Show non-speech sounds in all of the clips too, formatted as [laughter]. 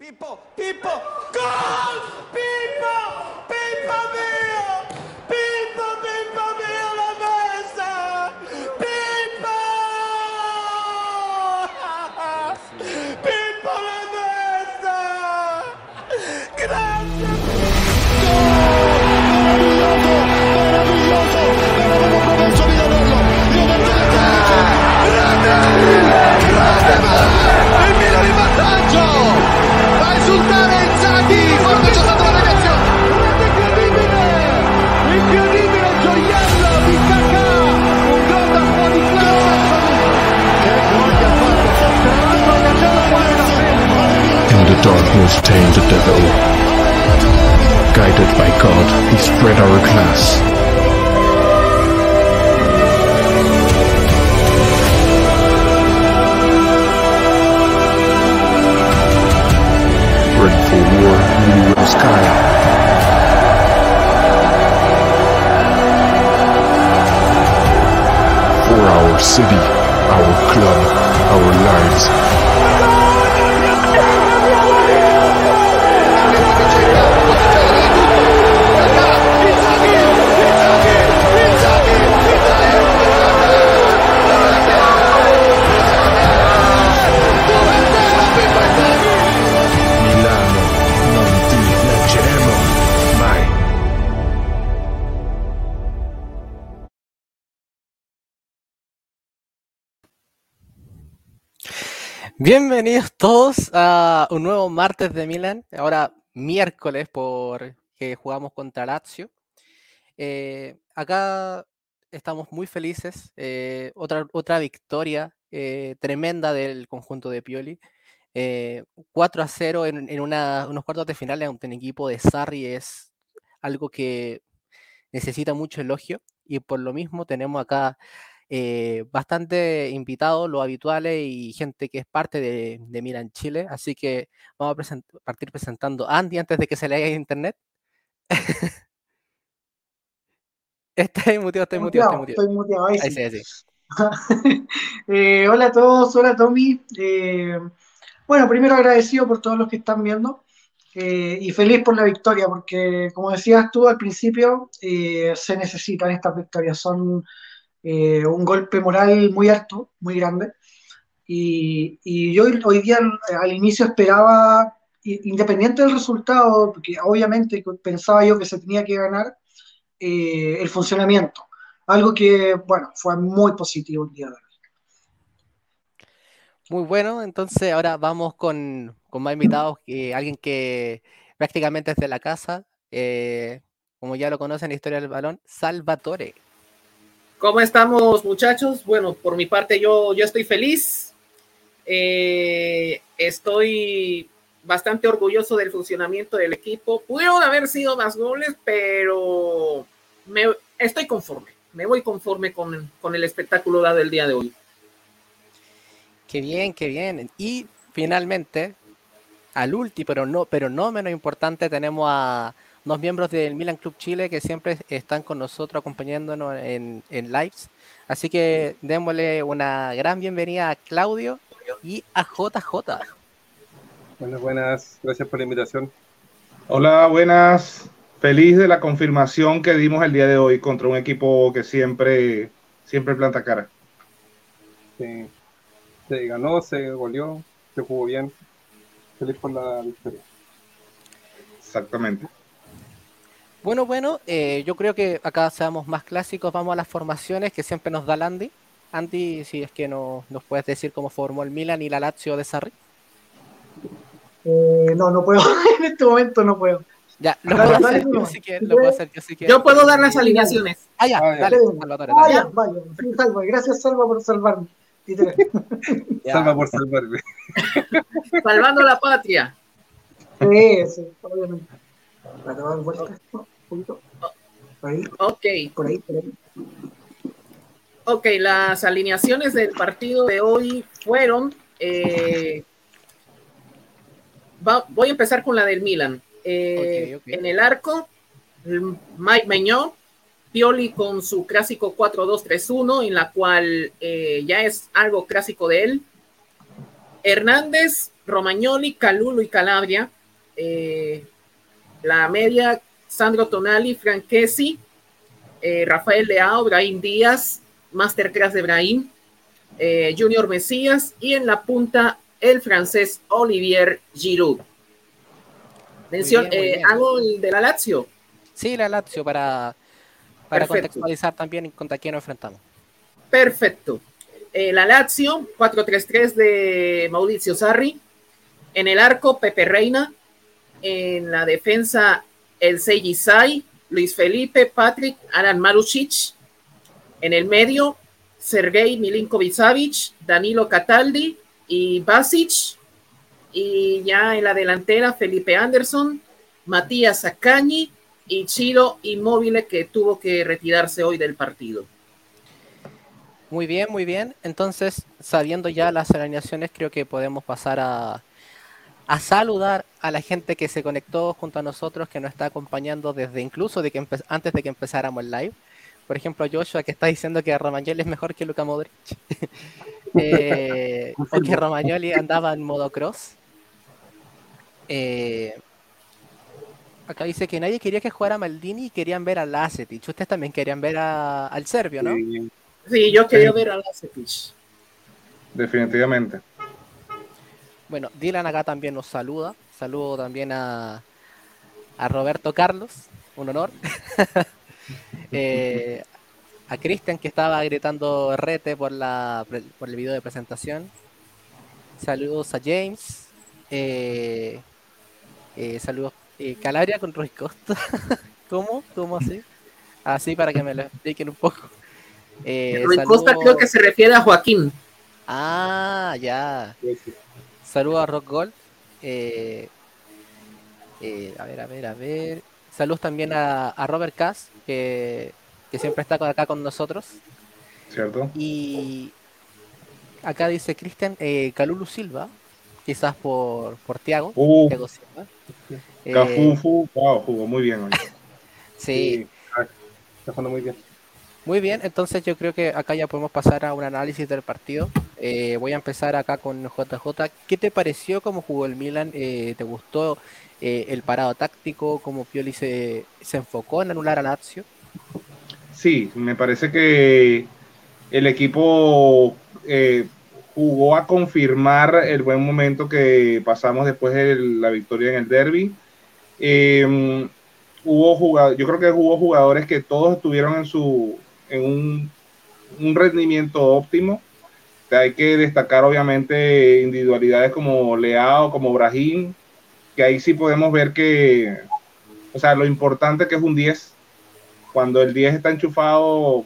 Pippo, Pippo, gol! Pippo, Pippo mio! Pippo, Pippo mio la messa! Pippo! Pippo la messa! Grande! meraviglioso, il Milan in vantaggio, risultare Zaghi, c'è la. Incredibile, incredibile gioiello di un gol da di. In the darkness tamed the devil. Guided by God, we spread our class. Sky. For our city, our club, our lives. Bienvenidos todos a un nuevo martes de Milan, ahora miércoles porque jugamos contra Lazio. Eh, acá estamos muy felices, eh, otra, otra victoria eh, tremenda del conjunto de Pioli. Eh, 4 a 0 en, en una- unos cuartos de final ante un equipo de Sarri es algo que necesita mucho elogio y por lo mismo tenemos acá eh, bastante invitados, los habituales y gente que es parte de, de Milan Chile. Así que vamos a present- partir presentando a Andy antes de que se le haya internet. [laughs] Está muteado, está muteado, muteado. Estoy muteado, ahí Ahí sí. sí, ahí sí. [laughs] Eh, hola a todos, hola Tommy. Eh, bueno, primero agradecido por todos los que están viendo eh, y feliz por la victoria, porque como decías tú al principio, eh, se necesitan estas victorias, son eh, un golpe moral muy alto, muy grande. Y, yo hoy día al, inicio esperaba, independiente del resultado, porque obviamente pensaba yo que se tenía que ganar, eh, el funcionamiento. Algo que, bueno, fue muy positivo el día de hoy. Muy bueno, entonces ahora vamos con, con más invitados, alguien que prácticamente es de la casa, eh, como ya lo conocen, Historia del Balón, Salvatore. ¿Cómo estamos, muchachos? Bueno, por mi parte, yo, yo estoy feliz. Eh, estoy bastante orgulloso del funcionamiento del equipo. Pudieron haber sido más goles, pero me, estoy conforme. Me voy conforme con, con el espectáculo dado el día de hoy. Qué bien, qué bien. Y finalmente, al último, pero no, pero no menos importante, tenemos a dos miembros del Milan Club Chile que siempre están con nosotros acompañándonos en, en lives. Así que démosle una gran bienvenida a Claudio y a JJ. Buenas, buenas. Gracias por la invitación. Hola, buenas. Feliz de la confirmación que dimos el día de hoy contra un equipo que siempre, siempre planta cara. Sí. Se ganó, se goleó, se jugó bien. Feliz por la victoria. Exactamente. Bueno, bueno, eh, yo creo que acá seamos más clásicos, vamos a las formaciones que siempre nos da el Andy. Andy, si es que no, nos puedes decir cómo formó el Milan y la Lazio de Sarri. Eh, no, no puedo, [laughs] en este momento no puedo. Ya, lo Dale, puedo dale, hacer yo si lo puedo hacer yo si quieres. Yo puedo dar las alineaciones. Ah, ya, Ah, ya. dale, Salvatore, dale. Vaya, vaya, Salva, gracias Salva por salvarme. [laughs] Ya. Salva por salvarme. Salvando la patria. Sí, sí, obviamente. Para dar vuelta, un poquito. Por ahí, Ok. por ahí, por ahí. Ok, las alineaciones del partido de hoy fueron. eh, va- voy a empezar con la del Milan. Eh. En el arco, Mike Meñón, Pioli con su clásico 4-2-3-1, en la cual eh, ya es algo clásico de él. Hernández, Romagnoli, Calulo y Calabria. Eh, la media, Sandro Tonali, Franchesi, eh, Rafael Leao, Brahim Díaz, Masterclass de Brahim, eh, Junior Mesías y en la punta el francés Olivier Giroud. Mención, Muy bien, muy eh, bien. hago el de la Lazio. Sí, la Lazio para, para Perfecto. contextualizar también contra quién nos enfrentamos. Perfecto. Eh, la Lazio, 4-3-3 de Mauricio Sarri. En el arco, Pepe Reina. En la defensa, el Sai, Luis Felipe, Patrick, Alan Marusic. En el medio, Sergei Milinkovic-Savic, Danilo Cataldi y Basic. Y ya en la delantera, Felipe Anderson, Matías Acañi y Chiro Immobile, que tuvo que retirarse hoy del partido. Muy bien, muy bien. Entonces, sabiendo ya las alineaciones, creo que podemos pasar a, a saludar a la gente que se conectó junto a nosotros, que nos está acompañando desde incluso de que antes de que empezáramos el live. Por ejemplo, Joshua, que está diciendo que Romagnoli es mejor que Luca Modric. [laughs] Eh, o que Romagnoli andaba en modo cross. Eh, acá dice que nadie quería que jugara Maldini y querían ver a Lacetic. Ustedes también querían ver a- al serbio, ¿no? Sí, Sí, yo quería Sí. ver a Lacetic. Definitivamente. Bueno, Dylan acá también nos saluda. Saludo también a, a Roberto Carlos, un honor. [laughs] Eh, a Cristian que estaba gritando rete por, la, por el video de presentación. Saludos a James. Eh, eh, saludos. eh, Calabria con Roy Costa. [laughs] ¿Cómo? ¿Cómo así? Así para que me lo expliquen un poco. Eh, Rui Costa creo que se refiere a Joaquín. Ah, ya. Sí, sí. Saludos a Rock Gold. Eh, eh, a ver, a ver, a ver. Saludos también a, a Robert Cass, que, que siempre está acá con nosotros. ¿Cierto? Y acá dice Cristian eh, Calulu Silva, quizás por, por Tiago. Uh, Thiago Silva. [laughs] Eh, Cafufu, wow, jugó muy bien hoy. [laughs] sí, ah, Está jugando muy bien. muy bien. Entonces yo creo que acá ya podemos pasar a un análisis del partido. Eh, voy a empezar acá con JJ. ¿Qué te pareció cómo jugó el Milan? Eh, ¿Te gustó eh, el parado táctico? ¿Cómo Pioli se, se enfocó en anular a Lazio? Sí, me parece que el equipo jugó a confirmar el buen momento que pasamos después de la victoria en el derby. Eh, hubo jugadores, yo creo que hubo jugadores que todos estuvieron en su en un, un rendimiento óptimo. Hay que destacar obviamente individualidades como Leao, como Brahim, que ahí sí podemos ver que, o sea, lo importante que es un 10 cuando el 10 está enchufado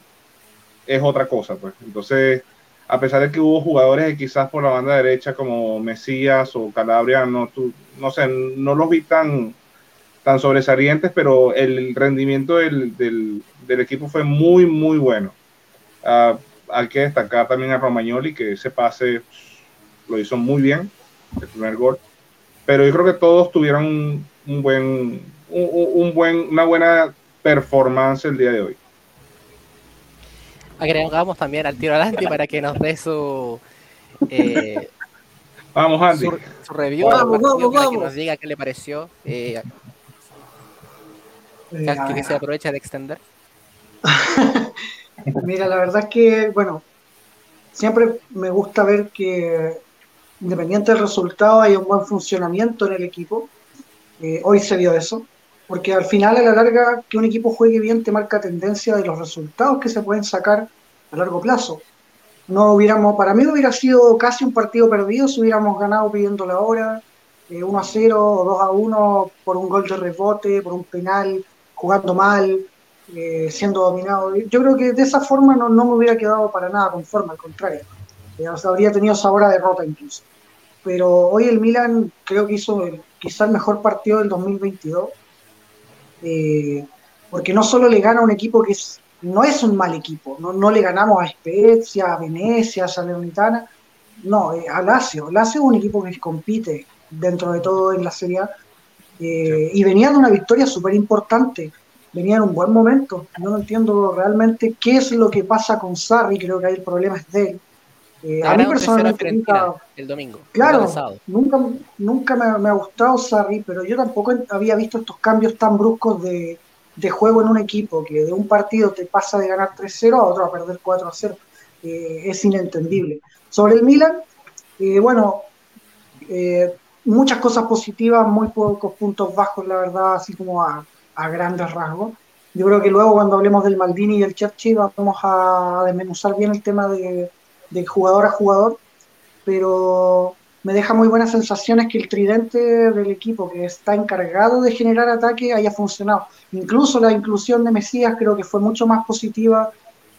es otra cosa, pues. Entonces, a pesar de que hubo jugadores que quizás por la banda derecha como Mesías o Calabria, no, tú- no sé, no los vi tan, tan sobresalientes, pero el rendimiento del, del- del equipo fue muy, muy bueno. Ah, hay que destacar también a Romagnoli, que ese pase lo hizo muy bien, el primer gol. Pero yo creo que todos tuvieron un, un buen, un, un- buen, una buena performance el día de hoy. Agregamos también al tiro adelante para que nos dé su, eh, Vamos, Andy. su, su review Vamos, vamos, para que vamos. nos diga qué le pareció. eh, Eh, que- que se aprovecha de extender. [laughs] Mira, la verdad es que, bueno, siempre me gusta ver que independiente del resultado hay un buen funcionamiento en el equipo. Eh, hoy se vio eso, porque al final, a la larga, que un equipo juegue bien te marca tendencia de los resultados que se pueden sacar a largo plazo. No hubiéramos, para mí hubiera sido casi un partido perdido si hubiéramos ganado pidiendo la hora, eh, 1 a 0 o 2 a 1 por un gol de rebote, por un penal, jugando mal, eh, siendo dominado. Yo creo que de esa forma no, no me hubiera quedado para nada conforme, al contrario. Eh, o sea, habría tenido sabor a derrota incluso. Pero hoy el Milan creo que hizo el- quizá el mejor partido del 2022. eh, porque no solo le gana a un equipo que es, no es un mal equipo, no, no le ganamos a Spezia, a Venecia, a Salernitana, no, eh, a Lazio. Lazio es un equipo que compite dentro de todo en la Serie A eh, y venía de una victoria súper importante, venía en un buen momento. Yo no entiendo realmente qué es lo que pasa con Sarri, creo que ahí el problema es de él. Eh, a mí un 3-0 a personalmente nunca, el domingo. Claro, nunca, nunca me, me ha gustado Sarri, pero yo tampoco había visto estos cambios tan bruscos de, de juego en un equipo, que de un partido te pasa de ganar 3-0 a otro a perder 4-0. Eh, es inentendible. Sobre el Milan, eh, bueno, muchas cosas positivas, muy pocos puntos bajos, la verdad, así como a, a grandes rasgos. Yo creo que luego cuando hablemos del Maldini y el Churchill vamos a desmenuzar bien el tema de, jugador a jugador, pero me deja muy buenas sensaciones que el tridente del equipo que está encargado de generar ataque haya funcionado. Incluso la inclusión de Mesías creo que fue mucho más positiva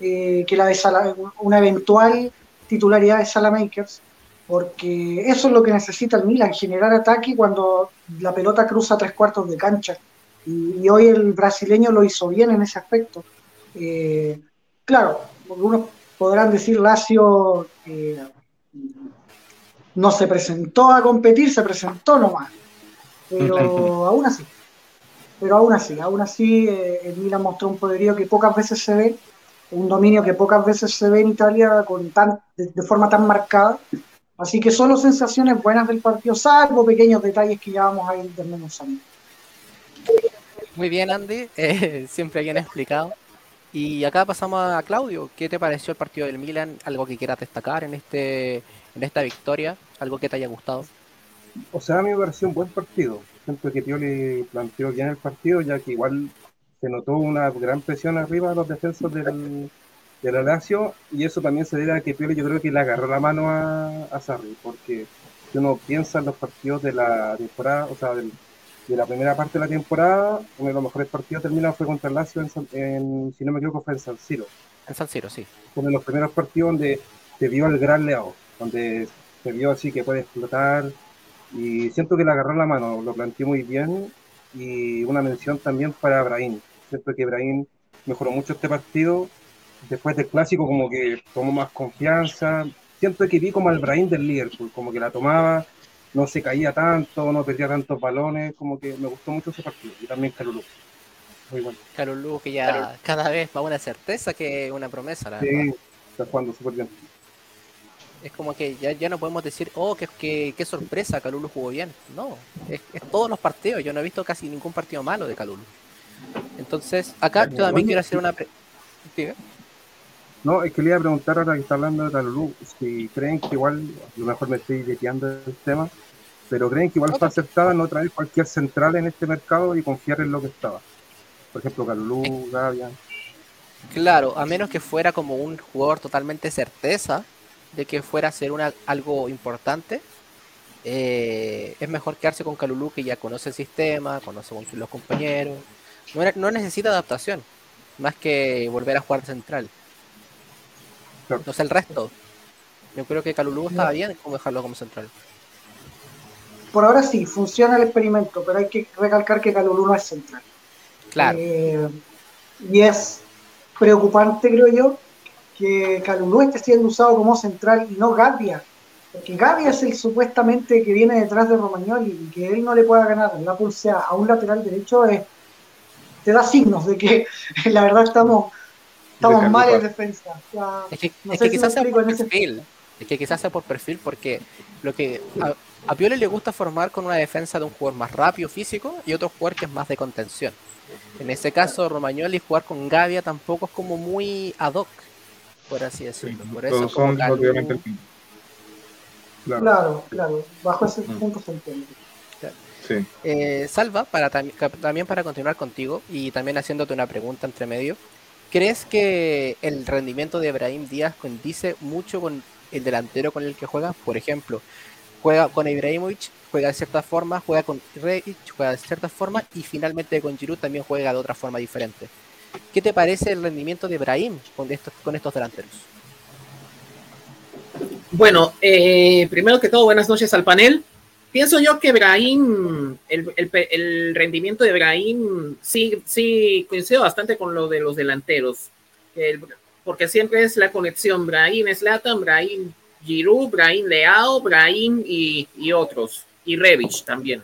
eh, que la de Sala, una eventual titularidad de Salamakers, porque eso es lo que necesita el Milan, generar ataque cuando la pelota cruza tres cuartos de cancha. Y, y hoy el brasileño lo hizo bien en ese aspecto. Eh, claro, algunos podrán decir Lazio eh, no se presentó a competir, se presentó nomás. Pero aún así, pero aún así, aún así eh, el Milan mostró un poderío que pocas veces se ve, un dominio que pocas veces se ve en Italia con tan, de, de forma tan marcada. Así que solo sensaciones buenas del partido, salvo pequeños detalles que ya vamos a ir desmenuzando. Muy bien, Andy, [laughs] eh, siempre bien explicado. Y acá pasamos a Claudio. ¿Qué te pareció el partido del Milan? ¿Algo que quieras destacar en este en esta victoria? ¿Algo que te haya gustado? O sea, a mí me pareció un buen partido. Siento que Pioli planteó bien el partido, ya que igual se notó una gran presión arriba de los defensores del, del Lazio, y eso también se debe a que Pioli yo creo que le agarró la mano a, a Sarri, porque uno piensa en los partidos de la temporada, o sea, del, de la primera parte de la temporada, uno de los mejores partidos terminados fue contra el Lazio, en, en, si no me equivoco, fue en San Siro. En San Siro, sí. Uno de los primeros partidos donde se vio al gran Leao, donde se vio así que puede explotar, y siento que le agarró la mano, lo planteó muy bien, y una mención también para Brahim. Siento que Brahim mejoró mucho este partido, después del clásico como que tomó más confianza, siento que vi como al Brahim del Liverpool, como que la tomaba, no se caía tanto, no perdía tantos balones, como que me gustó mucho ese partido, y también Calulu. Muy bueno. Calulu, que ya cada vez va una certeza que una promesa, la verdad. Sí, está jugando súper bien. Es como que ya, ya no podemos decir, oh, qué, qué, qué sorpresa, Calulu jugó bien. No, es, es todos los partidos. Yo no he visto casi ningún partido malo de Calulu. Entonces, acá yo también quiero hacer una... pre- Diga. No, es que le iba a preguntar ahora que está hablando de Calulu, si creen que igual, a lo mejor me estoy desviando del tema, pero creen que igual fue acertada no traer cualquier central en este mercado y confiar en lo que estaba. Por ejemplo, Calulu, Gavia. Claro, a menos que fuera como un jugador totalmente certeza de que fuera a ser una, algo importante, eh, es mejor quedarse con Calulu que ya conoce el sistema, conoce los compañeros. No, no necesita adaptación, más que volver a jugar central. Claro. No sé el resto. Yo creo que Calulu estaba bien como dejarlo como central. Por ahora sí, funciona el experimento, pero hay que recalcar que Calulu no es central. Claro, Eh, y es preocupante, creo yo, que Calulú esté siendo usado como central y no Gavia. Porque Gavia es el supuestamente que viene detrás de Romagnoli y que él no le pueda ganar la pulsea a un lateral derecho es, te da signos de que [laughs] la verdad estamos, estamos mal en defensa. O sea, es que, no es sé que si quizás sea por perfil. Es que quizás sea por perfil porque lo que a, a Pioli le gusta formar con una defensa de un jugador más rápido, físico, y otro jugador que es más de contención. En ese caso, Romagnoli jugar con Gavia tampoco es como muy ad hoc, por así decirlo. Por eso son el mismo. Claro. Claro, claro, bajo ese Mm. punto se entiende. Sí. Eh, Salva, para tam- también para continuar contigo y también haciéndote una pregunta entre medio, ¿crees que el rendimiento de Ibrahim Díaz condice mucho con el delantero con el que juega? Por ejemplo, juega con Ibrahimovic, juega de cierta forma, juega con Rebic, juega de cierta forma y finalmente con Giroud también juega de otra forma diferente. ¿Qué te parece el rendimiento de Ibrahim con estos, con estos delanteros? Bueno, eh, primero que todo, buenas noches al panel. Pienso yo que Brahim, el, rendimiento de Brahim, sí, sí coincide bastante con lo de los delanteros, El- porque siempre es la conexión Brahim Slatan, Brahim Giroud, Brahim Leao, Brahim y, y otros, y Revich también.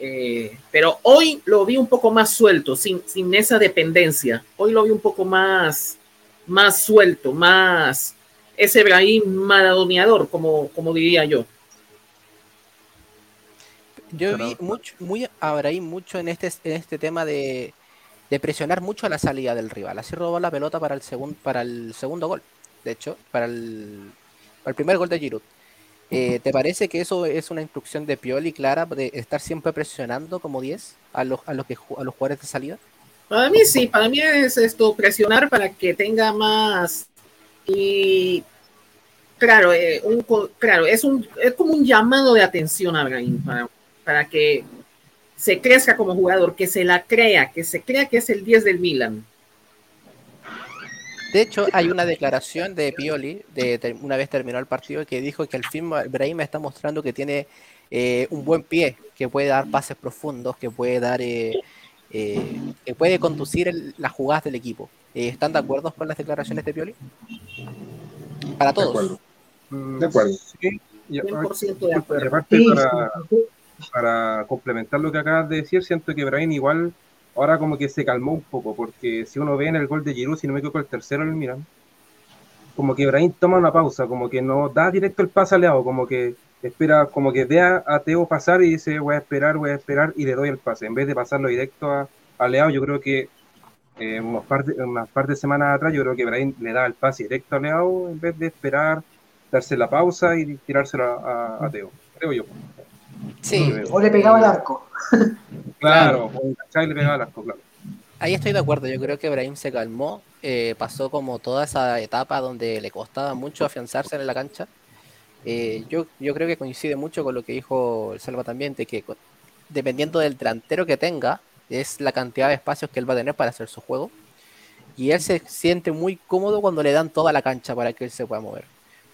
Eh, pero hoy lo vi un poco más suelto, sin, sin esa dependencia. Hoy lo vi un poco más, más suelto, más ese Brahim maradoneador, como, como diría yo. Yo vi mucho, muy a Brahim mucho en este, en este tema de, de presionar mucho a la salida del rival. Así robó la pelota para el, segundo para el segundo gol. De hecho, para el, el primer gol de Giroud. Eh, ¿Te parece que eso es una instrucción de Pioli clara de estar siempre presionando como 10 a los, a los, que, a los jugadores de salida? Para mí sí, para mí es esto, presionar para que tenga más. Y claro, eh, un, claro es, un, es como un llamado de atención a Brahim para, para que se crezca como jugador, que se la crea, que se crea que es el 10 del Milan. De hecho, hay una declaración de Pioli, de, una vez terminó el partido, que dijo que al fin Brahim está mostrando que tiene eh, un buen pie, que puede dar pases profundos, que puede dar, eh, eh, que puede conducir las jugadas del equipo. ¿Están de acuerdo con las declaraciones de Pioli? Para todos. De acuerdo. Sí, 100% de acuerdo. Para, para complementar lo que acabas de decir, siento que Brahim igual ahora como que se calmó un poco, porque si uno ve en el gol de Giroud, si no me equivoco, el tercero en el Milan, como que Ibrahim toma una pausa, como que no da directo el pase al como que espera, como que ve a, Teo pasar y dice voy a esperar, voy a esperar y le doy el pase, en vez de pasarlo directo a, a Leao, yo creo que eh, par de, unas par de semanas atrás, yo creo que Ibrahim le da el pase directo a Leao en vez de esperar, darse la pausa y tirárselo a, a Teo, creo yo. Sí. O le pegaba el arco. [laughs] Claro, o le pegaba el arco, claro. Ahí estoy de acuerdo, yo creo que Brahim se calmó, eh, pasó como toda esa etapa donde le costaba mucho afianzarse en la cancha. Eh, yo, yo creo que coincide mucho con lo que dijo el Salva también, de que dependiendo del delantero que tenga, es la cantidad de espacios que él va a tener para hacer su juego. Y él se siente muy cómodo cuando le dan toda la cancha para que él se pueda mover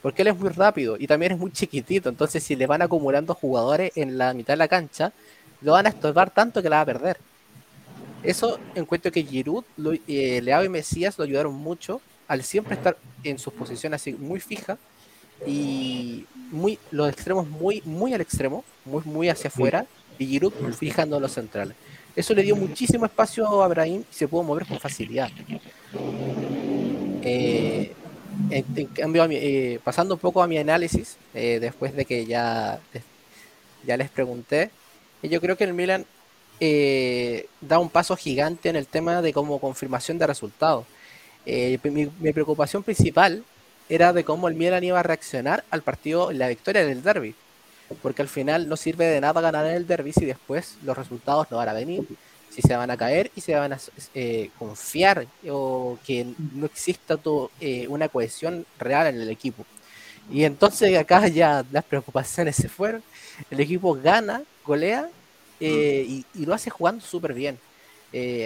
porque él es muy rápido y también es muy chiquitito. Entonces, si le van acumulando jugadores en la mitad de la cancha, lo van a estorbar tanto que la va a perder. Eso encuentro que Giroud, eh, Leao y Mesías lo ayudaron mucho al siempre estar en sus posiciones así muy fija y muy los extremos muy muy al extremo, muy muy hacia afuera y Giroud fijando los centrales. Eso le dio muchísimo espacio a Abraham y se pudo mover con facilidad. Eh, en, cambio, eh, pasando un poco a mi análisis, eh, después de que ya, ya les pregunté, yo creo que el Milan eh, da un paso gigante en el tema de como confirmación de resultados. Mi, mi, preocupación principal era de cómo el Milan iba a reaccionar al partido, la victoria del derby, porque al final no sirve de nada ganar en el derby si después los resultados no van a venir si se van a caer y se van a eh, confiar o que no exista todo, eh, una cohesión real en el equipo. Y entonces acá ya las preocupaciones [laughs] se fueron, el equipo gana, golea eh, y, lo hace jugando súper bien.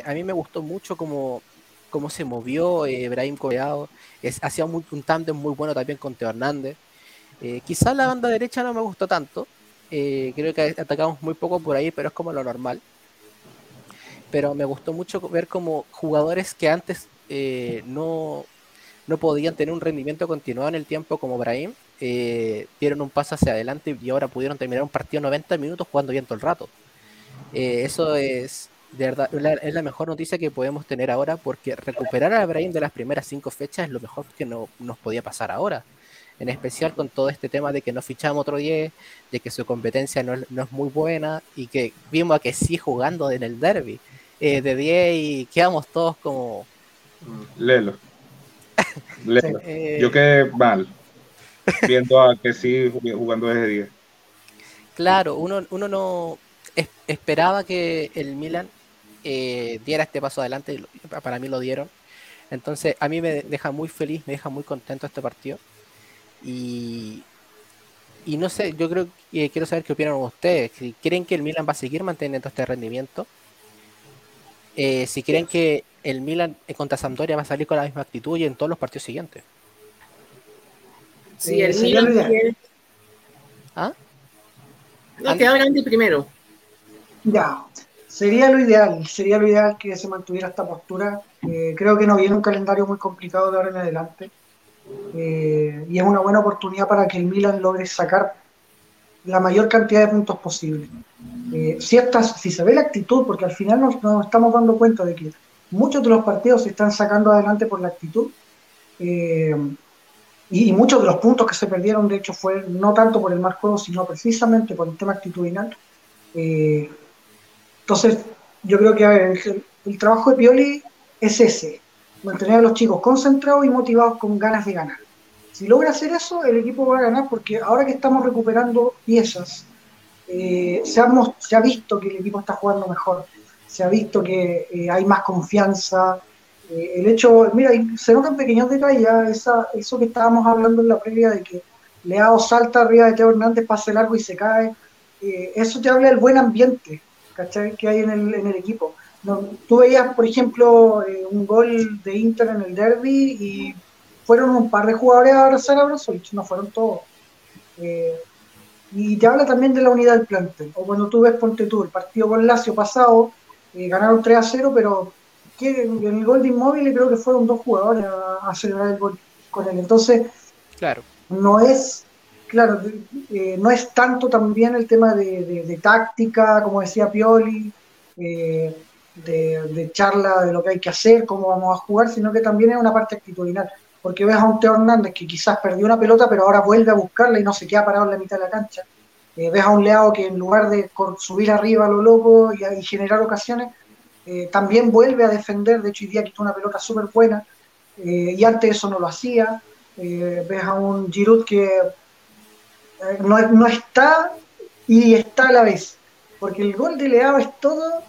a mí me gustó mucho cómo, cómo se movió Ibrahim Cobeado, hacía un, un tándem muy bueno también con Teo Hernández. quizás la banda derecha no me gustó tanto, creo que atacamos muy poco por ahí, pero es como lo normal pero me gustó mucho ver como jugadores que antes eh, no, no podían tener un rendimiento continuado en el tiempo como Brahim, eh, dieron un paso hacia adelante y ahora pudieron terminar un partido 90 minutos jugando bien todo el rato. Eh, eso es de verdad es la mejor noticia que podemos tener ahora porque recuperar a Brahim de las primeras cinco fechas es lo mejor que no, nos podía pasar ahora. En especial con todo este tema de que no fichamos otro 10, de que su competencia no, no es muy buena y que vimos a que sí jugando en el derby. Eh, de 10 y quedamos todos como... Lelo. [laughs] Lelo. Eh, Yo quedé mal, viendo a que sí jugando desde 10. Claro, uno, uno no esperaba que el Milan eh, diera este paso adelante, para mí lo dieron. Entonces, a mí me deja muy feliz, me deja muy contento este partido. Y, y no sé, yo creo que quiero saber qué opinan ustedes. Creen que el Milan va a seguir manteniendo este rendimiento eh, si creen que el Milan eh, contra Sampdoria va a salir con la misma actitud y en todos los partidos siguientes. Sí, el Milan quiere... ¿Ah? No, que Grande primero. Ya, sería lo ideal, sería lo ideal que se mantuviera esta postura. Eh, creo que no viene un calendario muy complicado de ahora en adelante. y es una buena oportunidad para que el Milan logre sacar la mayor cantidad de puntos posible. Eh, si, se ve la actitud, porque al final nos, estamos dando cuenta de que muchos de los partidos se están sacando adelante por la actitud, eh, y, muchos de los puntos que se perdieron, de hecho, fue no tanto por el mal juego, sino precisamente por el tema actitudinal. Eh, entonces, yo creo que el trabajo de Pioli es ese, mantener a los chicos concentrados y motivados con ganas de ganar. Si logra hacer eso, el equipo va a ganar porque ahora que estamos recuperando piezas, eh, se, ha, se ha visto que el equipo está jugando mejor, se ha visto que eh, hay más confianza. eh, el hecho, mira, se notan pequeños detalles, esa, eso que estábamos hablando en la previa de que Leao salta arriba de Teo Hernández, pase largo y se cae. eh, eso te habla del buen ambiente ¿cachai? que hay en el, en el equipo. No, tú veías, por ejemplo, eh, un gol de Inter en el derby y fueron un par de jugadores a abrazar a Brozovic, no fueron todos. Eh, y te habla también de la unidad del plantel. O cuando tú ves, ponte tú, el partido con Lazio pasado, eh, ganaron 3 a 0, pero que en el gol de Inmóvil creo que fueron dos jugadores a, a celebrar el gol con él. Entonces, Claro. no es, claro, eh, no es tanto también el tema de, de- de táctica, como decía Pioli, eh, de, de charla de lo que hay que hacer, cómo vamos a jugar, sino que también es una parte actitudinal. Porque ves a un Teo Hernández que quizás perdió una pelota, pero ahora vuelve a buscarla y no se queda parado en la mitad de la cancha. Eh, ves a un Leao que en lugar de subir arriba a lo loco y, generar ocasiones, eh, también vuelve a defender. De hecho, hoy día quitó una pelota súper buena eh, y antes eso no lo hacía. Ves a un Giroud que no, no está y está a la vez. Porque el gol de Leao es todo,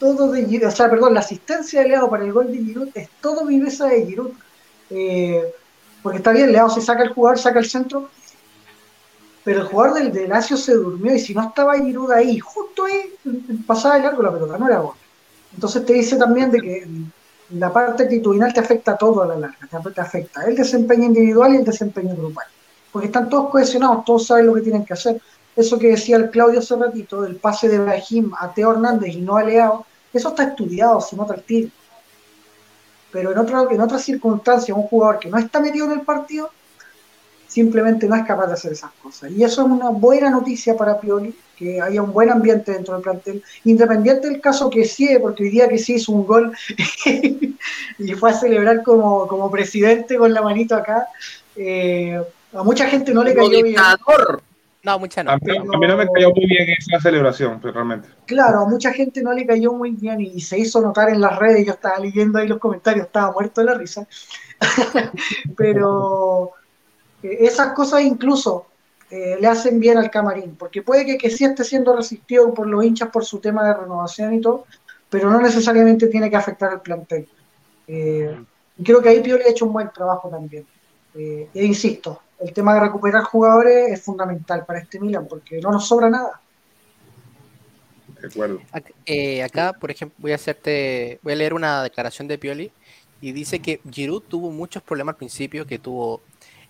todo de Giroud. O sea, perdón, la asistencia de Leao para el gol de Giroud es todo viveza de Giroud. Eh, porque está bien, Leao se saca el jugador, saca el centro, pero el jugador del de Lazio se durmió y si no estaba Giroud ahí, justo ahí, pasaba de largo la pelota, no era gol. Entonces te dice también de que la parte actitudinal te afecta a todo a la larga, te, afecta el desempeño individual y el desempeño grupal, porque están todos cohesionados, todos saben lo que tienen que hacer. Eso que decía el Claudio hace ratito, del pase de Brahim a Teo Hernández y no a Leao, eso está estudiado, se nota el. Pero en, otro, en otras circunstancias, un jugador que no está metido en el partido, simplemente no es capaz de hacer esas cosas. Y eso es una buena noticia para Pioli, que haya un buen ambiente dentro del plantel, independiente del caso que sí, porque hoy día que sí hizo un gol [laughs] y fue a celebrar como, como presidente con la manito acá, eh, a mucha gente no le cayó bien. No, mucha no. A mí, a mí no me cayó muy bien esa celebración, pero realmente. Claro, a mucha gente no le cayó muy bien y, y se hizo notar en las redes, yo estaba leyendo ahí los comentarios, estaba muerto de la risa. [laughs] Pero eh, esas cosas incluso eh, le hacen bien al camarín, porque puede que, que sí esté siendo resistido por los hinchas por su tema de renovación y todo, pero no necesariamente tiene que afectar al plantel. Eh, creo que ahí Pioli ha hecho un buen trabajo también. Eh, e insisto, el tema de recuperar jugadores es fundamental para este Milan, porque no nos sobra nada. De acuerdo. Ac- eh, acá, por ejemplo, voy a hacerte, voy a leer una declaración de Pioli y dice que Giroud tuvo muchos problemas al principio, que tuvo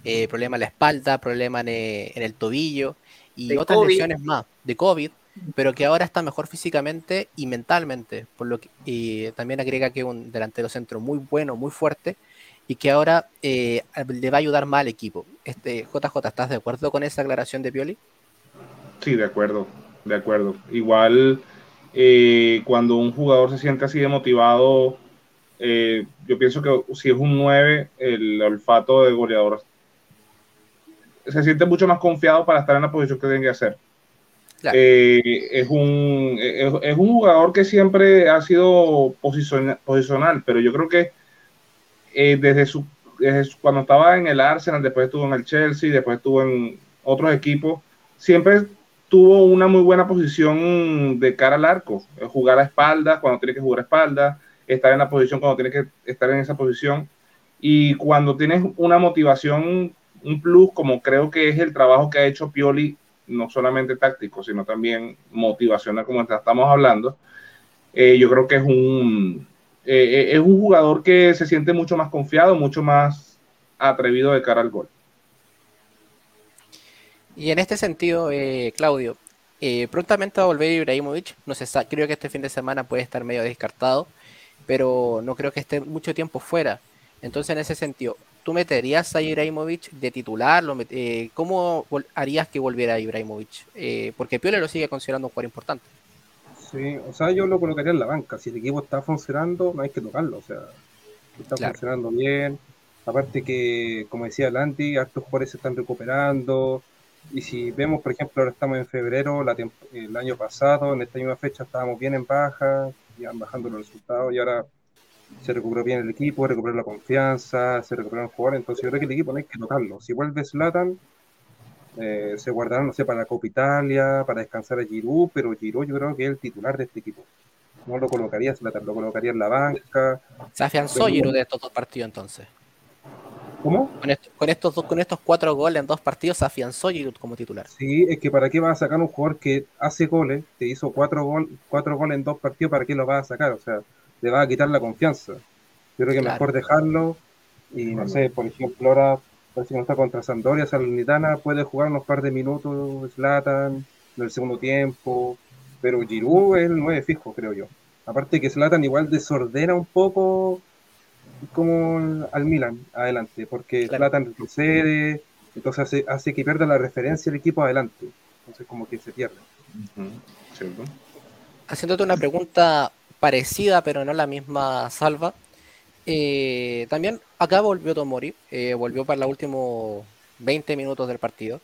eh, problemas en la espalda, problemas en, en el tobillo y De otras COVID. lesiones más de COVID, pero que ahora está mejor físicamente y mentalmente, por lo que y también agrega que es un delantero centro muy bueno, muy fuerte y que ahora eh, le va a ayudar más al equipo. Este JJ, ¿estás de acuerdo con esa aclaración de Pioli? Sí, de acuerdo, de acuerdo. Igual, eh, cuando un jugador se siente así de motivado, eh, yo pienso que si es un 9, el olfato de goleador se siente mucho más confiado para estar en la posición que tiene que hacer. Claro. Eh, es, un, es, es un jugador que siempre ha sido posiciona- posicional, pero yo creo que eh, desde, su, desde su- cuando estaba en el Arsenal, después estuvo en el Chelsea, después estuvo en otros equipos, siempre tuvo una muy buena posición de cara al arco, eh, jugar a espaldas cuando tiene que jugar a espaldas, estar en la posición cuando tiene que estar en esa posición. Y cuando tienes una motivación, un plus, como creo que es el trabajo que ha hecho Pioli, no solamente táctico, sino también motivacional, como estamos hablando, eh, yo creo que es un, eh, es un jugador que se siente mucho más confiado, mucho más atrevido de cara al gol. Y en este sentido, eh, Claudio, eh, prontamente va a volver Ibrahimovic. No sa- creo que este fin de semana puede estar medio descartado, pero no creo que esté mucho tiempo fuera. Entonces, en ese sentido, ¿tú meterías a Ibrahimovic de titular? Eh, ¿Cómo harías que volviera Ibrahimovic? Eh, porque Piole lo sigue considerando un jugador importante. Sí, o sea, yo lo colocaría en la banca. Si el equipo está funcionando, no hay que tocarlo. O sea, está Claro. funcionando bien, Aparte que, como decía Landy, hartos jugadores se están recuperando. Y si vemos, por ejemplo, ahora estamos en febrero, la el año pasado, en esta misma fecha estábamos bien en baja, iban bajando los resultados y ahora se recuperó bien el equipo, recuperó la confianza, se recuperaron jugadores. Entonces yo creo que el equipo no hay que tocarlo. Si vuelve Zlatan, eh, se guardarán, no sé, para la Copa Italia, para descansar a Giroud, pero Giroud yo creo que es el titular de este equipo. No lo colocaría lo colocaría en la banca. Se afianzó Giroud de estos dos partidos entonces. ¿Cómo? Con, esto- con estos dos, con estos cuatro goles en dos partidos se afianzó Giroud como titular. Sí, es que para qué vas a sacar un jugador que hace goles, te hizo cuatro, gol, cuatro goles en dos partidos, ¿para qué lo vas a sacar? O sea, le vas a quitar la confianza. Yo creo que Claro. mejor dejarlo y no sé, por ejemplo, ahora parece que no está contra Sampdoria, Salernitana, puede jugar unos par de minutos, Zlatan, en el segundo tiempo, pero Giroud es el 9 fijo, creo yo. Aparte que Zlatan igual desordena un poco como al Milan adelante, porque Claro. Zlatan retrocede, entonces hace, hace que pierda la referencia el equipo adelante. Entonces como que se pierde. Ujú, ¿cierto? Haciéndote una pregunta parecida, pero no la misma salva. Eh, también acá volvió Tomori, eh, volvió para los últimos 20 minutos del partido.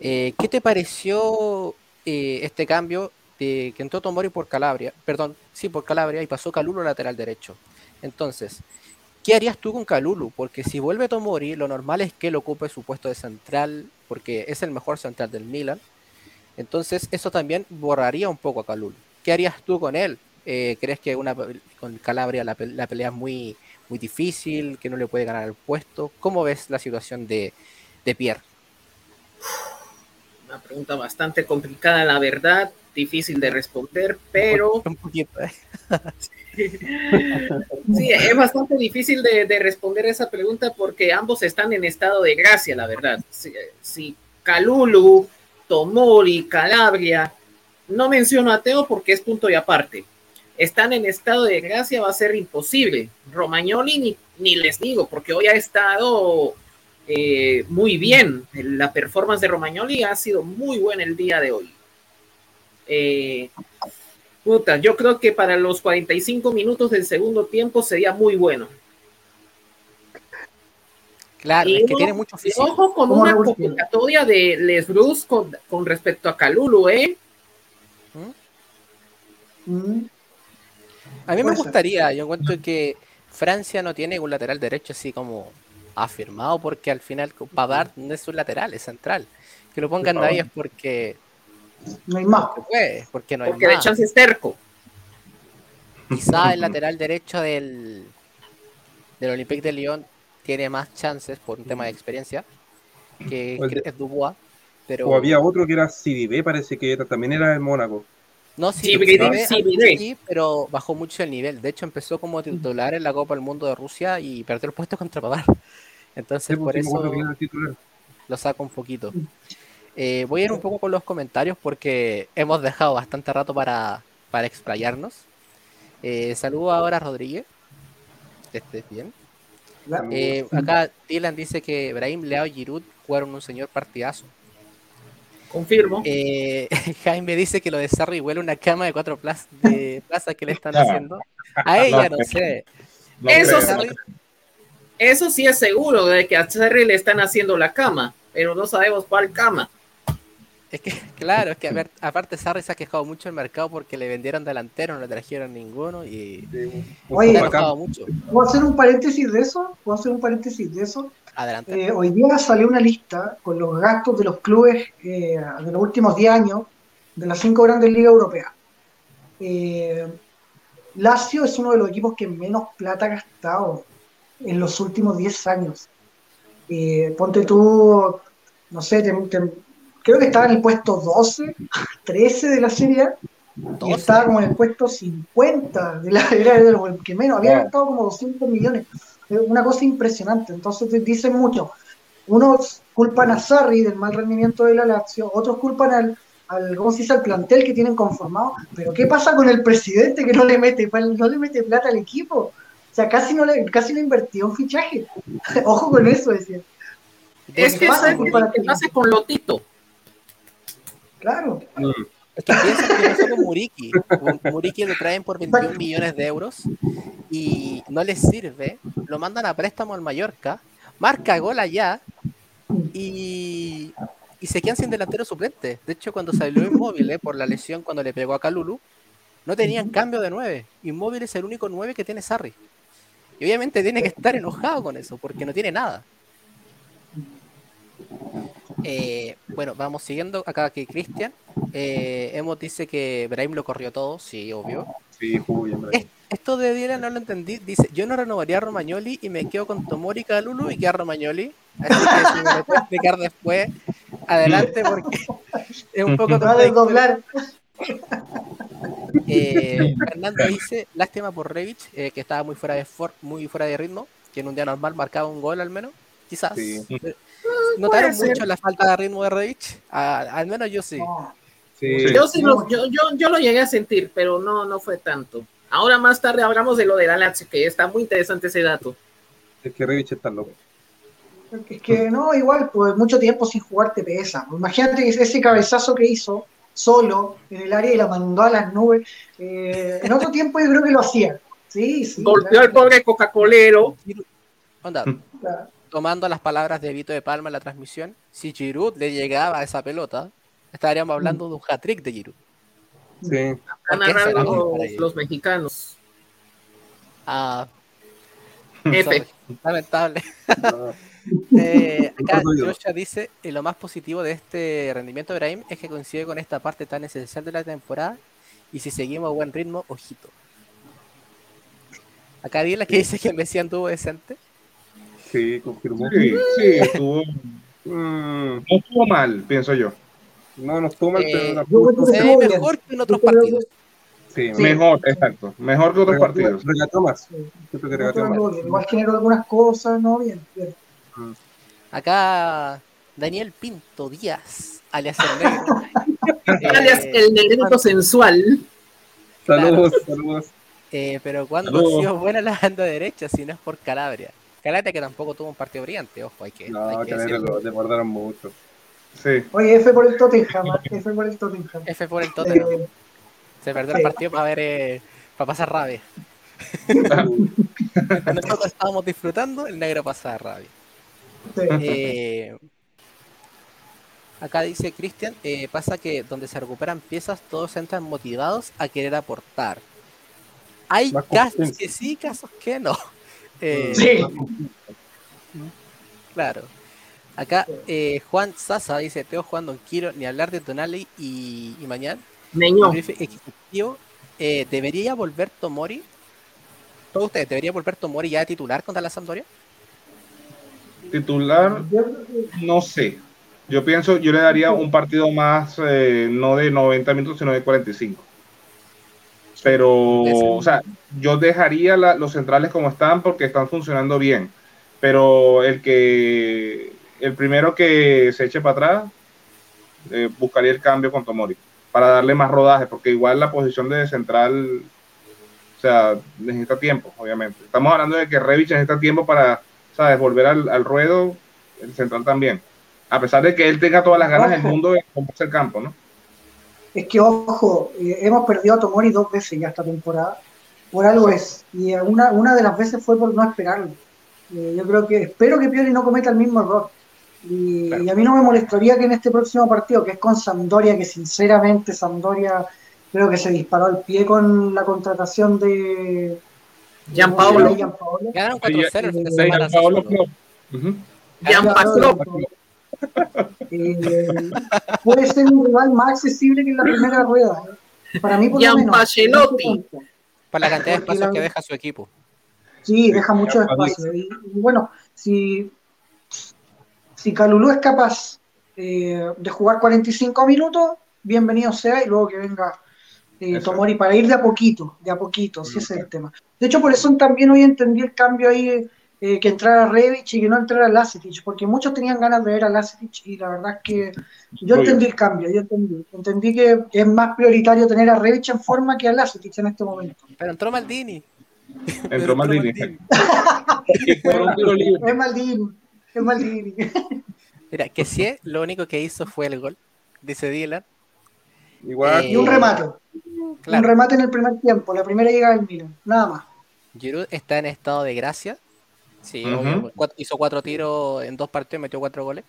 Eh, ¿Qué te pareció eh, este cambio de que entró Tomori por Calabria? Perdón, sí, por Calabria y pasó Calulu lateral derecho. Entonces, ¿qué harías tú con Calulu? Porque si vuelve Tomori, lo normal es que él ocupe su puesto de central, porque es el mejor central del Milan. Entonces, eso también borraría un poco a Calulu. ¿Qué harías tú con él? Eh, ¿Crees que una, con Calabria la, pe- la pelea es muy, muy difícil, que no le puede ganar el puesto? ¿Cómo ves la situación de, de Pierre? Una pregunta bastante complicada, la verdad, difícil de responder, pero Un poquito, ¿eh? [laughs] sí, es bastante difícil de, de responder esa pregunta porque ambos están en estado de gracia, la verdad. Si, si Calulu, Tomori, Calabria, no menciono a Teo porque es punto y aparte. Están en estado de gracia, va a ser imposible. Romagnoli ni, ni les digo, porque hoy ha estado eh, muy bien. La performance de Romagnoli ha sido muy buena el día de hoy. Eh, puta, yo creo que para los 45 minutos del segundo tiempo sería muy bueno. Claro, Y es que tiene mucho físico. ojo con ¿Cómo una convocatoria de Les Bruce con, con respecto a Calulu, ¿eh? Mm, A mí me gustaría, yo encuentro que Francia no tiene un lateral derecho así como afirmado, porque al final Pavard no es un lateral, es central. Que lo pongan de ahí es porque No hay más. se puede, porque no hay Porque de más. chance es terco. Quizá el lateral derecho del, del Olympique de Lyon tiene más chances por un tema de experiencia que, de- es Dubois, pero O había otro que era Sidibé, parece que era- también era el Mónaco. No sí, Sí, ve sí, pero bajó mucho el nivel. De hecho, empezó como titular en la Copa del Mundo de Rusia y perdió el puesto contra Pavard. [laughs] Entonces, por pues, acuerdo eso lo saco un poquito. Eh, voy a ir un poco con los comentarios porque hemos dejado bastante rato para, para explayarnos. Eh, saludo ahora a Rodríguez. Que estés bien. Eh, acá Dylan dice que Brahim, Leao y Giroud jugaron un señor partidazo. Confirmo. Eh, [laughs] Jaime dice que lo de Sarri huele una cama de cuatro plazas, de plazas que le están [laughs] haciendo. A ella no No, sé. No Eso Eso sí es seguro de que a Cherry le están haciendo la cama, pero no sabemos cuál cama. Es que, [laughs] claro, es que a ver, aparte Sarri se ha quejado mucho el mercado porque le vendieron delantero, no le trajeron ninguno y Oye, se ha mucho. ¿Puedo hacer un paréntesis de eso? ¿Puedo hacer un paréntesis de eso? Adelante. Eh, hoy día salió una lista con los gastos de los clubes eh, de los últimos 10 años de las cinco grandes ligas europeas. Eh, Lazio es uno de los equipos que menos plata ha gastado en los últimos 10 años. Eh, ponte tú, no sé, te- te- creo que estaba en el puesto 12, 13 de la serie A, y 12. estaba como en el puesto 50 de la [laughs] era de los que menos, había gastado como 200 millones. Es una cosa impresionante. Entonces dicen mucho. Unos culpan a Sarri del mal rendimiento de la Lazio, otros culpan al, al ¿cómo se dice? al plantel que tienen conformado. Pero ¿qué pasa con el presidente que no le mete, no le mete plata al equipo? O sea, casi no le, casi no invertió en fichaje. [laughs] Ojo con eso, decía. Es que es pasa con Lotito. Claro. Es que piensa que pasó con Muriki. Muriki lo traen por 21 millones de euros y no les sirve, lo mandan a préstamo al Mallorca, marca gol allá y, y se quedan sin delantero suplente. De hecho, cuando salió Inmóvil eh, por la lesión cuando le pegó a Calulu, no tenían cambio de 9. Inmóvil es el único 9 que tiene Sarri. Y obviamente tiene que estar enojado con eso, porque no tiene nada. Eh, bueno, vamos siguiendo acá que Cristian. Eh, Emo dice que Brahim lo corrió todo, sí, obvio. Sí, jugó bien, Brahim. Esto de Dylan no lo entendí. Dice, yo no renovaría a Romagnoli y me quedo con Tomori y Calulu y queda Romagnoli. Así que si me lo puede explicar después, adelante porque es un poco contradictorio. desdoblar. Eh, Fernando dice, lástima por Revich, eh, que estaba muy fuera de for- muy fuera de ritmo, que en un día normal marcaba un gol al menos, quizás. Sí. Eh, ¿Notaron puede ser. mucho la falta de ritmo de Revich? Ah, al menos yo sí. No, Sí, Yo sí lo, yo, yo, yo lo llegué a sentir, pero no, no fue tanto. Ahora más tarde hablamos de lo de la Lazio, que está muy interesante ese dato. es que Revich está loco. Es que no, igual, pues mucho tiempo sin jugar te pesa. Imagínate ese cabezazo que hizo solo en el área y la mandó a las nubes. eh, en otro tiempo yo creo que lo hacía. Sí, sí. Golpeó al pobre Coca-Colero. Onda, claro. Tomando las palabras de Vito de Palma en la transmisión, si Giroud le llegaba a esa pelota, estaríamos hablando de un hat-trick de Giroud. Sí. Han ¿Por qué narrado será? los, los mexicanos. Ah, F. lamentable. no, [laughs] Eh, acá. Joshua dice, "Eh, lo más positivo de este rendimiento de Brahim es que coincide con esta parte tan esencial de la temporada y si seguimos a buen ritmo, ojito. Acá Dila que dice que Messi anduvo decente. Sí, confirmó. Sí, sí, estuvo, Mm, no estuvo mal, pienso yo. no, no estuvo mal, Eh, pero que Se ve mejor que en otros partidos. sí, Sí. Mejor, exacto. Mejor que otros regató- partidos. Regató más. Que No, regató más. Igual generó algunas cosas, no, bien. bien. Acá Daniel Pinto Díaz, alias el [laughs] negro. [laughs] Alias Eh, el negrito sensual. Saludos, saludos. eh, pero cuando Saludos. ha sido buena la banda derecha, si no es por Calabria. Calabria que tampoco tuvo un partido brillante, ojo, hay que, No, hay que lo desbordaron mucho. Sí. Oye, F por el Tottenham, ¿ah? F por el Tottenham. F por el Tottenham. Eh, Se perdió el sí. partido para ver, eh, para pasar rabia. [laughs] Cuando nosotros estábamos disfrutando, el negro pasaba rabia. sí. Eh, acá dice Cristian, eh, pasa que donde se recuperan piezas, todos entran motivados a querer aportar. Hay casos que sí, casos que no. Eh, Sí. Claro. Acá eh, Juan Sasa dice, Teo jugando en Kiro, ni hablar de Tonali y, y Mañana. Ejecutivo, eh, ¿debería volver Tomori? ¿Todos ustedes, ¿debería volver Tomori ya de titular contra la Sampdoria? Titular, no sé. Yo pienso, yo le daría un partido más, eh, no de 90 minutos, sino de 45. Pero, o sea, yo dejaría la- los centrales como están porque están funcionando bien. Pero el que, el primero que se eche para atrás, eh, buscaría el cambio con Tomori para darle más rodaje, porque igual la posición de central, o sea, necesita tiempo, obviamente. Estamos hablando de que Revich necesita tiempo para, ¿sabes?, volver al, al ruedo, el central también. A pesar de que él tenga todas las ganas del mundo de comprarse el campo, ¿no? Es que, ojo, eh, hemos perdido a Tomori dos veces ya esta temporada. Por algo es. Y una, una de las veces fue por no esperarlo. Eh, yo creo que, espero que Pioli no cometa el mismo error. Y, Claro. y a mí no me molestaría que en este próximo partido, que es con Sampdoria, que sinceramente Sampdoria creo que se disparó al pie con la contratación de Gianpaolo. de Gianpaolo. Ganaron 4-0 el fin de Sí, semana. Paolo Eh, puede ser un rival más accesible que en la primera rueda. eh. Para mí, por lo menos. Gianpacelotti. Por la cantidad de espacios la- que deja su equipo. Sí, deja mucho espacio. Y, y bueno, si, si Calulú es capaz eh, de jugar 45 minutos, bienvenido sea, y luego que venga eh. Tomori para ir de a poquito, de a poquito, si ese es el tema. De hecho, por eso también hoy entendí el cambio ahí, eh, que entrara Revich y que no entrara Lacetic, porque muchos tenían ganas de ver a Lacetic y la verdad es que yo Obvio. entendí el cambio, yo entendí. Entendí que es más prioritario tener a Revich en forma que a Lacetic en este momento. Pero entró Maldini. Entró Maldini. [laughs] Es Maldini, es Maldini. [laughs] Mira, que sí, lo único que hizo fue el gol, dice Dylan. Igual. Eh, Y un remate. Claro. Un remate en el primer tiempo, la primera llegada del Milan, nada más. Giroud está en estado de gracia. Sí, obvio, cuat- hizo cuatro tiros en dos partidos, metió cuatro goles.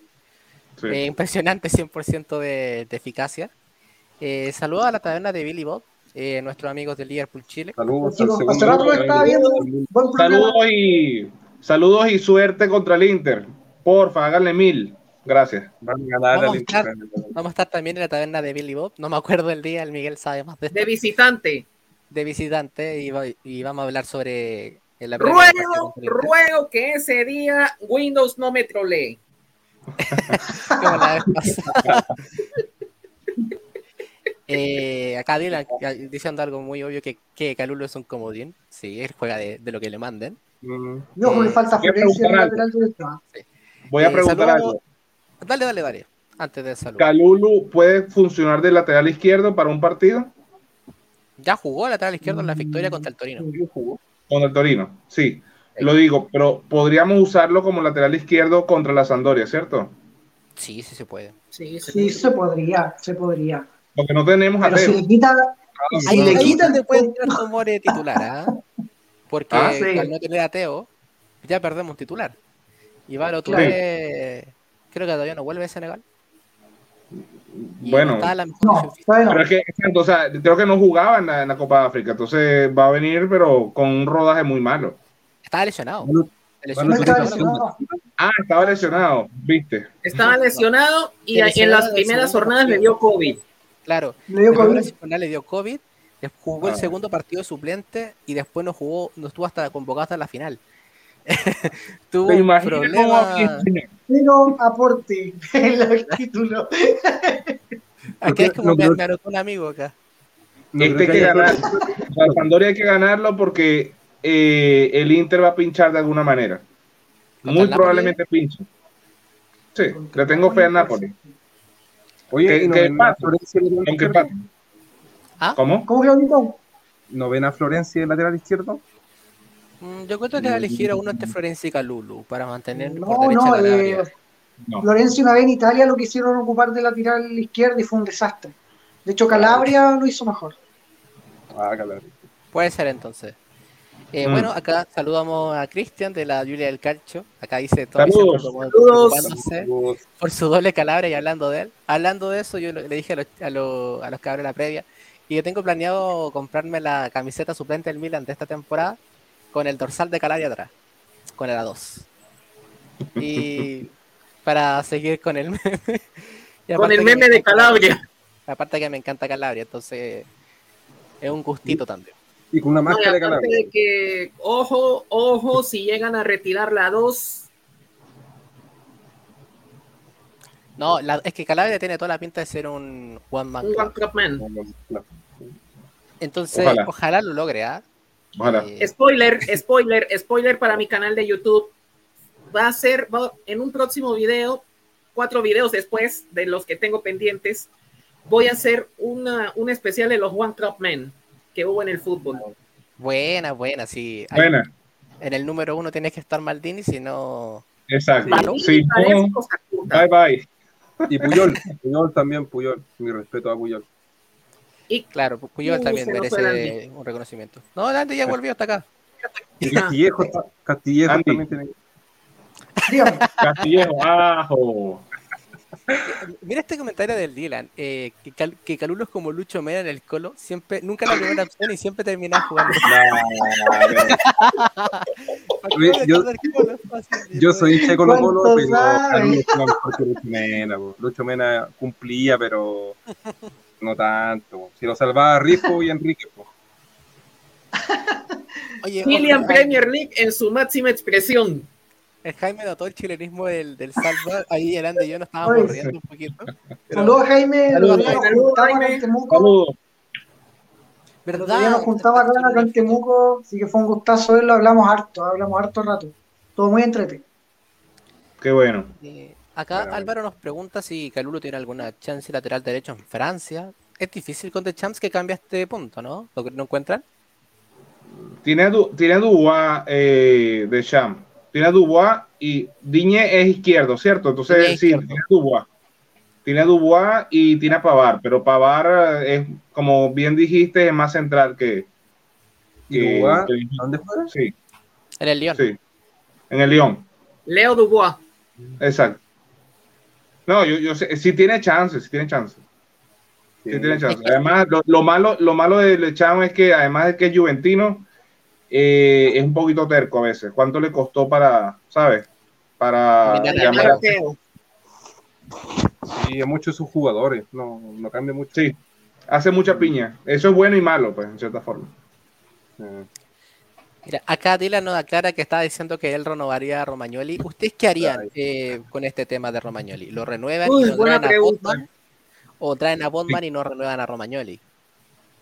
Sí. Eh, impresionante [laughs] 100% de, de eficacia. Eh, saludos a la taberna de Billy Bob, eh, nuestros amigos de Liverpool Chile. Saludos Chicos, al hace rato segundo. lo estaba viendo. Buen programa. Saludos y saludos y suerte contra el Inter. Porfa, háganle mil. Gracias. Van a ganar Vamos a estar- Inter. Vamos a estar también en la taberna de Billy Bob. No me acuerdo el día, el Miguel sabe más de esto. De visitante. De visitante y, va- y vamos a hablar sobre la Ruego, ruego que ese día Windows no me trolee. [laughs] Como la vez pasada. Eh, acá Dylan eh, diciendo algo muy obvio que, que Calulo es un comodín. Sí, él juega de, de lo que le manden. Mm, Yo creo que falta Voy a Florencia en el preguntar lateral derecho. Voy a Eh, preguntar algo. Dale, dale, dale. Antes de salud. ¿Calulu puede funcionar de lateral izquierdo para un partido? Ya jugó lateral izquierdo en la victoria contra el Torino. Con el Torino, sí. Lo digo, pero podríamos usarlo como lateral izquierdo contra la Sandoria, ¿cierto? Sí, sí se puede. Sí, sí. Sí, se podría, se podría. Porque no tenemos a si Teo. le quita, si Ahí, le quitan te puede después, tirar como de titular, ¿ah? Porque Ah, sí. al no tener a Teo, ya perdemos un titular. Y Varo Claro. Touré, creo que todavía no vuelve a Senegal. Física. todavía pero no. es que o sea, creo que no jugaba en la, en la Copa de África, entonces va a venir, pero con un rodaje muy malo. Estaba lesionado. No contra el lesionado. Ah, estaba lesionado, viste. Estaba lesionado y Se en las primeras jornadas le dio COVID. Claro. Le dio COVID. le dio COVID, jugó el Ah. segundo partido de suplente y después no jugó, no estuvo hasta convocado hasta la final. [laughs] Tuvo ¿Te un problema. Pero aporte en el título. Aquí [laughs] es como No me, un amigo acá. Este hay que ganar. La Sandoria hay que ganarlo porque eh, el Inter va a pinchar de alguna manera. ¿Contra Muy probablemente pinche. Sí, le tengo fe al Napoli. Oye, ¿Qué- ¿y no qué a pasa? Florencia en izquierdo? empate. ¿Ah? ¿Cómo? ¿Cómo que lo quitó? ¿No ven a Florencia lateral izquierdo? Mm, Yo creo que va a elegir a uno este Florencia y Calulu para mantener por No, derecha no, Calabria. eh, No. Florencia una vez en Italia lo quisieron ocupar de lateral izquierdo y fue un desastre. De hecho, Calabria lo hizo mejor. Ah, claro. Puede ser entonces. Eh, Mm. Bueno, acá saludamos a Cristian de la Julia del Calcio. Acá dice todo Saludos. Por su doble calabria y hablando de él. Hablando de eso, yo le dije a los, a los, a los cabros en la previa. Y yo tengo planeado comprarme la camiseta suplente del Milan de esta temporada con el dorsal de Calabria atrás. Con el A2. Y [laughs] para seguir con el meme. [laughs] Con el meme me de Calabria. Aparte que me encanta Calabria, entonces es un gustito también. Y con una No, y máscara de Calabria. de que, ojo, ojo, si llegan a retirar la 2, No, la- es que Calabria tiene toda la pinta de ser un one man un. One Club Man. Entonces, ojalá, Ojalá. lo logre, ¿ah? Eh, Spoiler, spoiler, spoiler para mi canal de YouTube. Va a ser va- en un próximo video, cuatro videos después de los que tengo pendientes, voy a hacer una, un especial de los One Club Men que hubo en el fútbol. buena, buena, sí. Hay- Buena, En el número uno tienes que estar Maldini, si no. exacto. Sí, bye bye. Y Puyol, Puyol también, Puyol. Mi respeto a Puyol. Y Claro, Puyol Uh, también merece Andy. un reconocimiento. No, Andy ya volvió hasta acá. Y Castillejo, está- Castillejo Andy. también tiene. [laughs] Castillejo, ajo. Mira este comentario del Dylan, eh, que, Cal- que Calulo es como Lucho Mena en el Colo, siempre, nunca la primera opción y siempre termina jugando. [laughs] Oye, yo- Yo soy hincha de Colo Colo, ¿Cuánto pero sabe? Calulo juega mejor que Lucho Mena. po. Lucho Mena cumplía, pero no tanto. Si lo salvaba Rijo y Enrique. po. [laughs] Oye, William Premier League en su máxima expresión. El Jaime notó el chilenismo del, del Salva. Ahí el Andy y yo nos estábamos Oye, riendo un poquito. Pero, Saludos, Jaime. Saludos, Jaime. Saludos. Otro día nos juntamos acá, acá en Temuco, así que fue un gustazo verlo. Hablamos harto, hablamos harto rato. Todo muy entrete. Qué bueno. Eh, acá Bueno, Álvaro nos pregunta si Calulo tiene alguna chance lateral derecho en Francia. Es difícil con The Champs que cambia este punto, ¿no? ¿Lo que no encuentran? Tiene tiene Dubois eh, de Champ. Tiene Dubois y Diñe es izquierdo, ¿cierto? Entonces, sí, izquierdo. tiene Dubois. Tiene Dubois y tiene a Pavar, pero Pavar es, como bien dijiste, es más central que, que- ¿Dónde juega? sí, En el León. sí, en el León. Leo Dubois. Exacto. No, yo, yo sé, sí tiene chance, sí tiene chance. Sí Sí. tiene chance. Además, lo, lo malo, lo malo de Lecham es que además de que es juventino, eh, es un poquito terco a veces. ¿Cuánto le costó para, sabes? Para llamar a-. Sí, a muchos de sus jugadores. No, no cambia mucho. Sí, hace mucha piña. Eso es bueno y malo, pues, en cierta forma. Eh, Mira, acá Dylan nos aclara que estaba diciendo que él renovaría a Romagnoli. ¿Ustedes qué harían eh, con este tema de Romagnoli? ¿Lo renuevan Uy, y lo traen a. Botman? ¿O traen a Botman y no renuevan a Romagnoli?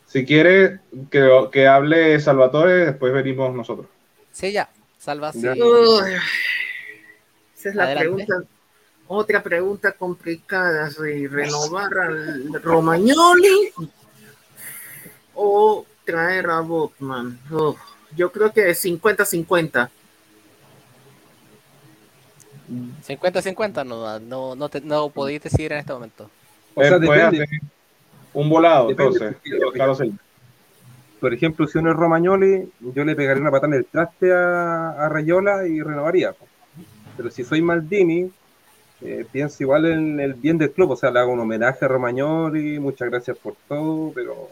Si quiere que, que hable Salvatore, después venimos nosotros. Sí, ya. Salva, sí. Ya. Uy, esa es la Adelante. pregunta. Otra pregunta complicada, si renovar al Romagnoli o traer a Botman. Uf, yo creo que 50-50. 50-50, no, no, no, te- no podéis decidir en este momento. O sea, depende. un volado, Depende, entonces. Sainz. Por ejemplo, si uno es Romagnoli, yo le pegaría una patada en el traste a, a Rayola y renovaría. Pero si soy Maldini, eh, pienso igual en el bien del club. O sea, le hago un homenaje a Romagnoli, muchas gracias por todo, pero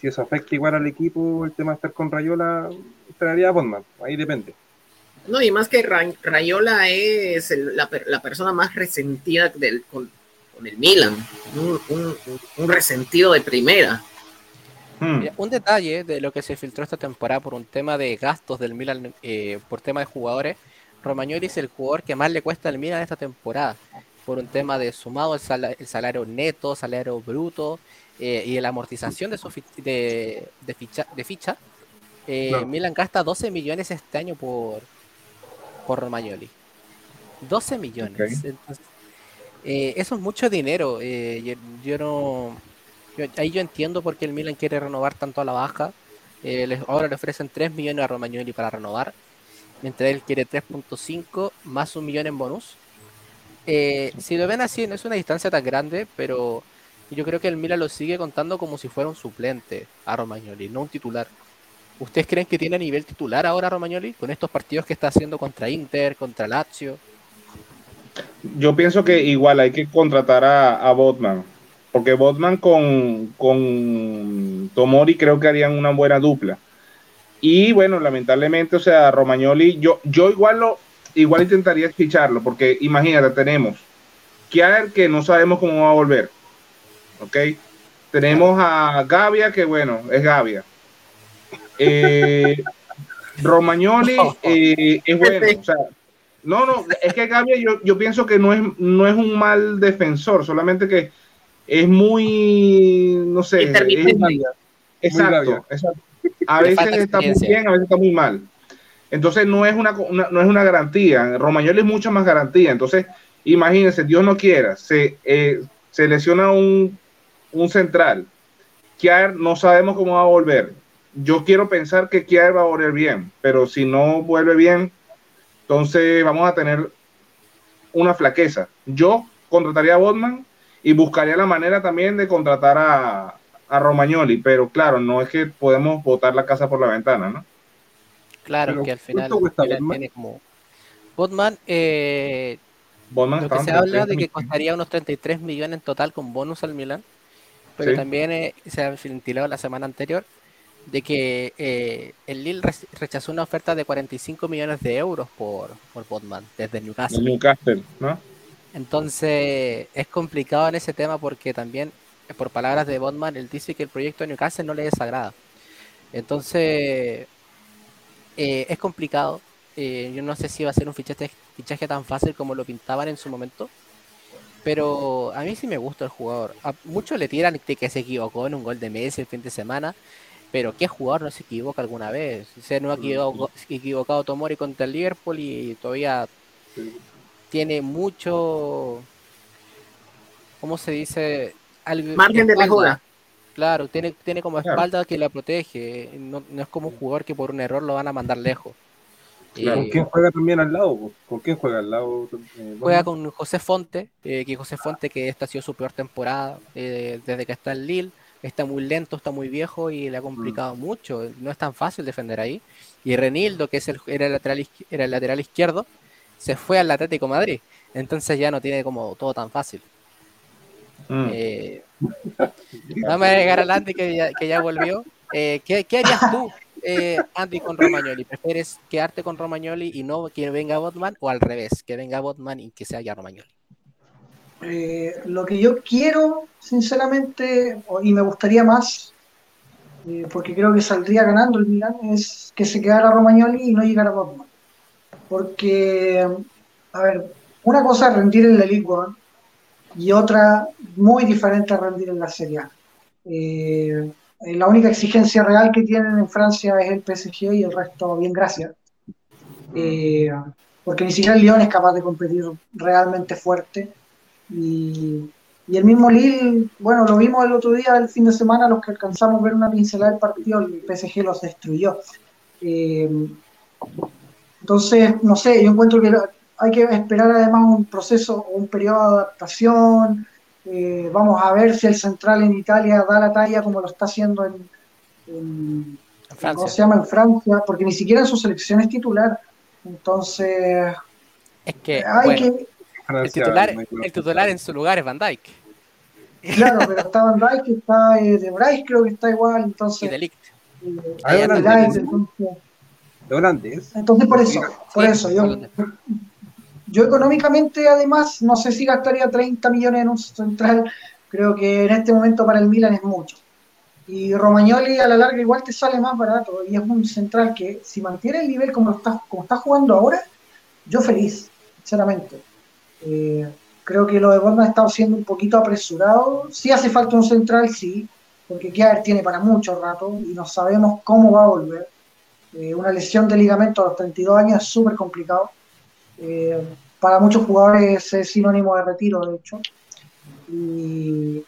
si eso afecta igual al equipo, el tema de estar con Rayola, traería a Bondman. Ahí depende. No, y más que Ra- Rayola es el- la, la persona más resentida del, con, con el Milan. Un, un- un resentido de primera. Hmm. Mira, un detalle de lo que se filtró esta temporada por un tema de gastos del Milan, eh, por tema de jugadores, Romagnoli es el jugador que más le cuesta al Milan esta temporada, por un tema de sumado el, sala- el salario neto, salario bruto eh, y la amortización de, su fi- de, de ficha. De ficha eh. Milan gasta 12 millones este año por, por Romagnoli. 12 millones. Entonces, eh, eso es mucho dinero. yo, yo no. yo- ahí yo entiendo por qué el Milan quiere renovar tanto a la baja. Les- ahora le ofrecen 3 millones a Romagnoli para renovar. Mientras él quiere 3.5 más un millón en bonus. Si lo ven así, no es una distancia tan grande, pero yo creo que el Milan lo sigue contando como si fuera un suplente a Romagnoli, no un titular. ¿Ustedes creen que tiene nivel titular ahora Romagnoli con estos partidos que está haciendo contra Inter, contra Lazio? Yo pienso que igual hay que contratar a, a Botman, porque Botman con, con Tomori creo que harían una buena dupla. Y bueno, lamentablemente, o sea, Romagnoli, yo, yo igual lo, igual intentaría ficharlo, porque imagínate, tenemos Kiar que no sabemos cómo va a volver. ¿Ok? Tenemos a Gavia, que bueno, es Gavia. Eh, [laughs] Romagnoli eh, es bueno, o sea, no, no, es que Gavia yo, yo pienso que no es, no es un mal defensor, solamente que es muy, no sé, es- exacto, exacto. A Le veces está muy bien, a veces está muy mal. Entonces no es una, una- no es una garantía. Romagnoli es mucho más garantía. Entonces, imagínense, Dios no quiera, se, eh, se lesiona un, un central. Kiar no sabemos cómo va a volver. Yo quiero pensar que Kiar va a volver bien, pero si no vuelve bien, entonces vamos a tener una flaqueza. Yo contrataría a Botman y buscaría la manera también de contratar a, a Romagnoli, pero claro, no es que podemos botar la casa por la ventana, ¿no? Claro, Pero, que al final ¿cuánto cuesta Milan Botman? tiene como... Botman, eh, Botman lo que está se habla de 30 que costaría unos 33 millones en total con bonus al Milan, pero Sí. también eh, se ha ventilado la semana anterior de que eh, el Lille re- rechazó una oferta de 45 millones de euros por, por Botman desde Newcastle. Newcastle, ¿no? Entonces es complicado en ese tema porque también, eh, por palabras de Botman, él dice que el proyecto de Newcastle no le desagrada. Entonces eh, es complicado. Eh, yo no sé si va a ser un fichaje, fichaje tan fácil como lo pintaban en su momento. Pero a mí sí me gusta el jugador. A muchos le tiran de que se equivocó en un gol de Messi el fin de semana. Pero ¿qué jugador no se equivoca alguna vez? Se no ha equivocado, equivocado Tomori contra el Liverpool y todavía tiene mucho, ¿cómo se dice? Algo- Margen de mejora. Claro, tiene, tiene como Claro. espalda que la protege. No, no es como un jugador que por un error lo van a mandar lejos. Claro. ¿Con quién juega también al lado? po? ¿Con quién juega al lado? eh, juega con José Fonte, eh, que José Fonte que esta ha sido su peor temporada eh, desde que está en Lille. está muy lento, está muy viejo y le ha complicado mucho. No es tan fácil defender ahí. Y Renildo, que es el, era, el lateral, era el lateral izquierdo, se fue al Atlético de Madrid. Entonces ya no tiene como todo tan fácil. Mm. Vamos a llegar Andy que ya, que ya volvió. Eh, ¿qué, qué harías tú, eh, Andy, con Romagnoli? ¿Prefieres quedarte con Romagnoli y no que venga Botman o al revés, que venga Botman y que se haya Romagnoli? Eh, lo que yo quiero, sinceramente, y me gustaría más, eh, porque creo que saldría ganando el Milan, es que se quedara Romagnoli y no llegara Botman. Porque, a ver, una cosa es rendir en la Ligue 1 y otra muy diferente a rendir en la Serie A. Eh, la única exigencia real que tienen en Francia es el PSG y el resto, bien, gracias. Eh, porque ni siquiera el Lyon es capaz de competir realmente fuerte. Y, el mismo Lille, bueno, lo vimos el otro día, el fin de semana, los que alcanzamos a ver una pincelada del partido, el PSG los destruyó. Eh, entonces, no sé, yo encuentro que hay que esperar además un proceso un periodo de adaptación. Eh, vamos a ver si el central en Italia da la talla como lo está haciendo en, en- En ¿cómo Francia. se llama? En Francia, porque ni siquiera en su selección es titular. Entonces, Es que, hay bueno, que, el titular, hay el titular en su lugar es Van Dijk Claro, [laughs] pero está Van Dijk, está eh, De Vrij, creo que está igual, y entonces. De Ligt. eh, eh, holandés. Delight, entonces, ¿De holandés? entonces por eso, por eso, yo, holandés. Yo económicamente además no sé si gastaría 30 millones en un central, creo que en este momento para el Milan es mucho. Y Romagnoli a la larga igual te sale más barato y es un central que si mantiene el nivel como está, como está jugando ahora, yo feliz, sinceramente. Eh, creo que lo de Botman ha estado siendo un poquito apresurado. Sí hace falta un central, sí, porque Kjaer tiene para mucho rato y no sabemos cómo va a volver. Eh, una lesión de ligamento a los 32 años es súper complicado. Eh, para muchos jugadores es sinónimo de retiro, de hecho. Y,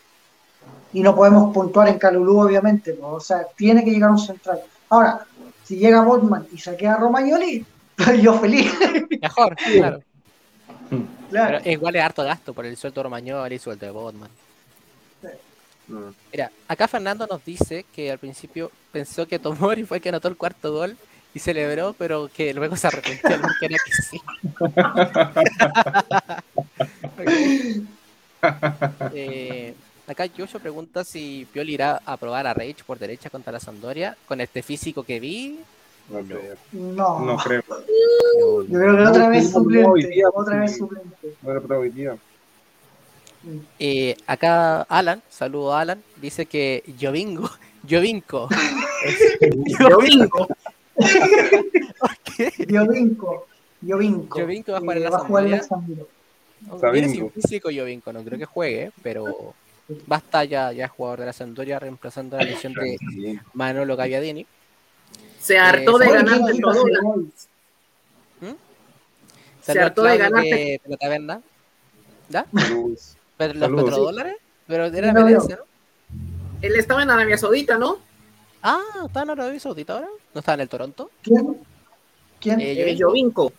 y no podemos puntuar en Calulú, obviamente. O sea, tiene que llegar un central. Ahora, si llega Botman y se queda Romagnoli, [laughs] yo feliz. Mejor, claro. Claro. Pero igual es harto gasto por el sueldo de Romagnoli y sueldo de Botman. Mira, acá Fernando nos dice que al principio pensó que Tomori fue el que anotó el cuarto gol y celebró, pero que luego se arrepintió porque era que sí. Eh, acá Joshua pregunta si Pioli irá a probar a Rage por derecha contra la Sampdoria con este físico que vi. No creo. No, No creo. yo creo que otra vez suplente. Otra vez suplente. No. Eh, acá Alan, saludo a Alan, dice que Jovingo, [laughs] Jovinko. [laughs] Jovinko. Jovinko. Jovinko va a jugar en la va a jugar en la. Tiene Sabingo. sin físico Jovinko, no creo que juegue, pero basta ya, ya es jugador de la Sampdoria reemplazando la lesión de. Manolo Gaviadini. Se hartó de Eh, Oye, ganar ¿quién de todo. Se hartó de ganarte- de Pelotavenda. ¿Ya? Saludos. Pero los petrodólares, pero era No, no. Valencia, ¿no? Él estaba en Arabia Saudita, ¿no? Ah, ¿está en Arabia Saudita ahora? ¿No está en el Toronto? ¿Quién? ¿Quién? Eh, Eh, Jovinko. Jovinko.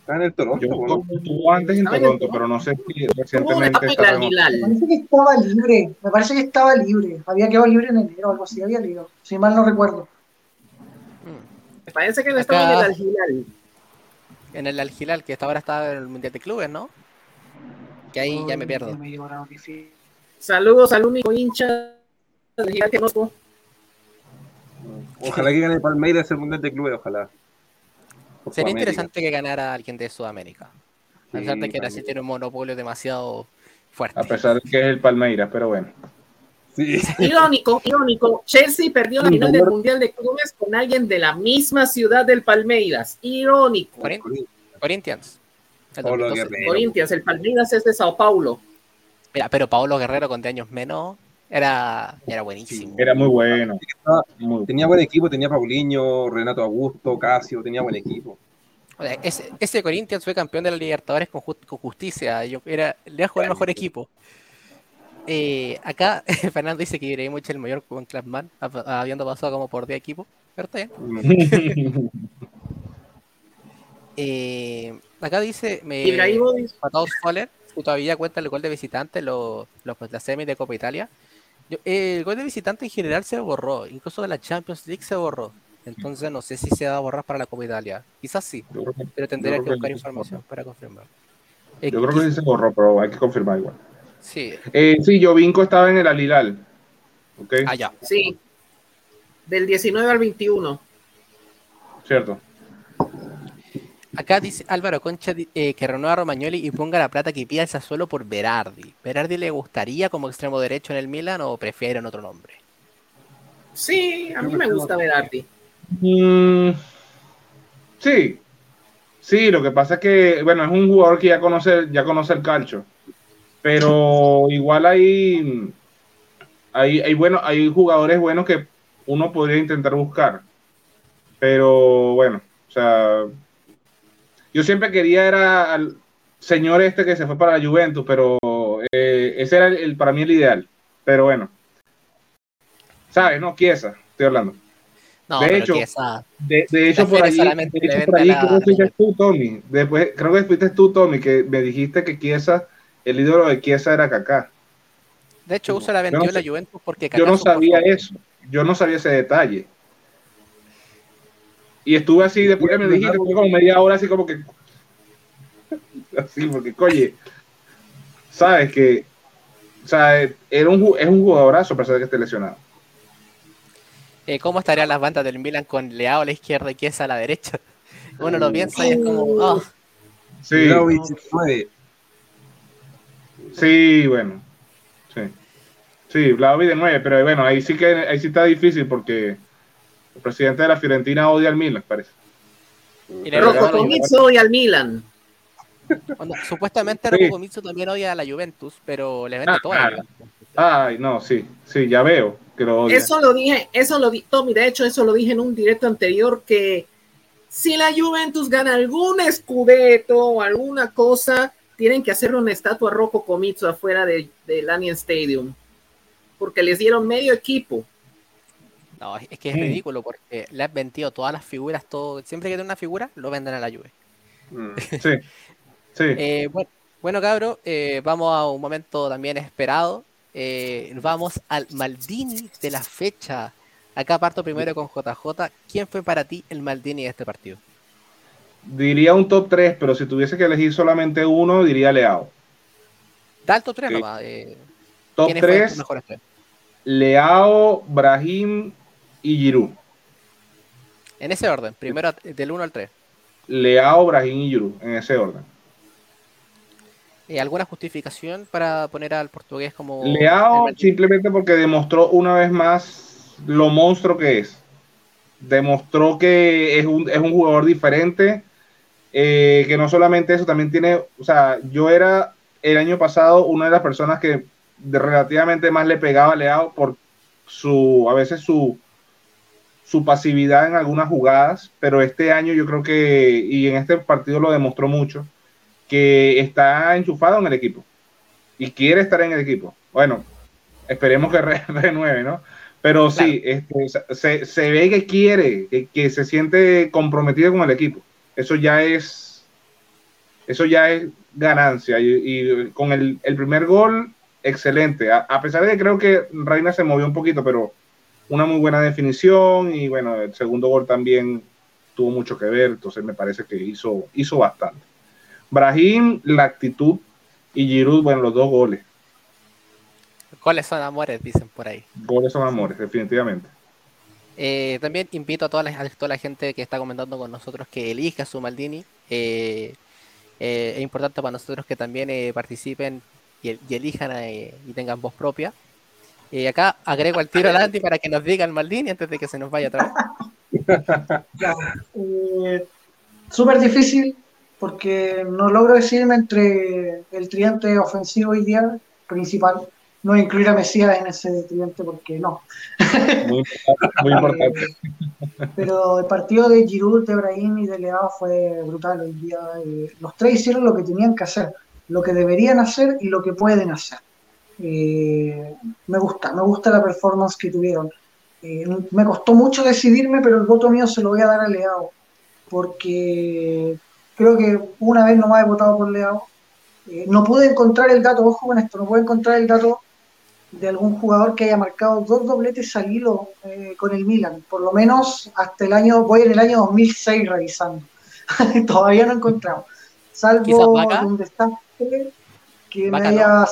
Está en el Toronto, Yo ¿no? estuvo antes en en Toronto, pero no sé si recientemente Me parece que estaba libre. Me parece que estaba libre. Había quedado libre en enero o algo así. Había leído. Si mal no recuerdo. Mm. Me parece que él estaba en el Al-Hilal. En el Al Hilal, que hasta ahora está en el Mundial de Clubes, ¿no? Que ahí ya me pierdo. Saludos al único hincha que conozco. Ojalá que gane Palmeiras el Mundial de Clubes, ojalá. Por Sería interesante que ganara alguien de Sudamérica. A pesar de que Brasil tiene un monopolio demasiado fuerte. a pesar de que es el Palmeiras, pero bueno. Sí. [laughs] Irónico, irónico. Chelsea perdió la final del. Mundial de Clubes con alguien de la misma ciudad del Palmeiras. Irónico. Corin- Corinthians. El Paulo 2012. Guerrero. Corinthians, el Palmeiras es de Sao Paulo. Mira, pero Paolo Guerrero con 10 años menos era, era buenísimo. Era muy bueno. Tenía buen equipo, tenía Paulinho, Renato Augusto, Casio, tenía buen equipo. O sea, ese, ese Corinthians fue campeón de la Libertadores con, ju- con justicia. Yo, era, le jugó el mejor equipo. Eh, acá [laughs] Fernando dice que Ibrahimovic es el mayor con Clubman, ha- habiendo pasado como por 10 equipos. Pero está bien. [laughs] Eh, acá dice me, Ibrahimovic. Mataos Foller, que todavía cuenta el gol de visitante, los, los, la semi de Copa Italia. Yo- eh, el gol de visitante en general se borró, incluso de la Champions League se borró. Entonces no sé si se va a borrar para la Copa Italia. Quizás sí, Yo pero tendría que buscar información para confirmar. Eh, yo creo que sí se borró, pero hay que confirmar igual. sí, Eh, sí, Jovinko estaba en el Alilal. Ok, allá. Sí. Del 19 al 21. cierto. Acá dice Álvaro Concha eh, que renueva a Romagnoli y ponga la plata que pida el Sassuolo por Berardi. ¿Berardi le gustaría como extremo derecho en el Milan o prefieren otro nombre? Sí, a mí me gusta Berardi. Mm, sí, sí, lo que pasa es que, bueno, es un jugador que ya conoce, ya conoce el calcio, pero [laughs] igual hay, hay, hay, bueno, hay jugadores buenos que uno podría intentar buscar, pero bueno, o sea, yo siempre quería era al señor este que se fue para la Juventus, pero eh, ese era el, el- para mí el ideal, pero bueno, sabes, no, Chiesa, estoy hablando. No, De hecho, que esa- De, de hecho, por allí, de hecho, por allí fuiste tú, Tommy. Después, creo que fuiste tú, Tommy, que me dijiste que Chiesa, el ídolo de Chiesa era Kaká. De hecho, usa la no vendió sé- la Juventus porque Yo no Kaká sabía eso. Yo no sabía ese detalle. Y estuve así, después que me dijiste, estuve como media hora así como que... [laughs] así, porque, oye, sabes que... O sea, era un, es un jugadorazo a pesar de que esté lesionado. Eh, ¿Cómo estarían las bandas del Milan con Leao a la izquierda y Chiesa a la derecha? Uno lo piensa y es como, ah, Sí, nueve. sí, bueno. Sí. Sí, Vlahovic de 9, pero bueno, ahí sí que ahí sí está difícil porque el presidente de la Fiorentina odia al Milan, parece. Rocco la odia al Milan. Supuestamente Sí. Rocco Comizzo también odia a la Juventus, pero le vende Ah, toda la claro. Juventus. Ay, no, sí, sí, ya veo que lo odia. Eso lo dije, eso lo di, Tommy, de hecho, eso lo dije en un directo anterior que si la Juventus gana algún escudeto o alguna cosa, tienen que hacerle una estatua a Rocco Comizzo afuera de- del Allianz Stadium. Porque les dieron medio equipo. No, es que es ridículo porque le han vendido todas las figuras, todo, siempre que tiene una figura, lo venden a la Juve. Mm, [laughs] Sí, sí. Eh, bueno, bueno cabro, eh, vamos a un momento también esperado. Eh, vamos al Maldini de la fecha. Acá parto primero con JJ. ¿Quién fue para ti el Maldini de este partido? Diría un top 3, pero si tuviese que elegir solamente uno, diría Leao. Da el top 3 Sí. nomás. Top ¿Quiénes fueron tus 3, mejores tres? Leao, Brahim y Giroud. En ese orden, primero del 1 al 3. Leao, Brahim y Giroud, en ese orden. Eh, ¿Alguna justificación para poner al portugués como... Leao simplemente porque demostró una vez más lo monstruo que es. Demostró que es un, es un jugador diferente, eh, que no solamente eso, también tiene, o sea, yo era el año pasado una de las personas que relativamente más le pegaba a Leao por su, a veces su, su pasividad en algunas jugadas, pero este año yo creo que, y en este partido lo demostró mucho, que está enchufado en el equipo y quiere estar en el equipo. Bueno, esperemos que [laughs] re- renueve, ¿no? Pero sí, este, se, se ve que quiere, que, que se siente comprometido con el equipo. Eso ya es, eso ya es ganancia. Y, y con el, el primer gol, excelente. A, a pesar de que creo que Reina se movió un poquito, pero una muy buena definición. Y bueno, el segundo gol también tuvo mucho que ver. Entonces me parece que hizo, hizo bastante. Brahim, la actitud y Giroud, bueno, los dos goles. ¿Cuáles son amores? Dicen por ahí. Goles son amores, definitivamente. Eh, también invito a toda, la, a toda la gente que está comentando con nosotros que elija su Maldini. Eh, eh, es importante para nosotros que también participen y, y elijan y tengan voz propia. Y acá agrego al tiro a Landy para que nos diga el Maldini antes de que se nos vaya otra vez. [laughs] Eh, Súper difícil porque no logro decidirme entre el tridente ofensivo ideal principal. No incluir a Mesías en ese tridente porque no. Muy importante. Muy importante. [laughs] Pero el partido de Giroud, de Brahim y de Leao fue brutal hoy día. Eh, los tres hicieron lo que tenían que hacer, lo que deberían hacer y lo que pueden hacer. Eh, me gusta, me gusta la performance que tuvieron. Eh, me costó mucho decidirme, pero el voto mío se lo voy a dar a Leao, porque creo que una vez nomás he votado por Leao. Eh, no pude encontrar el dato, ojo con esto, no pude encontrar el dato de algún jugador que haya marcado dos dobletes al hilo eh, con el Milan, por lo menos hasta el año, voy en el año 2006 revisando, [laughs] todavía no he encontrado, salvo donde está que me haya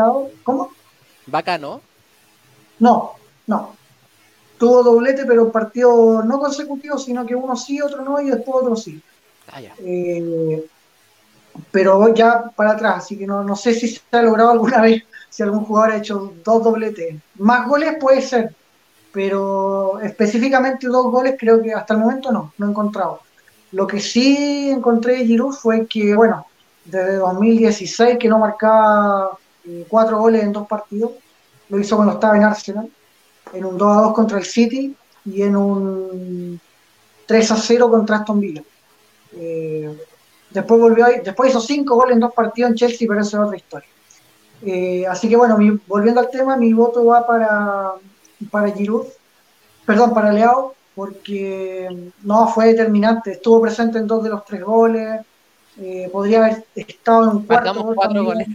saltado, ¿cómo? Vaca, ¿no? No, no. Tuvo doblete, pero partido no consecutivo, sino que uno sí, otro no, y después otro sí. Ah, ya. Eh, pero ya para atrás, así que no, no sé si se ha logrado alguna [laughs] vez, si algún jugador ha hecho dos dobletes. Más goles puede ser, pero específicamente dos goles creo que hasta el momento no, no he encontrado. Lo que sí encontré de Giroud fue que, bueno, desde 2016 que no marcaba eh, cuatro goles en dos partidos, lo hizo cuando estaba en Arsenal, en un 2 a 2 contra el City y en un 3 a 0 contra Aston Villa. Eh, después volvió a- después hizo cinco goles en dos partidos en Chelsea, pero eso es otra historia. Eh, así que bueno, mi- volviendo al tema, mi voto va para, para Giroud, perdón, para Leao, porque no fue determinante, estuvo presente en dos de los tres goles, eh, podría haber estado en un cuarto Marcamos gol cuatro goles.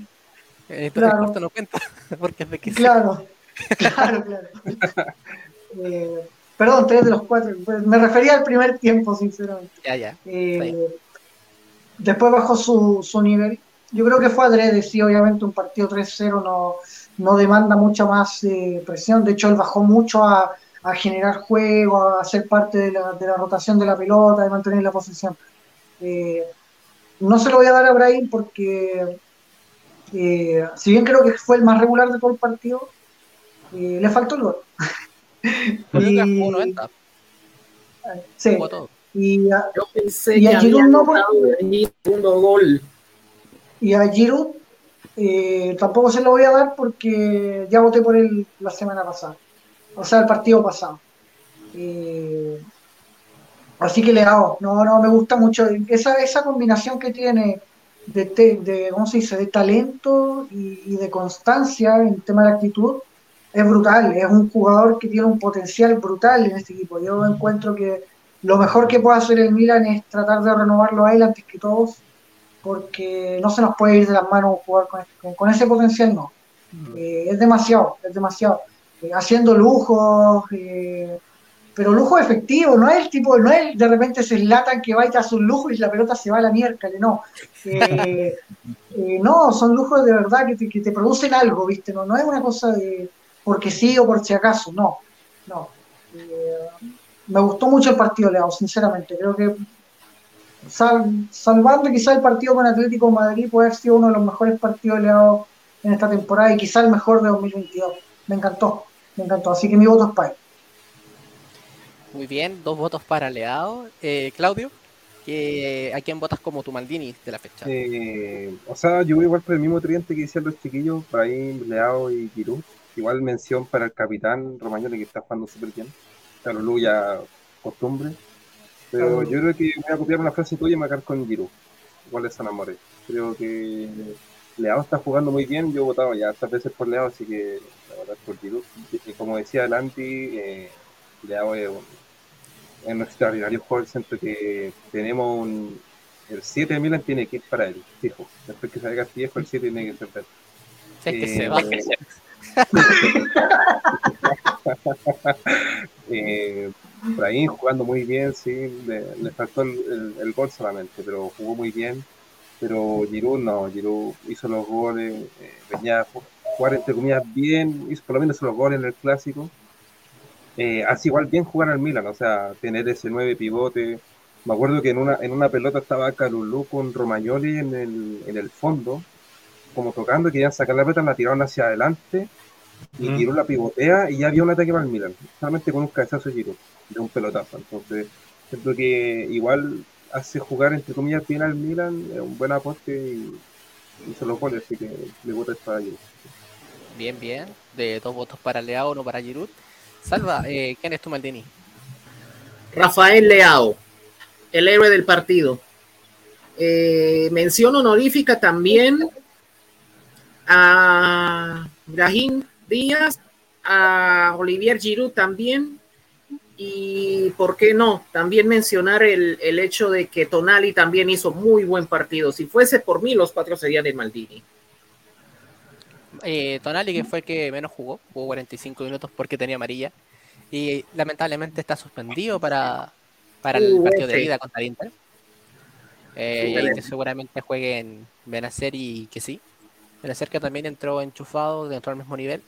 Entonces Claro. el cuarto no cuenta, [laughs] porque es de que Claro, claro, claro. [laughs] Eh, perdón, tres de los cuatro. Me refería al primer tiempo, sinceramente. Ya, ya. Eh, después bajó su, su nivel. Yo creo que fue adrede, sí, obviamente un partido 3-0 no, no demanda mucha más eh, presión. De hecho, él bajó mucho a, a generar juego, a ser parte de la, de la rotación de la pelota, de mantener la posición. No se lo voy a dar a Brahim porque, eh, si bien creo que fue el más regular de todo el partido, eh, le faltó el gol. [laughs] Y- jugó 90, sí, jugó todo. y a, Yo pensé Y que a Giroud no, el segundo gol. y a Giroud eh, tampoco se lo voy a dar porque ya voté por él la semana pasada, o sea, el partido pasado. Eh, así que le hago, no, no, me gusta mucho esa, esa combinación que tiene de, te- de, ¿cómo se dice?, de talento y, y de constancia en tema de actitud, es brutal, es un jugador que tiene un potencial brutal en este equipo. Yo encuentro que lo mejor que puede hacer el Milan es tratar de renovarlo a él antes que todos, porque no se nos puede ir de las manos jugar con, con- con ese potencial, no. Eh, es demasiado, es demasiado. Eh, haciendo lujos, eh, pero lujo efectivo, no es el tipo, no es de repente se latan que va y te hace un lujo y la pelota se va a la miércoles, no. [laughs] Eh, eh, no, son lujos de verdad que te, que te producen algo, ¿viste? No, no es una cosa de porque sí o por si acaso, no, no. Eh, me gustó mucho el partido, Leao, sinceramente. Creo que sal- salvando quizá el partido con Atlético Madrid puede haber sido uno de los mejores partidos de Leao en esta temporada y quizá el mejor de 2022. Me encantó, me encantó. Así que mi voto es para él. Muy bien, dos votos para Leao. Eh, Claudio, que, ¿a quién votas como tu Maldini de la fecha? Eh, o sea, yo voy igual por el mismo tridente que decían los chiquillos, Brahim, Leao y Giroud. Igual mención para el capitán Romagnoli que está jugando súper bien. Calulu ya costumbre. Pero Calulu. yo creo que voy a copiar una frase tuya y quedar con Giroud. Igual de San Amores. Creo que Leao está jugando muy bien. Yo he votado ya estas veces por Leao, así que voy a votar por Giroud. Y como decía Lanti, eh, Leao es un, es un extraordinario jugador. Siento que tenemos un, el 7 de Milan tiene que ir para él, fijo. Después que salga Castillejo, el 7 tiene que ser para él. Es que Eh, se va. [laughs] eh, Brahim jugando muy bien, sí, le, le faltó el, el- el gol solamente, pero jugó muy bien. Pero Giroud no, Giroud hizo los goles, eh, venía a ju- jugar entre comillas bien, hizo por lo menos los goles en el clásico. Eh, hace igual bien jugar al Milan, o sea, tener ese nueve pivote. Me acuerdo que en una, en una pelota estaba Calulú con Romagnoli en el, en el fondo, como tocando, querían sacar la pelota, la tiraron hacia adelante y Mm. La pivotea y ya había un ataque para el Milan, solamente con un cabezazo de Giroud, de un pelotazo. Entonces, siento que igual hace jugar entre comillas bien al Milan, es un buen aporte y hizo los goles, así que le voto para Giroud. Bien, bien. De dos votos para Leao, uno para Giroud. Salva, eh, ¿quién es tu Maldini? Rafael Leao, el héroe del partido. Eh, mención honorífica también a Brahim Díaz, a Olivier Giroud también. Y por qué no, también mencionar el, el hecho de que Tonali también hizo muy buen partido. Si fuese por mí, los cuatro serían de Maldini. Eh, Tonali, que fue el que menos jugó, jugó 45 minutos porque tenía amarilla. Y lamentablemente está suspendido para, para el partido de ida contra el Inter. Eh, y que seguramente juegue en Benacer y que sí. Benacer que también entró enchufado, entró al mismo nivel.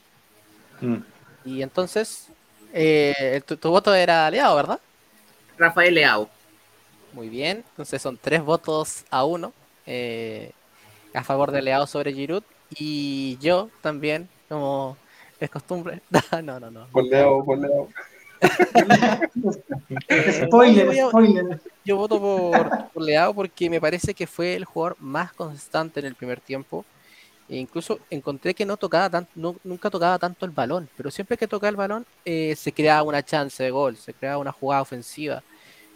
Mm. Y entonces, eh, tu, tu voto era aliado, ¿verdad? Rafael Leao. Muy bien, entonces son tres votos a uno eh, a favor de Leao sobre Giroud y yo también, como es costumbre. [laughs] no, no, no. Por Leo, por Leo. Spoiler, Yo spoiler. Yo voto por, por Leao porque me parece que fue el jugador más constante en el primer tiempo. E incluso encontré que no tocaba tan- no- nunca tocaba tanto el balón, pero siempre que tocaba el balón eh, se creaba una chance de gol, se creaba una jugada ofensiva.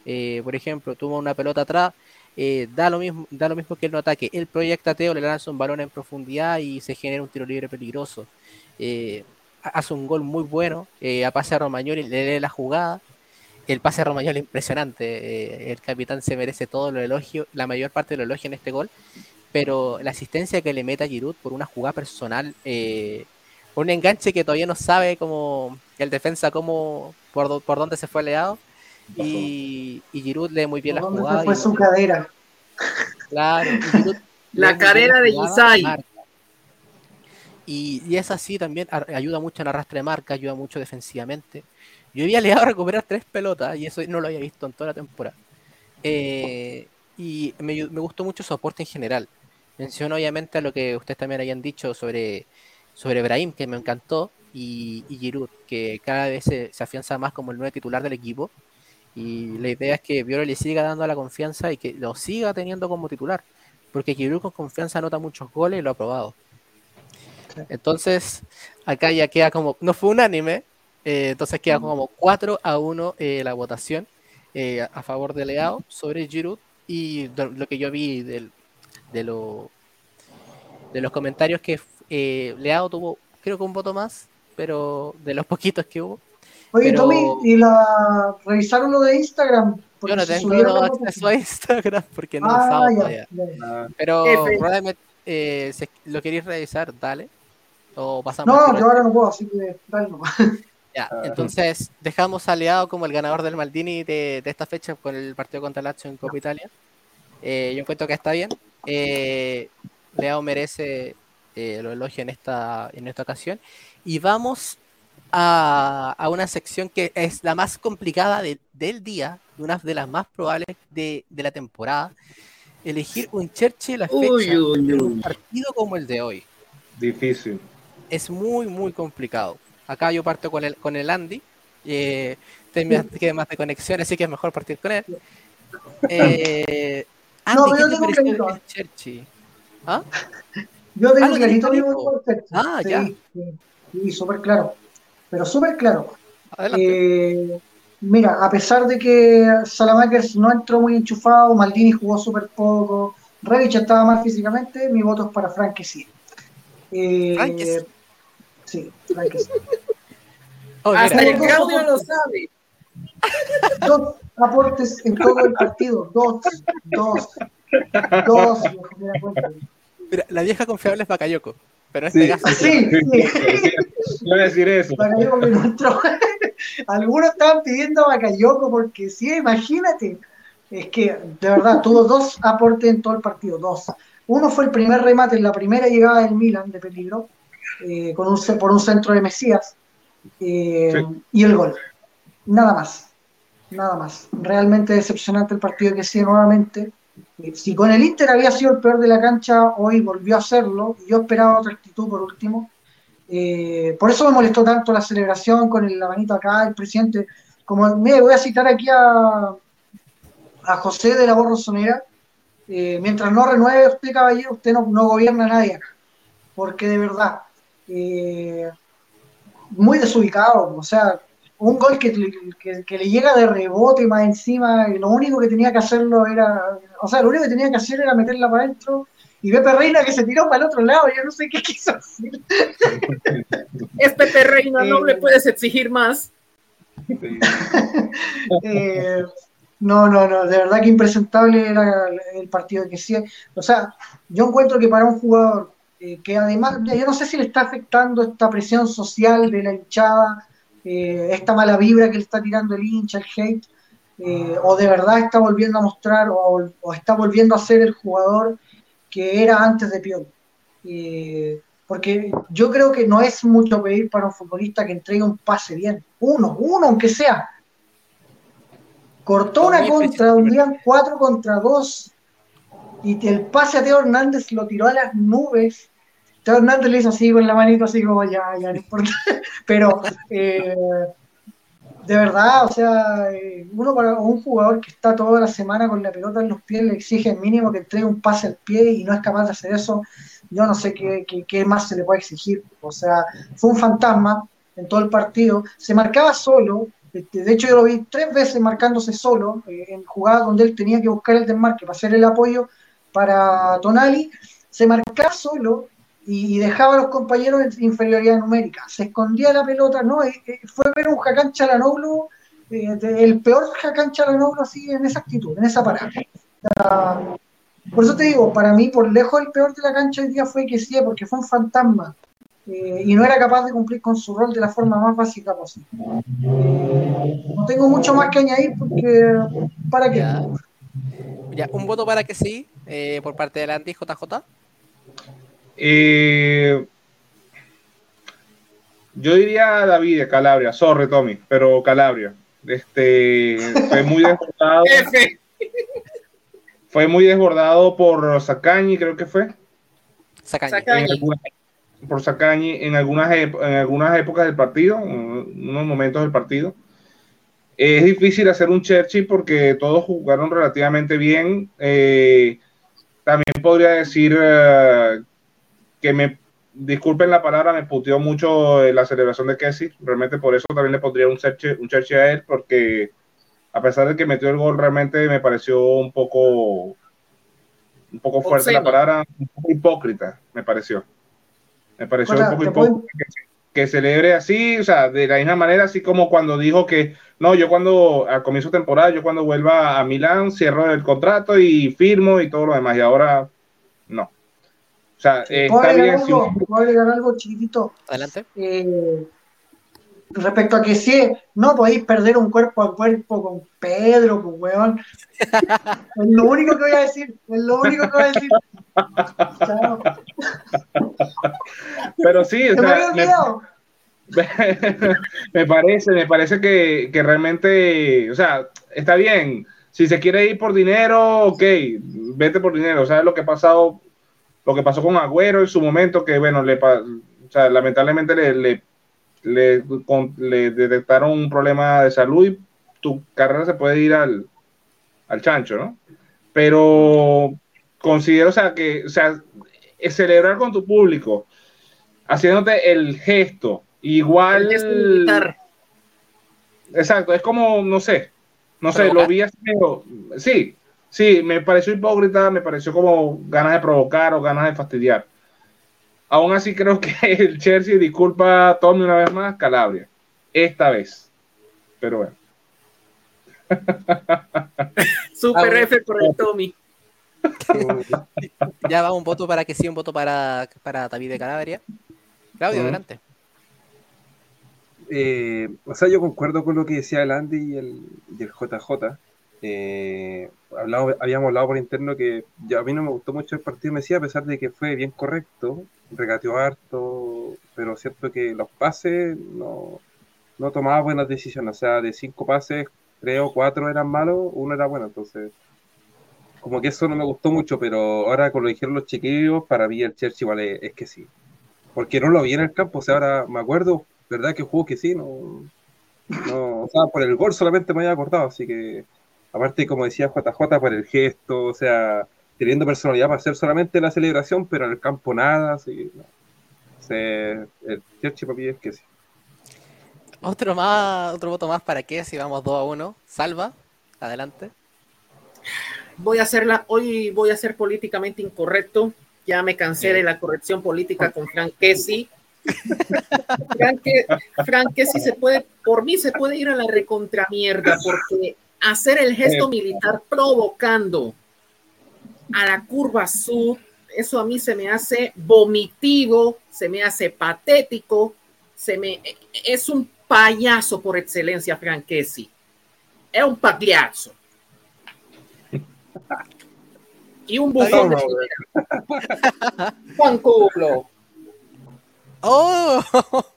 Eh, por ejemplo, tuvo una pelota atrás, eh, da, lo mismo, da lo mismo que él no ataque. Él proyecta a Teo, le lanza un balón en profundidad y se genera un tiro libre peligroso. Eh, hace un gol muy bueno, eh, a pase a Romagnoli, le lee la jugada. El pase a Romagnoli impresionante. eh, el capitán se merece todo el elogio, la mayor parte del elogio en este gol. Pero la asistencia que le mete a Giroud por una jugada personal, un enganche que todavía no sabe cómo el defensa cómo por, por dónde se fue leado. Y, y Giroud lee muy bien la ¿Por dónde jugada. se fue y- su cadera? Claro, [laughs] Giroud La carrera de marca. Y, y es así también, ayuda mucho en arrastre de marca, ayuda mucho defensivamente. Yo había [laughs] llegado a recuperar tres pelotas y eso no lo había visto en toda la temporada. Eh, y me, me gustó mucho su aporte en general. Menciono obviamente a lo que ustedes también hayan dicho sobre, sobre Brahim, que me encantó, y, y Giroud, que cada vez se, se afianza más como el nuevo titular del equipo. Y la idea es que Violo le siga dando la confianza y que lo siga teniendo como titular. Porque Giroud con confianza anota muchos goles y lo ha probado. Entonces, acá ya queda como, no fue unánime, eh, entonces queda como 4 a 1 eh, la votación eh, a favor de Leao sobre Giroud y lo que yo vi del- de, lo, de los comentarios que eh, Leao tuvo, creo que un voto más, pero de los [laughs] poquitos que hubo. Oye, Pero- Tommy, ¿y la revisaron lo de Instagram? Porque Yo no tengo [laughs] acceso a Instagram porque no Ah, ya, ya. Ah, Pero F. probablemente, eh, si lo queréis revisar, dale. O pasamos al No, yo ahora no puedo, así que dale nomás. [laughs] Ya, Ah. entonces dejamos a Leao como el ganador del Maldini de, de esta fecha con el partido contra Lazio en Copa Italia. Eh, yo encuentro que está bien. Eh, Leao merece eh, lo elogio en esta, en esta ocasión. Y vamos a, a una sección que es la más complicada de- del día, una de las más probables de, de la temporada. Elegir un Churchill la fecha Uy, uy, en un partido como el de hoy Difícil. es muy, muy complicado. Acá yo parto con el, con el Andy. Eh, tiene más de conexión, así que es mejor partir con él. [laughs] Eh, Andy, No, ¿qué pero yo te tengo el Cherchi? ¿Ah? Yo tengo lo clarito. Ah, sí, ya. Sí, súper claro. Pero súper claro. Eh, mira, a pesar de que Salamakers no entró muy enchufado, Maldini jugó súper poco, Revich estaba mal físicamente, mi voto es para Frank que sí. Eh, Frank que sí. Sí, Frank que sí. [laughs] Oh, Hasta el Claudio lo sabe. Dos aportes en todo el partido, dos, dos, dos. mira, la vieja confiable es Bakayoko. Pero en este Sí. caso, Sí, sí. Iba a decir eso. Bakayoko me encontró. Algunos estaban pidiendo a Bakayoko porque sí, imagínate. Es que, de verdad, tuvo dos aportes en todo el partido, dos. Uno fue el primer remate en la primera llegada del Milan de peligro, eh, con un, por un centro de Mesías, eh, Sí. y el gol. Nada más. Nada más. Realmente decepcionante el partido que sigue nuevamente. Eh, Si con el Inter había sido el peor de la cancha, hoy volvió a serlo. y Yo esperaba otra actitud por último. Eh, por eso me molestó tanto la celebración con el, la acá, el presidente. Como, mire, voy a citar aquí a, a José de la Borrosonera. Eh, mientras no renueve usted, caballero, usted no, gobierna a nadie acá. Porque de verdad, eh, muy desubicado. O sea, un gol que, que- que le llega de rebote más encima, y lo único que tenía que hacerlo era, o sea, lo único que tenía que hacer era meterla para adentro. Y Pepe Reina que se tiró para el otro lado, yo no sé qué quiso hacer. [laughs] Es Pepe Reina, no Eh, le puedes exigir más. [laughs] Eh, no, no, no, de verdad que impresentable era el partido que sí. O sea, yo encuentro que para un jugador eh, que además, yo no sé si le está afectando esta presión social de la hinchada, eh, esta mala vibra que le está tirando el hincha, el hate, eh, o de verdad está volviendo a mostrar o, o está volviendo a ser el jugador que era antes de Pion. porque yo creo que no es mucho pedir para un futbolista que entregue un pase bien. Uno, uno aunque sea. Cortó una contra, un día cuatro contra dos y el pase a Teo Hernández lo tiró a las nubes. Teo Hernández le hizo así con la manito, así como ya, ya no importa. [laughs] Pero eh, de verdad, o sea, eh, uno para un jugador que está toda la semana con la pelota en los pies le exige mínimo que entregue un pase al pie y no es capaz de hacer eso. Yo no sé qué, qué más se le puede exigir. O sea, fue un fantasma en todo el partido. Se marcaba solo, este, de hecho, yo lo vi tres veces marcándose solo, eh, en jugadas donde él tenía que buscar el desmarque para hacer el apoyo para Tonali, se marcaba solo y, dejaba a los compañeros en inferioridad numérica. Se escondía la pelota, ¿no? Eh, eh, fue ver un Hakan Chalanoglu, el peor Hakan Chalanoglu así en esa actitud, en esa parada. por eso te digo, para mí, por lejos el peor de la cancha hoy día fue que sí, porque fue un fantasma. Eh, y no era capaz de cumplir con su rol de la forma más básica posible. Eh, no tengo mucho más que añadir porque ¿para qué? Ya, un voto para que sí, eh, por parte de la anti JJ. Yo diría David de Calabria, sorry Tommy, pero Calabria. Este fue muy desbordado. [laughs] fue muy desbordado por Sacañi, creo que fue. Sacañi por Sacañi en algunas, en algunas épocas del partido, en unos momentos del partido. Es difícil hacer un Churchill porque todos jugaron relativamente bien. Eh, también podría decir eh, que me, disculpen la palabra, me puteó mucho la celebración de Kessie. Realmente por eso también le pondría un Churchill, un a él, porque a pesar de que metió el gol, realmente me pareció un poco, un poco fuerte la palabra, un poco hipócrita, me pareció. Me pareció un poco hipócrita que, celebre así, o sea, de la misma manera, así como cuando dijo que, no, yo cuando, a comienzo de temporada, yo cuando vuelva a Milán, cierro el contrato y firmo y todo lo demás, y ahora no. O sea, está bien. Algo, ¿Puedo agregar algo chiquitito? Adelante. Eh, respecto a que si no podéis perder un cuerpo a cuerpo con Pedro, pues weón. es lo único que voy a decir, es lo único que voy a decir. [laughs] Pero sí, [laughs] me, parece, me parece que, que, realmente, o sea, está bien. Si se quiere ir por dinero, ok, vete por dinero. ¿Sabes lo que ha pasado? Lo que pasó con Agüero en su momento, que bueno, le, o sea, lamentablemente le, le le, le detectaron un problema de salud y tu carrera se puede ir al, al chancho, ¿no? Pero considero, o sea, que, o sea, celebrar con tu público, haciéndote el gesto, igual. Exacto, es como, no sé, no sé, lo vi así, sí, sí, me pareció hipócrita, me pareció como ganas de provocar o ganas de fastidiar. Aún así creo que [laughs] el Chelsea disculpa a Tommy una vez más, Calabria. Esta vez. Pero bueno. [laughs] Super F por el Tommy. [laughs] ya va un voto para que sí, un voto para, para David de Calabria. Claudio, adelante. Eh, o sea, yo concuerdo con lo que decía el Andy y el, y el JJ. Eh, habíamos hablado por interno que a mí no me gustó mucho el partido, me decía, a pesar de que fue bien correcto, regateó harto, pero cierto que los pases no, no tomaba buenas decisiones. O sea, de cinco pases, creo cuatro eran malos, uno era bueno. Entonces, como que eso no me gustó mucho, pero ahora con lo dijeron los chiquillos, para mí el Chelsea igual es, que sí. Porque no lo vi en el campo, o sea, ahora me acuerdo, ¿verdad que jugó que sí? No, no, o sea, por el gol solamente me había acordado, así que, aparte, como decía JJ, por el gesto, o sea, teniendo personalidad para hacer solamente la celebración, pero en el campo nada, así no. el para es que sí. Otro más, otro voto más para que si vamos 2 a 1. Salva, adelante. Voy a hacerla, hoy voy a ser políticamente incorrecto. Ya me cansé de la corrección política con Frank Kessi. Frank, Kessi se puede, por mí se puede ir a la recontramierda, porque hacer el gesto militar provocando a la curva sur eso a mí se me hace vomitivo, se me hace patético, se me es un payaso por excelencia, Franchesi. Es un pagliazzo. Y un bufón de. Juan culo. ¡Oh!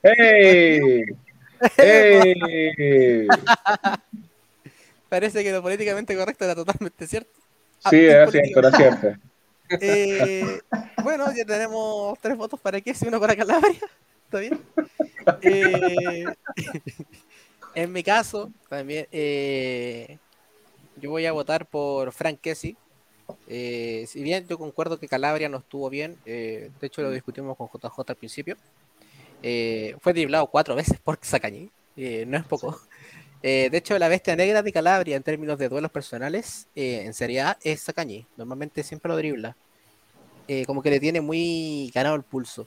¡Hey! [laughs] ¡Hey! Parece que lo políticamente correcto era totalmente cierto. Ah, Sí, era cierto, era cierto. [laughs] Eh, bueno, ya tenemos tres votos para que y uno para Calabria. [laughs] ¿Está bien? Eh, [laughs] en mi caso, también eh, yo voy a votar por Frank Kessie. Si bien yo concuerdo que Calabria no estuvo bien, de hecho lo discutimos con JJ al principio, fue driblado cuatro veces por Sacañí, eh, no es poco. Eh, de hecho, la bestia negra de Calabria en términos de duelos personales eh, en Serie A es Sacañí. Normalmente siempre lo dribla. Eh, como que le tiene muy ganado el pulso.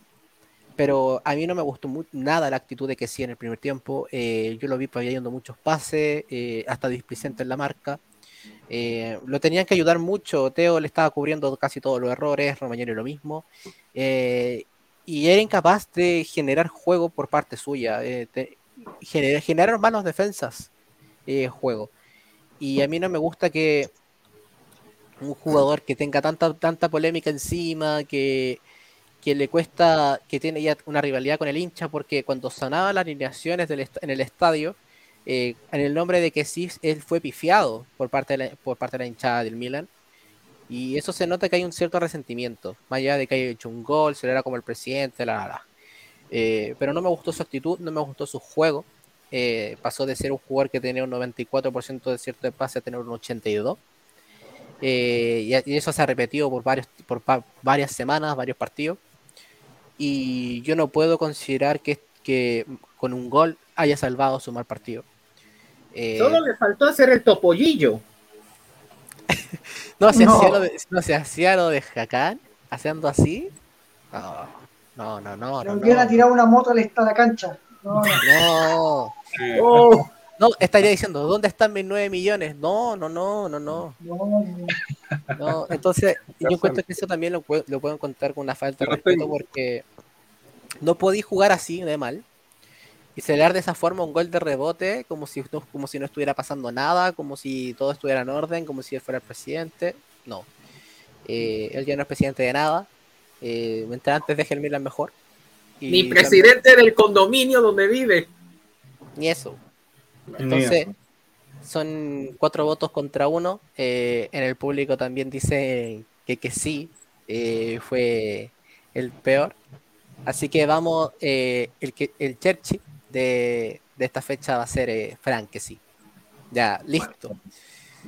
Pero a mí no me gustó nada la actitud de que sí en el primer tiempo. Yo lo vi pavillando muchos pases, hasta displicente en la marca. Lo tenían que ayudar mucho. Teo le estaba cubriendo casi todos los errores, Romagnoli lo mismo. Y era incapaz de generar juego por parte suya. Gener- generar manos defensas eh, juego. Y a mí no me gusta que un jugador que tenga tanta, tanta polémica encima, que, que le cuesta, que tiene ya una rivalidad con el hincha, porque cuando sonaba las alineaciones del en el estadio, eh, en el nombre de que sí, él fue pifiado por parte, de la, por parte de la hinchada del Milan. Y eso se nota que hay un cierto resentimiento, más allá de que haya hecho un gol, se le era como el presidente, la, la. Eh, pero no me gustó su actitud, no me gustó su juego. Eh, pasó de ser un jugador que tenía un 94% de cierto de pase a tener un 82%. Eh, y, eso se ha repetido por, varios, por pa- varias semanas, varios partidos. Y yo no puedo considerar que, que con un gol haya salvado su mal partido. Eh, Solo le faltó hacer el topollillo. [laughs] no, se No. hacía lo de, no se hacía lo de Hakan, haciendo así. No, no, no, no. No, no. tirar una moto a la, a la cancha. No, no. No, Oh, no, estaría diciendo, ¿dónde están mis 9 millones? No, no, no, no, no. No. Entonces, yo encuentro que eso también lo, pue- lo puedo encontrar con una falta de respeto porque no podí jugar así de mal y celebrar de esa forma un gol de rebote como si, no- como si no estuviera pasando nada, como si todo estuviera en orden, como si él fuera el presidente. No. Eh, él ya no es presidente de nada. Eh, mientras antes deje el Milan mejor. Y ni también- presidente del condominio donde vive. Ni eso. Entonces, son cuatro votos contra uno. Eh, en el público también dice que, que sí, eh, fue el peor. Así que vamos, eh, el, que, el Cherchi de, de esta fecha va a ser eh, Frank, que sí. Ya, listo.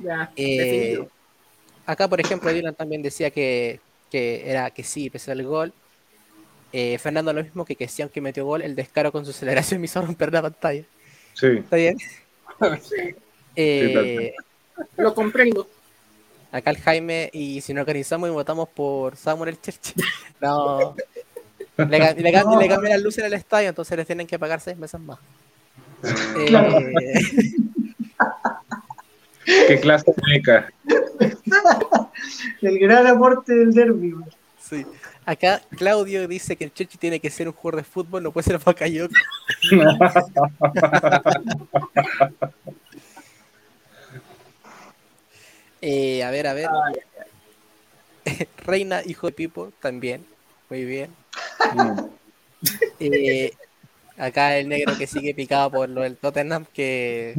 Ya, Eh, acá, por ejemplo, Dylan también decía que, que era que sí, pese al gol. Eh, Fernando lo mismo que que sí, aunque metió gol, el descaro con su aceleración me hizo romper la pantalla. Sí. ¿Está bien? Sí, Eh, lo comprendo. acá el Jaime, y si nos organizamos y votamos por Samuel el Church, [laughs] no. Le, le cam- le cambian las luces en el estadio, entonces les tienen que pagar seis meses más. Eh, Claro. ¿Qué clase de beca? [laughs] El gran aporte del derby. güey. sí. Acá Claudio dice que el Church tiene que ser un jugador de fútbol, no puede ser Bakayoko. [laughs] Eh, a ver, a ver. [laughs] Reina, hijo de Pipo, también. Muy bien. Eh, acá el negro que sigue picado por lo del Tottenham, que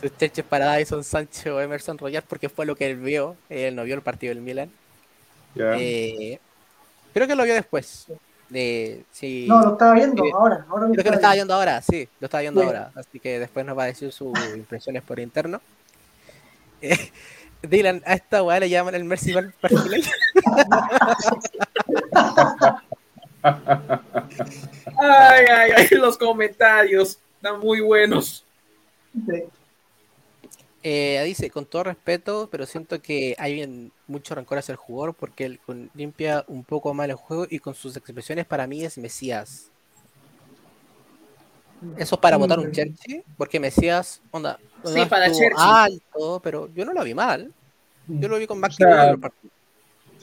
sus cheches para Dyson Sancho o Emerson Royal, porque fue lo que él vio. Él no vio el partido del Milan. Ya. Eh, creo que lo vio después. De, sí, No, lo estaba viendo Sí. ahora. ahora creo que lo estaba viendo ahora, sí, lo estaba viendo Sí. ahora. Así que después nos va a decir sus impresiones por interno. Eh, [laughs] Dylan, a esta weá le llaman el Merciful Perfilay. [laughs] Ay, ay, ay, los comentarios están muy buenos. viendo. Eh, dice, con todo respeto, pero siento que hay mucho rencor hacia el jugador porque él limpia un poco mal el juego y con sus expresiones para mí es Mesías. Eso es para votar un Mm. Chelsea, porque Mesías, onda, Sí, para estuvo Chelsea. alto, pero yo no lo vi mal. Yo lo vi con más O sea, que bueno en el partido.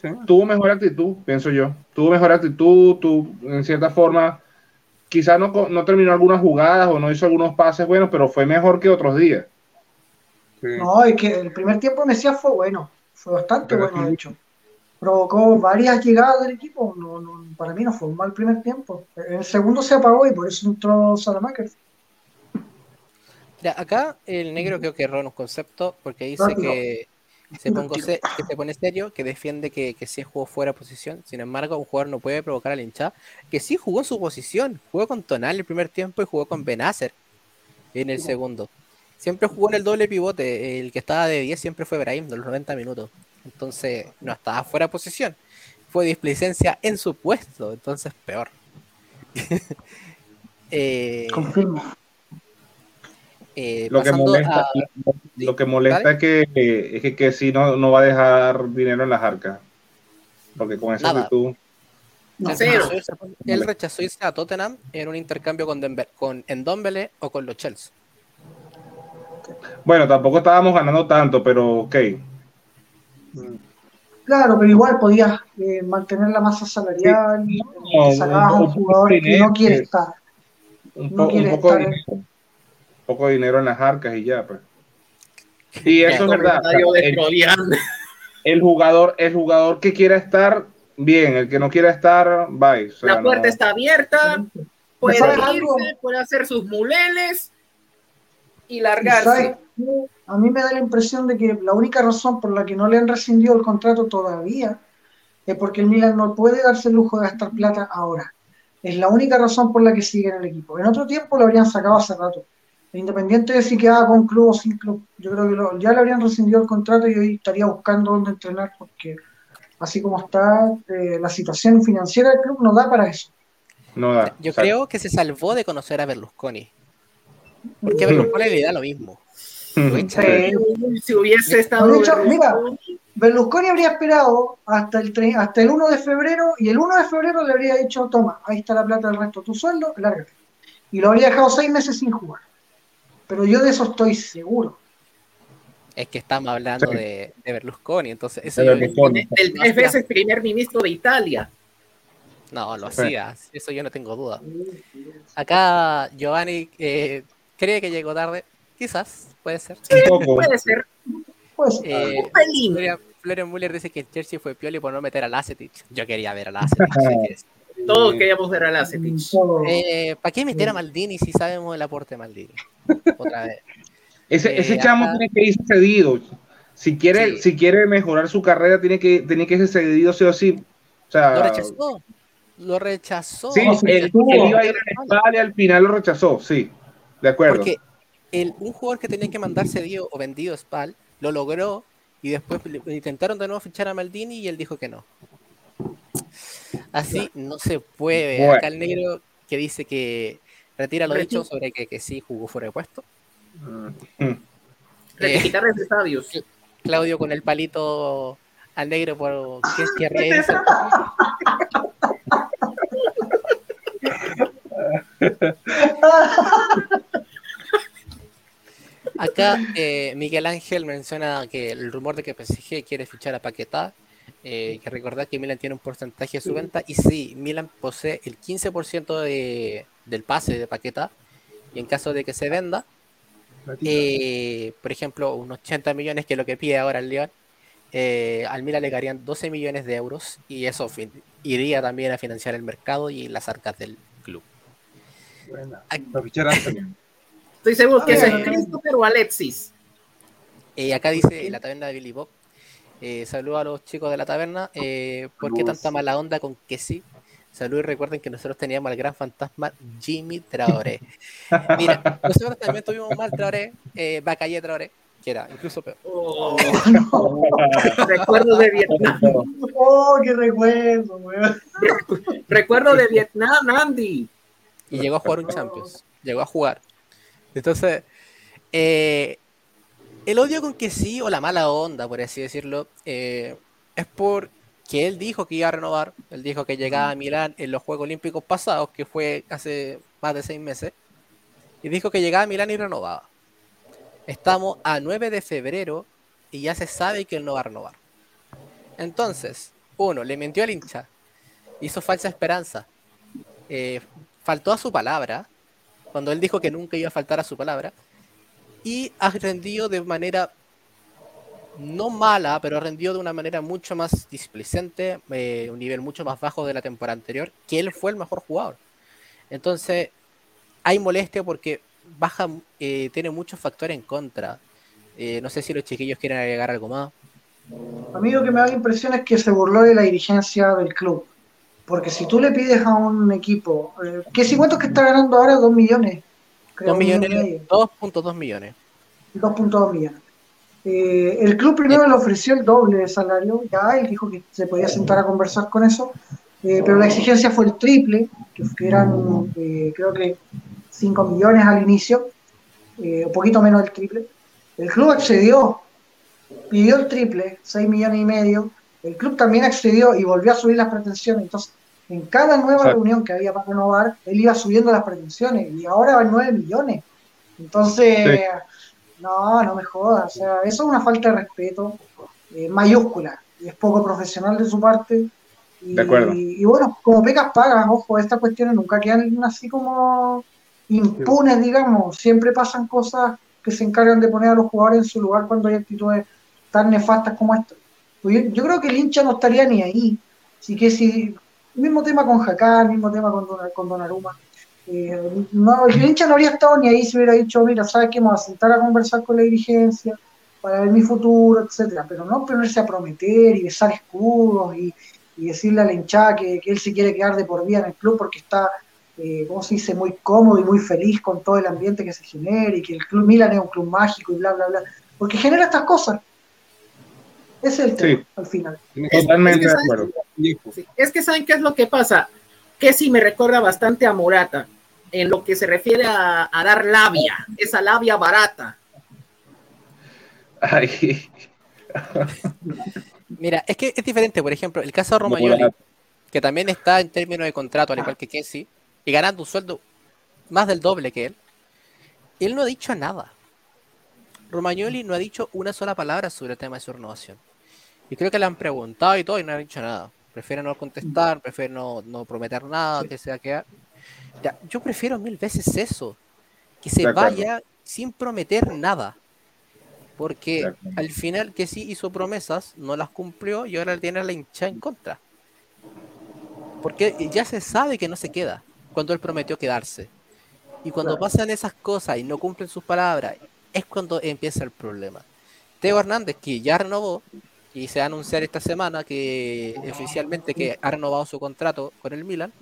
Sí. tuvo mejor actitud, pienso yo. Tuvo mejor actitud, tú, en cierta forma, quizás no, no terminó algunas jugadas o no hizo algunos pases buenos, pero fue mejor que otros días. Sí. No, es que el primer tiempo Mesías fue bueno, fue bastante Pero bueno, de hecho. Provocó varias llegadas del equipo, no, no, para mí no fue un mal primer tiempo. En el segundo se apagó y por eso entró Salamaker. Mira, acá el negro creo que erró en un concepto porque dice Rápido. que se, pongo se- que se pone serio, que defiende que, que sí jugó fuera de posición. Sin embargo, un jugador no puede provocar al hinchada. Que sí jugó en su posición. Jugó con Tonal el primer tiempo y jugó con Benacer en el segundo. Siempre jugó en el doble pivote. El que estaba de 10 siempre fue Brahim de los 90 minutos. Entonces no estaba fuera de posición. Fue displicencia en su puesto. Entonces peor. [laughs] Eh, Confirmo. eh, Lo que molesta, a- lo que molesta es que, eh, es que, que sí no, no va a dejar dinero en las arcas. Porque con esa actitud. No, Él rechazó irse- Él rechazó irse a Tottenham en un intercambio con, Denver, con Endombele o con los Chelsea. Bueno, tampoco estábamos ganando tanto, pero ok. Claro, pero igual podías eh, mantener la masa salarial, y No, sacabas a un jugador de que dinero, no quiere estar. Un, No poco de estar- dinero. Un poco de dinero en las arcas y ya, pues. Y eso es verdad. El, jugador, el jugador que quiera estar, bien. El que no quiera estar, bye. O sea, La puerta no- está abierta, puede ¿Sabes irse, puede hacer sus muleles y largarse. A mí me da la impresión de que la única razón por la que no le han rescindido el contrato todavía es porque el Milan no puede darse el lujo de gastar plata ahora. Es la única razón por la que sigue en el equipo. En otro tiempo lo habrían sacado hace rato. Independiente de si quedaba con club o sin club. Yo creo que lo- ya le habrían rescindido el contrato y hoy estaría buscando dónde entrenar porque así como está eh, la situación financiera del club no da para eso. no da. Yo creo que se salvó de conocer a Berlusconi. Porque a Berlusconi le da lo mismo. Sí. Si hubiese estado. De hecho, mira, Berlusconi habría esperado hasta el, tre- hasta el 1 de febrero y el 1 de febrero le habría dicho, toma, ahí está la plata del resto de tu sueldo, lárgate. Y lo habría dejado seis meses sin jugar. Pero yo de eso estoy seguro. Es que estamos hablando Sí. de, de Berlusconi. Entonces, eso De yo- Berlusconi. del tres veces primer ministro de Italia. no, lo hacía. Eso yo no tengo duda. Acá Giovanni eh, cree que llegó tarde. Quizás, puede ser. Puede ser Pues, Eh, un pelín. Florian, Florian Müller dice que el Chelsea fue Pioli por no meter a Lacetic. Yo quería ver a Lacetic. así que- [laughs] Todos queríamos ver a Lacetic. todo. Eh, ¿Para qué meter a Maldini si sabemos el aporte de Maldini? Otra vez. [laughs] Ese, Eh, ese chamo acá- tiene que irse cedido. Si quiere, Sí. si quiere mejorar su carrera, tiene que, tiene que irse cedido sí o sí. O sea, Lo rechazó. Lo rechazó. Sí, él, iba a ir al Spal y al final lo rechazó, sí. De acuerdo. Porque el, un jugador que tenía que mandar cedido o vendido Spal lo logró y después intentaron de nuevo fichar a Maldini y él dijo que no. Así no se puede. Bueno. Acá el negro que dice que retira lo dicho sobre que, que sí jugó fuera de puesto. Mm. De estadios. Claudio con el palito al negro por qué querría irse. Acá eh, Miguel Ángel menciona que el rumor de que PSG quiere fichar a Paquetá, eh, que recordar que Milan tiene un porcentaje de su venta, y sí, Milan posee el 15% de, del pase de Paquetá, y en caso de que se venda, eh, por ejemplo, unos 80 millones, que es lo que pide ahora el León, al Milan le caerían 12 millones de euros, y eso iría también a financiar el mercado y las arcas del club. Para fichar antes. Estoy seguro que es Christopher o Alexis. Eh, acá dice la taberna de Billy Bob. Eh, saludo a los chicos de la taberna. Eh, ¿Por qué tanta mala onda con que sí? Saludos y recuerden que nosotros teníamos al gran fantasma Jimmy Traoré. [laughs] Mira, nosotros también tuvimos mal Traoré, eh, Bacalle Traoré, que era incluso peor. Oh. [laughs] Recuerdo de Vietnam. Oh, qué recuerdo, weón. Recuerdo de Vietnam, Andy. Y llegó a jugar un Champions. Llegó a jugar. Entonces, eh, el odio con que sí, o la mala onda, por así decirlo, eh, es porque él dijo que iba a renovar. Él dijo que llegaba a Milán en los Juegos Olímpicos pasados, que fue hace más de seis meses. Y dijo que llegaba a Milán y renovaba. Estamos a 9 de febrero y ya se sabe que él no va a renovar. Entonces, uno, le mintió al hincha, hizo falsa esperanza, eh, faltó a su palabra, cuando él dijo que nunca iba a faltar a su palabra, y ha rendido de manera no mala, pero ha rendido de una manera mucho más displicente, eh, un nivel mucho más bajo de la temporada anterior, que él fue el mejor jugador. Entonces, hay molestia porque baja, eh, tiene muchos factores en contra. Eh, no sé si los chiquillos quieren agregar algo más. A mí lo que me da la impresión es que se burló de la dirigencia del club. Porque si tú le pides a un equipo, eh, ¿qué si cuánto es que está ganando ahora? 2 millones. creo, 2 un millón y millones, medio. 2.2 millones. 2.2 millones. Eh, el club primero le ofreció el doble de salario, ya él dijo que se podía sentar a conversar con eso, eh, pero la exigencia fue el triple, que, eran eh, creo que 5 millones al inicio, eh, un poquito menos del triple. El club accedió, pidió el triple, 6 millones y medio, el club también accedió y volvió a subir las pretensiones, entonces en cada nueva Exacto. reunión que había para renovar, él iba subiendo las pretensiones y ahora van 9 millones. Entonces, Sí. no, no me jodas. O sea, eso es una falta de respeto eh, mayúscula. Y es poco profesional de su parte. Y, De acuerdo. Y, bueno, como pecas pagas, ojo, estas cuestiones nunca quedan así como impunes, digamos. Siempre pasan cosas que se encargan de poner a los jugadores en su lugar cuando hay actitudes tan nefastas como esta. Pues Yo, creo que el hincha no estaría ni ahí. Así que si, mismo tema con Jacán, mismo tema con, Don- con Donnarumma. Eh, el hincha no habría estado ni ahí si hubiera dicho, mira, sabes que vamos a sentar a conversar con la dirigencia para ver mi futuro, etcétera, pero no ponerse a prometer y besar escudos y, decirle a la hinchada que, que él se quiere quedar de por vida en el club porque está, eh, ¿cómo se dice?, muy cómodo y muy feliz con todo el ambiente que se genera y que el club Milan es un club mágico y bla, bla, bla, porque genera estas cosas. Es el tema, Sí. al final. Totalmente Es de que acuerdo. Sí, Es que saben qué es lo que pasa, que sí me recuerda bastante a Morata en lo que se refiere a, a dar labia, esa labia barata. Ay, [laughs] Mira, es que es diferente, por ejemplo, el caso de Romagnoli, que también está en términos de contrato, al igual que Kessie, y ganando un sueldo más del doble que él, él no ha dicho nada. Romagnoli no ha dicho una sola palabra sobre el tema de su renovación. Y creo que le han preguntado y todo y no ha dicho nada. Prefiere no contestar, prefiere no, no prometer nada, que se va a quedar. Ya, yo prefiero mil veces eso, que se vaya sin prometer nada. Porque al final que sí hizo promesas, no las cumplió y ahora tiene a la hincha en contra. Porque ya se sabe que no se queda cuando él prometió quedarse. Y cuando Claro. pasan esas cosas y no cumplen sus palabras, es cuando empieza el problema. Teo Hernández, que ya renovó, y se va a anunciar esta semana que oficialmente que ha renovado su contrato con el Milan,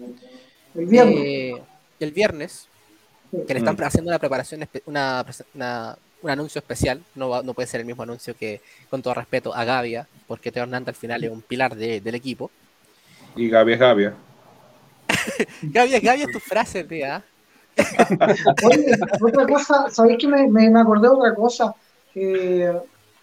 El viernes. eh, el viernes, que le están Mm. haciendo una preparación, una, un anuncio especial, no, no puede ser el mismo anuncio que, con todo respeto, a Gavia, porque Teo Hernández al final es un pilar de- del equipo. Y Gaby es Gavia. [laughs] Gavia, Gavia es tu frase, tía. [laughs] Oye, otra cosa, ¿sabéis que me, me, me acordé de otra cosa? Eh,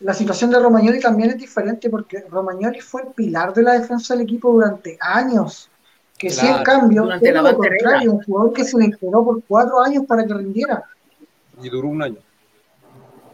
la situación de Romagnoli también es diferente porque Romagnoli fue el pilar de la defensa del equipo durante años. Que si en Claro, cambio, la lo contrario, un jugador que se le esperó por cuatro años para que rindiera. Y duró un año.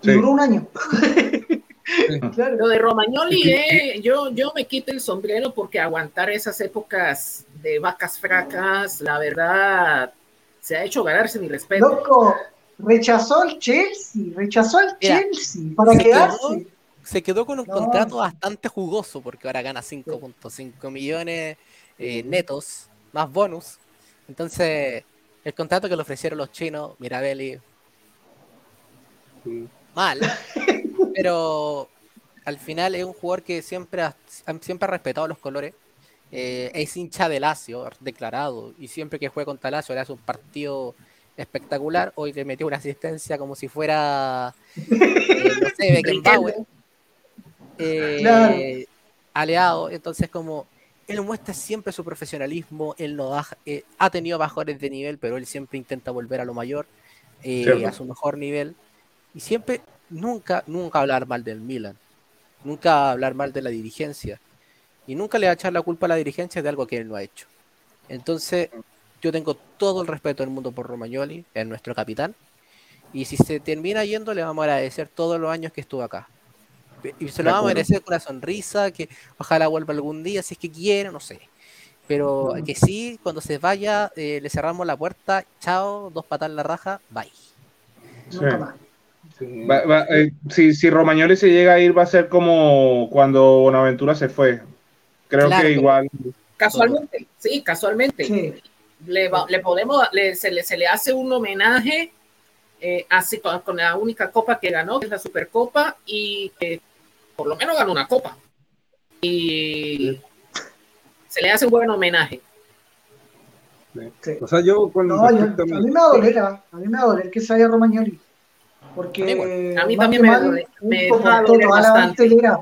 Y duró un año. [laughs] claro. Lo de Romagnoli, eh, yo, yo me quito el sombrero porque aguantar esas épocas de vacas fracas, la verdad, se ha hecho ganarse mi respeto. Loco, rechazó el Chelsea, rechazó el Mira, Chelsea para se quedarse. quedó- Se quedó con un No. contrato bastante jugoso porque ahora gana 5.5 millones eh, netos, más bonus. Entonces, el contrato que le ofrecieron los chinos, Mirabelli, Sí. mal, [laughs] pero al final es un jugador que siempre ha, siempre ha respetado los colores. eh, es hincha de Lazio, declarado, y siempre que juega contra Lazio le hace un partido espectacular. Hoy le metió una asistencia como si fuera, eh, no sé, Beckenbauer. eh, Claro. aliado, entonces como él muestra siempre su profesionalismo, él no baja, eh, ha tenido bajones de nivel, pero él siempre intenta volver a lo mayor, eh, a su mejor nivel, y siempre, nunca, nunca hablar mal del Milan, nunca hablar mal de la dirigencia, y nunca le va a echar la culpa a la dirigencia de algo que él no ha hecho. Entonces, yo tengo todo el respeto del mundo por Romagnoli, es nuestro capitán, y si se termina yendo, le vamos a agradecer todos los años que estuvo acá. Y se lo va a merecer con una sonrisa, que ojalá vuelva algún día, si es que quiere, no sé. Pero que sí, cuando se vaya, eh, le cerramos la puerta, chao, dos patas en la raja, bye. Nunca más. Sí. Va- va- eh, si, si Romagnoli se llega a ir, va a ser como cuando Bonaventura se fue. Creo Claro, que igual. Casualmente, sí, casualmente. Sí. Le, va- le podemos, le- se, le, se le hace un homenaje eh, así con, con la única copa que ganó, que es la Supercopa, y que por lo menos ganó una copa. Y se le hace un buen homenaje. Sí. O sea, yo con No, yo- respecto a mí me va a doler, ah, a mí me va a doler que se vaya Romagnoli. Porque A mí igual. A mí también me mal, me va a soportó doler toda la bastante. bantelera.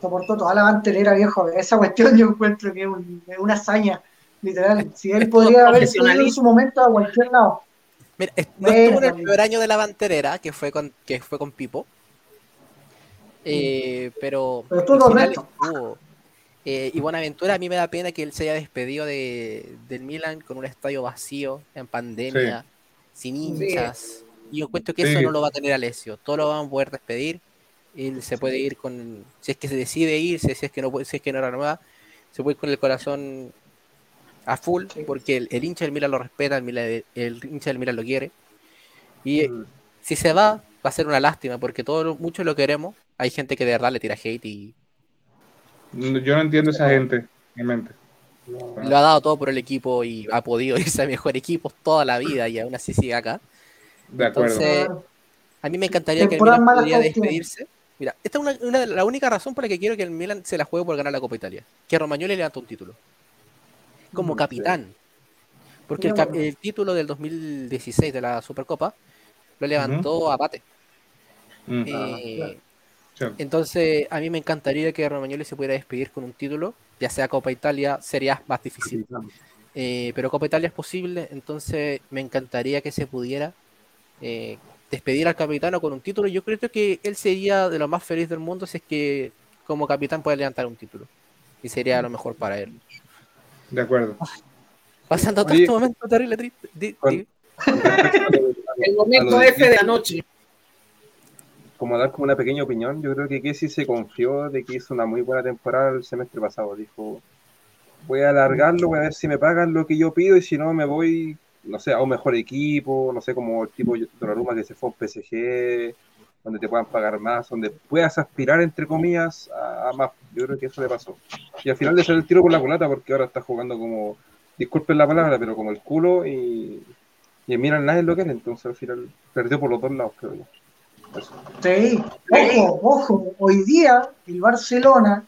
Soportó toda la bantelera, viejo. Esa cuestión yo encuentro que es, un- es una hazaña, literal. Si él Es podría haber podido en su momento a cualquier lado. Mira, est- no Bueno, estuvo en el peor año de la banterera, que fue con, que fue con Pipo. Eh, pero Pero estuvo. Eh, y Buenaventura, a mí me da pena que él se haya despedido de, del Milan con un estadio vacío, en pandemia, sin hinchas. Y yo encuentro que eso no lo va a tener Alessio. Todo lo van a poder despedir. Él se puede ir con. Si es que se decide ir, si es que no, puede- si es que no renueva, se puede ir con el corazón a full, Sí. porque el, el hincha del Milan lo respeta, el, Milan- el hincha del Milan lo quiere. Y Mm. si se va, va a ser una lástima, porque todos muchos lo queremos. Hay gente que de verdad le tira hate y Yo no entiendo esa gente, mi mente. lo ha dado todo por el equipo y ha podido [laughs] irse a mejor equipos toda la vida y aún así sigue acá. De acuerdo. Entonces, a mí me encantaría que el Milan pudiera despedirse. Mira, esta es una, una la única razón por la que quiero que el Milan se la juegue por ganar la Copa Italia. Que Romagnoli levanta un título. Como capitán. Porque el, cap- título del 2016 de la Supercopa lo levantó a Pate. Eh, claro. Sí. Entonces, a mí me encantaría que Romagnoli se pudiera despedir con un título, ya sea Copa Italia, sería más difícil. Eh, pero Copa Italia es posible, entonces me encantaría que se pudiera eh, despedir al capitano con un título. Yo creo que él sería de lo más feliz del mundo si es que como capitán puede levantar un título. Y sería lo mejor para él. De acuerdo. Pasando todo este momento terrible, triste. di- con- di- El momento de F de anoche. como dar como una pequeña opinión, yo creo que Kessi se confió de que hizo una muy buena temporada el semestre pasado. Dijo, voy a alargarlo, voy a ver si me pagan lo que yo pido y si no me voy, no sé, a un mejor equipo, no sé, como el tipo de Donnarumma que se fue a un PSG, donde te puedan pagar más, donde puedas aspirar, entre comillas, a, a más. Yo creo que eso le pasó. Y al final le salió el tiro por la culata porque ahora está jugando como, disculpen la palabra, pero como el culo y, y en Milan nadie lo quiere, entonces al final perdió por los dos lados, creo yo. Eso. Sí, ojo, ojo, hoy día el Barcelona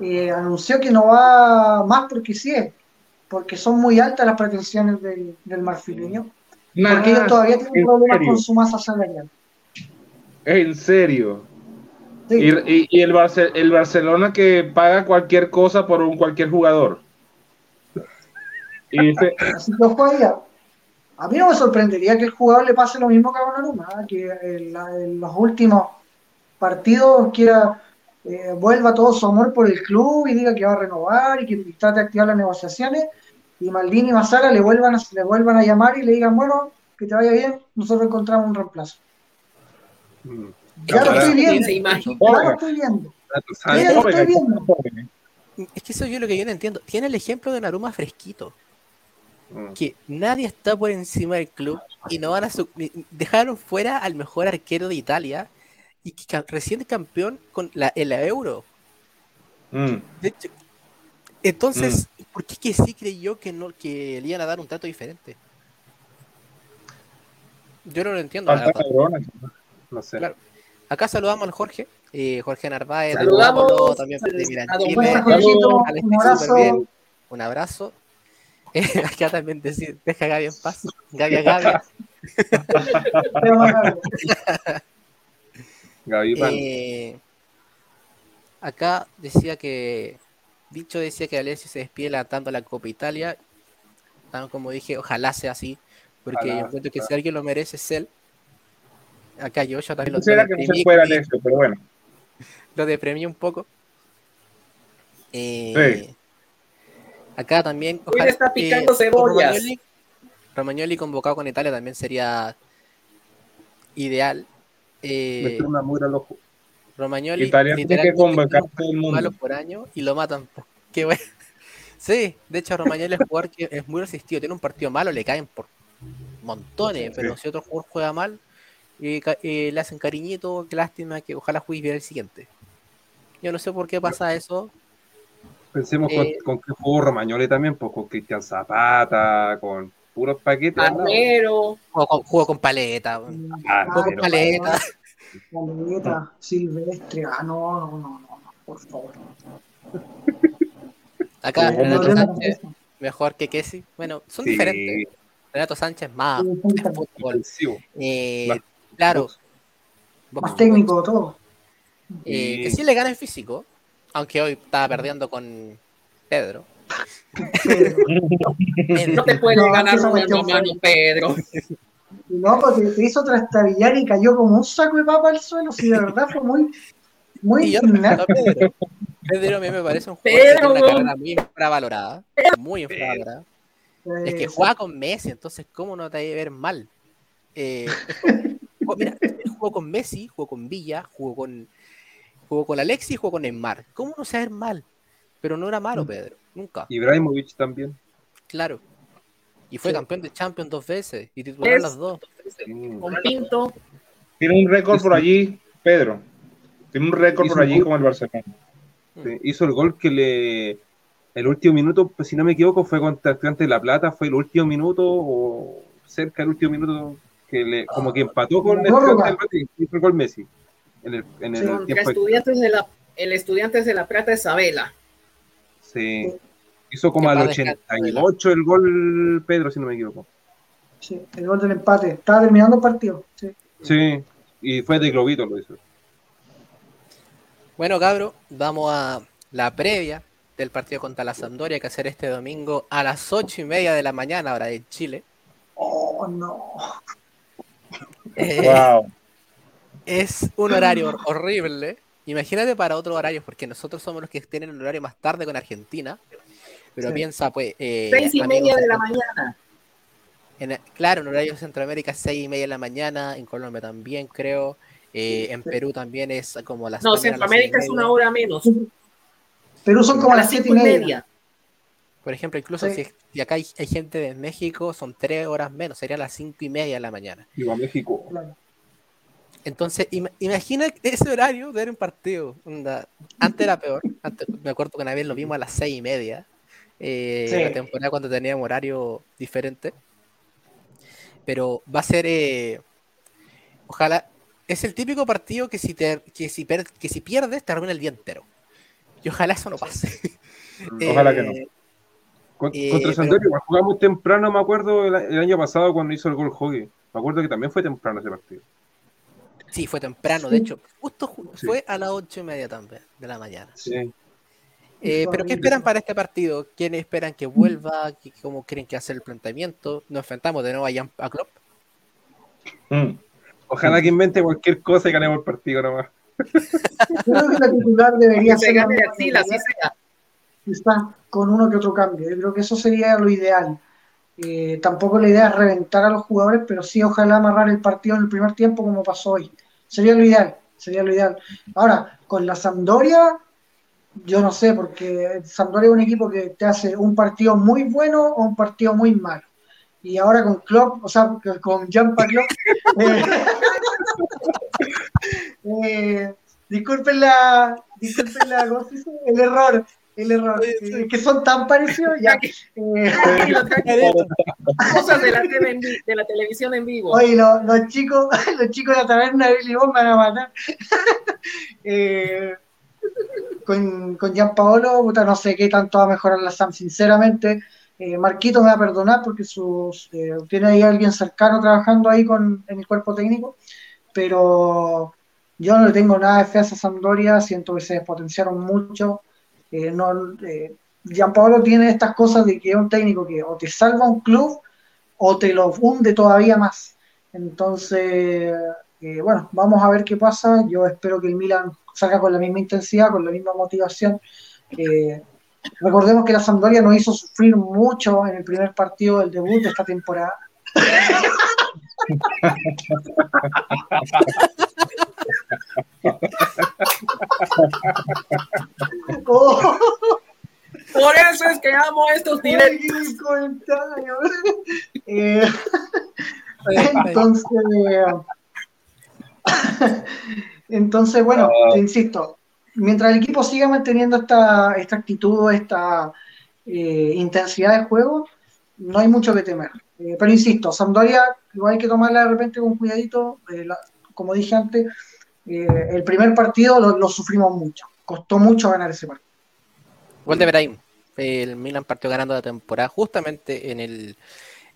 eh, anunció que no va más porque sí es, porque son muy altas las pretensiones del, del marfileño, porque ellos todavía tienen ¿en problemas serio? con su masa salarial. En serio. Sí, Y, y- y el, Barce- el Barcelona que paga cualquier cosa por un cualquier jugador. Y dice, [laughs] así que ah. A mí no me sorprendería que el jugador le pase lo mismo que a Donnarumma, ah, que en, la- en los últimos partidos quiera eh, vuelva todo su amor por el club y diga que va a renovar y que trate de activar las negociaciones y Maldini y Masala le vuelvan a, le vuelvan a llamar y le digan, bueno, que te vaya bien, nosotros encontramos un reemplazo. Mm. Ya lo estoy viendo, ya lo estoy viendo. Ya lo estoy viendo. Es que eso yo lo que yo no entiendo. Tiene el ejemplo de Naruma fresquito. Mm. que nadie está por encima del club y no van a dejaron fuera al mejor arquero de Italia y que ca- recién campeón con la, en la Euro. Mm. De hecho, entonces, ¿por qué que sí creyó que no que le iban a dar un trato diferente? Yo no lo entiendo. la Falta verdad. neuronas. no sé. Claro. Acá saludamos al Jorge, eh, Jorge Narváez, de Saludamos Módulo, también de don Chile, un abrazo. bien. un abrazo. Eh, [laughs] acá también decir, deja a Gaby en paz. Gaby a Gaby. [laughs] Gaby Pan. Eh, acá decía que Dicho decía que Alessio se despide levantando la Copa Italia. Tal como dije, ojalá sea así, porque Ojalá, yo encuentro que si alguien lo merece es él. Acá yo, yo también lo, Quisiera lo que no se fuera de esto, pero bueno. lo deprimí un poco. Eh, Acá también. Hoy le está picando cebollas. Romagnoli, Romagnoli convocado con Italia también sería ideal. Eh, Meter una mugre al ojo. Romagnoli Italia tiene que convocar todo el un mundo. malo por año y lo matan. [laughs] Qué bueno. Sí, de hecho Romagnoli es un jugador que es muy resistido. Tiene un partido malo, le caen por montones, pero si otro jugador juega mal, y, ca- y le hacen cariñito, qué lástima, que ojalá juegue bien el siguiente. Yo no sé por qué pasa eso. Pensemos Eh, con, con qué jugó Romagnoli también, pues con Cristian Zapata, con puros paquetes. Armero, Jugó con, jugó con paleta, weón. Ah, jugó con paleta. Paleta, Silvestre, ah, no, no, no, no, no, por favor. [laughs] Acá Renato. Sánchez, mejor que Kessi. Bueno, son Sí, diferentes. Renato Sánchez más Sí, fútbol. Eh, Claro. Más técnico todo. Eh, que sí le gana en físico, aunque hoy estaba perdiendo con Pedro. [laughs] No te puede No, ganar esa mano a cuestión fue- mano, Pedro. no, porque te hizo trastabillar y cayó como un saco de papa al suelo. Sí, de verdad fue muy, muy yo. Pedro. Pedro a mí me parece un jugador Pedro, que tiene una carrera muy infravalorada. Muy infravalorada. Es que juega con Messi, entonces ¿cómo no te va a ver mal? Eh, [laughs] jugó- mira, jugó con Messi, jugó con Villa, jugó con jugó con Alexis, jugó con Neymar. ¿Cómo no ver mal? Pero no era malo, Pedro, nunca. Ibrahimovic también. Claro. Y fue Sí. campeón de Champions dos veces y titular Es- las dos. Mm. Con Pinto, Tiene un récord por allí, Pedro. Tiene un récord Hizo por allí con el Barcelona. Sí, hizo el gol que le. El último minuto, pues, si no me equivoco, fue contra Estudiantes de La Plata, fue el último minuto o cerca del último minuto que le, como que empató con el Prórroga. Estudiantes de Madrid, hizo el gol Messi. En el, en el Sí, contra tiempo estudiantes de la, el Estudiantes de la Plata Isabela. Sí. Hizo como al paz descanse, 88 el gol Pedro, si no me equivoco. sí, el gol del empate. Estaba terminando el partido. Sí. Sí, y fue de Globito lo hizo. Bueno, cabro, vamos a la previa del partido contra la Sampdoria que hacer este domingo a las ocho y media de la mañana, hora de Chile. Oh, no. Eh, Wow. Es un horario hor- [laughs] horrible. Imagínate para otros horarios, porque nosotros somos los que tienen el horario más tarde con Argentina. Pero Sí. piensa, pues. eh, Seis y media de la mañana. en- claro, en horario de Centroamérica, seis y media de la mañana. En Colombia también, creo. eh, en Perú también es como las. No, las Centroamérica es una hora menos. Perú son como las siete y media. Por ejemplo, incluso Sí. si, si acá hay, hay gente de México, son tres horas menos, serían las cinco y media de la mañana. Iba a México. Entonces, ima- imagina ese horario de ver un partido. onda, Antes era peor. Antes, me acuerdo que una vez lo vimos a las seis y media. eh, Sí. La temporada cuando teníamos horario diferente. Pero va a ser. eh, ojalá. Es el típico partido que si, te, que, si per- que si pierdes te arruina el día entero. Y ojalá eso no pase. [laughs] Ojalá que no. Eh, Con- Eh, contra pero- Sampdoria, igual jugamos temprano, me acuerdo, el, el año pasado cuando hizo el gol Hogue. Me acuerdo que también fue temprano ese partido. Sí, fue temprano, de hecho. Justo ju- Sí. fue a las ocho y media también de la mañana. Sí. Eh, pero ¿qué esperan para este partido? ¿Quiénes esperan que vuelva? ¿Qué- ¿Cómo creen que va a ser el planteamiento? ¿Nos enfrentamos de nuevo a, Jan- a Klopp? Mm. Ojalá que invente cualquier cosa y ganemos el partido nomás. Yo creo que la titular debería [laughs] ser así, así sea. Quizá con uno que otro cambio. Yo creo que eso sería lo ideal. Eh, tampoco la idea es reventar a los jugadores, pero sí ojalá amarrar el partido en el primer tiempo como pasó hoy. Sería lo ideal, sería lo ideal. Ahora, con la Sampdoria, yo no sé, porque Sampdoria es un equipo que te hace un partido muy bueno o un partido muy malo. Y ahora con Klopp, o sea, con Jampa Klopp, [laughs] eh, eh, disculpen la, disculpen la, el error, el error, eh, que son tan parecidos ya. [laughs] Eh, Tranquilo, [laughs] tranquilo. Cosas de la, en vi- de la televisión en vivo. Oye, lo- los chicos, [laughs] los chicos de la taberna de Billy Bob van a matar. Eh, con, con Gianpaolo, puta, no sé qué tanto va a mejorar la Sam, sinceramente. Eh, Marquito me va a perdonar porque sus, eh, tiene ahí alguien cercano trabajando ahí con, en el cuerpo técnico, pero yo no le tengo nada de fe a esa Sampdoria, siento que se despotenciaron mucho. Eh, no, eh, tiene estas cosas de que es un técnico que o te salva un club o te lo hunde todavía más. Entonces, eh, bueno, vamos a ver qué pasa. Yo espero que el Milan salga con la misma intensidad, con la misma motivación. Eh, recordemos que la Sampdoria nos hizo sufrir mucho en el primer partido del debut de esta temporada. [laughs] Oh, Por eso es que amo estos directos. Eh, entonces, entonces, bueno, te insisto, mientras el equipo siga manteniendo esta, esta actitud, esta eh, intensidad de juego, no hay mucho que temer. Eh, pero insisto, Sampdoria igual hay que tomarla de repente con cuidadito. eh, la- como dije antes, eh, el primer partido lo, lo sufrimos mucho. Costó mucho ganar ese partido. Gol de Brahim. El Milan partió ganando la temporada justamente en el,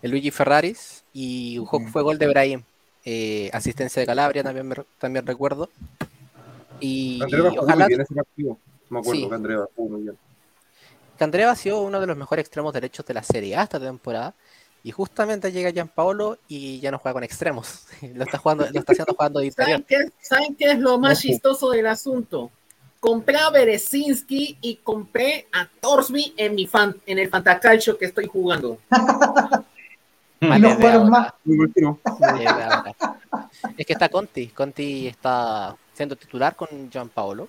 el Luigi Ferraris y fue gol de Brahim. Eh, asistencia de Calabria también, me re- también recuerdo. Y Andrea ojalá bien ese partido. Me acuerdo Sí. que Andrea jugó muy bien. Candreva ha sido uno de los mejores extremos derechos de la Serie A esta temporada. Y justamente llega Gianpaolo y ya no juega con extremos. [laughs] lo está jugando, lo está haciendo jugando de interior. ¿Saben qué, ¿Saben qué es lo más chistoso del asunto? Compré a Berezinski y compré a Torsby en mi fan, en el Fantacalcio que estoy jugando. Y [laughs] Vale, no jugaron más. Es que está Conti. Conti está siendo titular con Gianpaolo.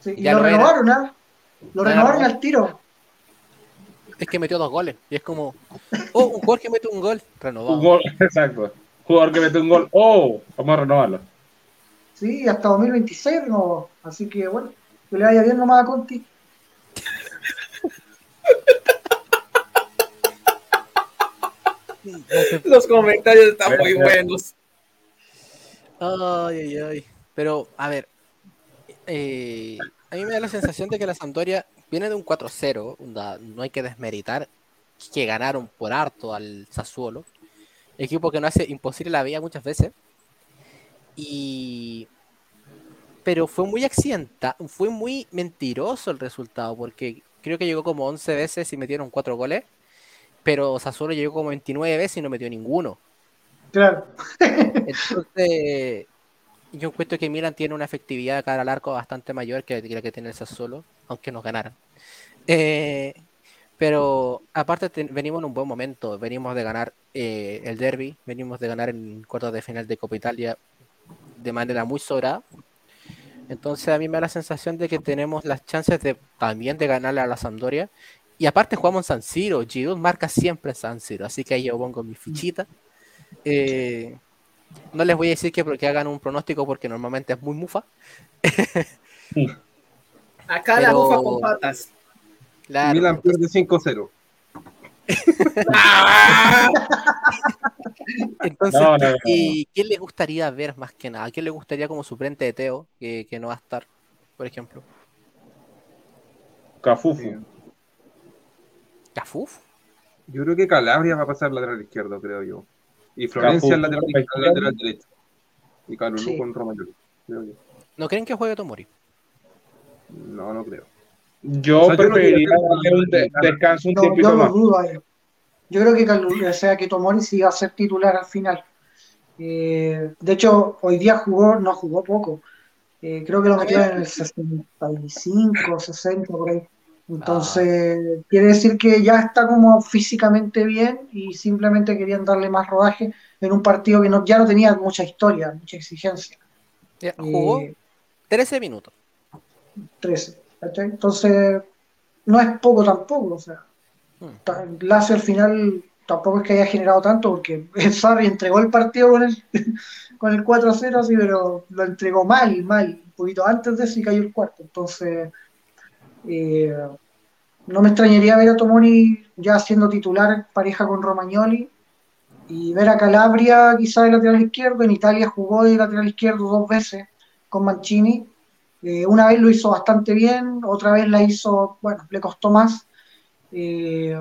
Sí, y Ya lo lo renovaron, ¿ah? Lo renovaron no. al tiro. Es que metió dos goles. Y es como, oh, un jugador que mete un gol, renovado. Un gol, [laughs] exacto. Jugador que mete un gol. ¡Oh! Vamos a renovarlo. Sí, hasta 2026 renovó. Así que bueno, que le vaya bien nomás a Conti. [laughs] Los comentarios están muy buenos. Ay, ay, ay. Pero, a ver, eh, a mí me da la sensación de que la Sampdoria viene de un 4-0, onda, no hay que desmeritar que ganaron por harto al Sassuolo, equipo que no hace imposible la vida muchas veces. Y pero fue muy accidental, fue muy mentiroso el resultado, porque creo que llegó como 11 veces y metieron 4 goles, pero Sassuolo llegó como 29 veces y no metió ninguno. Claro. Entonces, yo encuentro que Milan tiene una efectividad de cara al arco bastante mayor que la que tiene el Sassuolo, aunque nos ganaran. Eh, pero aparte ten- venimos en un buen momento, venimos de ganar eh, el derby, venimos de ganar en cuartos de final de Copa Italia de manera muy sobrada. Entonces a mí me da la sensación de que tenemos las chances de también de ganarle a la Sampdoria. Y aparte jugamos en San Siro, Giroud marca siempre en San Siro, así que ahí yo pongo mi fichita. Eh, no les voy a decir que porque hagan un pronóstico porque normalmente es muy mufa. Acá la bufa con patas. Claro, Milan pierde 5-0. [laughs] Entonces, No, no, no, ¿y quién les gustaría ver más que nada? ¿Quién les gustaría como suplente de Teo, que, que no va a estar, por ejemplo? Cafufu. ¿Cafuf? Yo creo que Calabria va a pasar lateral izquierdo, creo yo. Y Florencia al lateral, Caputo, al lateral derecho. Y Calulu Sí. con Romagnoli. ¿No creen que juegue Tomori? No, no creo. Yo O sea, yo no preferiría darle un de- descanso un No, tiempito yo más. dudo ahí. Yo creo que Calul- o sea, que Tomori sí va a ser titular al final. Eh, de hecho, hoy día jugó, no jugó poco. Eh, creo que lo metió en el 65, 60 por ahí. Entonces, quiere decir que ya está como físicamente bien y simplemente querían darle más rodaje en un partido que no, ya no tenía mucha historia, mucha exigencia. Ya, Jugó Eh, 13 minutos. 13. ¿cachai? Entonces, no es poco tampoco. O sea, Hmm. Lazio al final tampoco es que haya generado tanto, porque el [laughs] Sarri entregó el partido con el, [laughs] con el 4-0, así, pero lo entregó mal, mal. Un poquito antes de eso y cayó el cuarto. Entonces, eh, no me extrañaría ver a Tomoni ya siendo titular pareja con Romagnoli y ver a Calabria quizá de lateral izquierdo. En Italia jugó de lateral izquierdo dos veces con Mancini. Eh, una vez lo hizo bastante bien, otra vez la hizo, bueno, le costó más. Eh,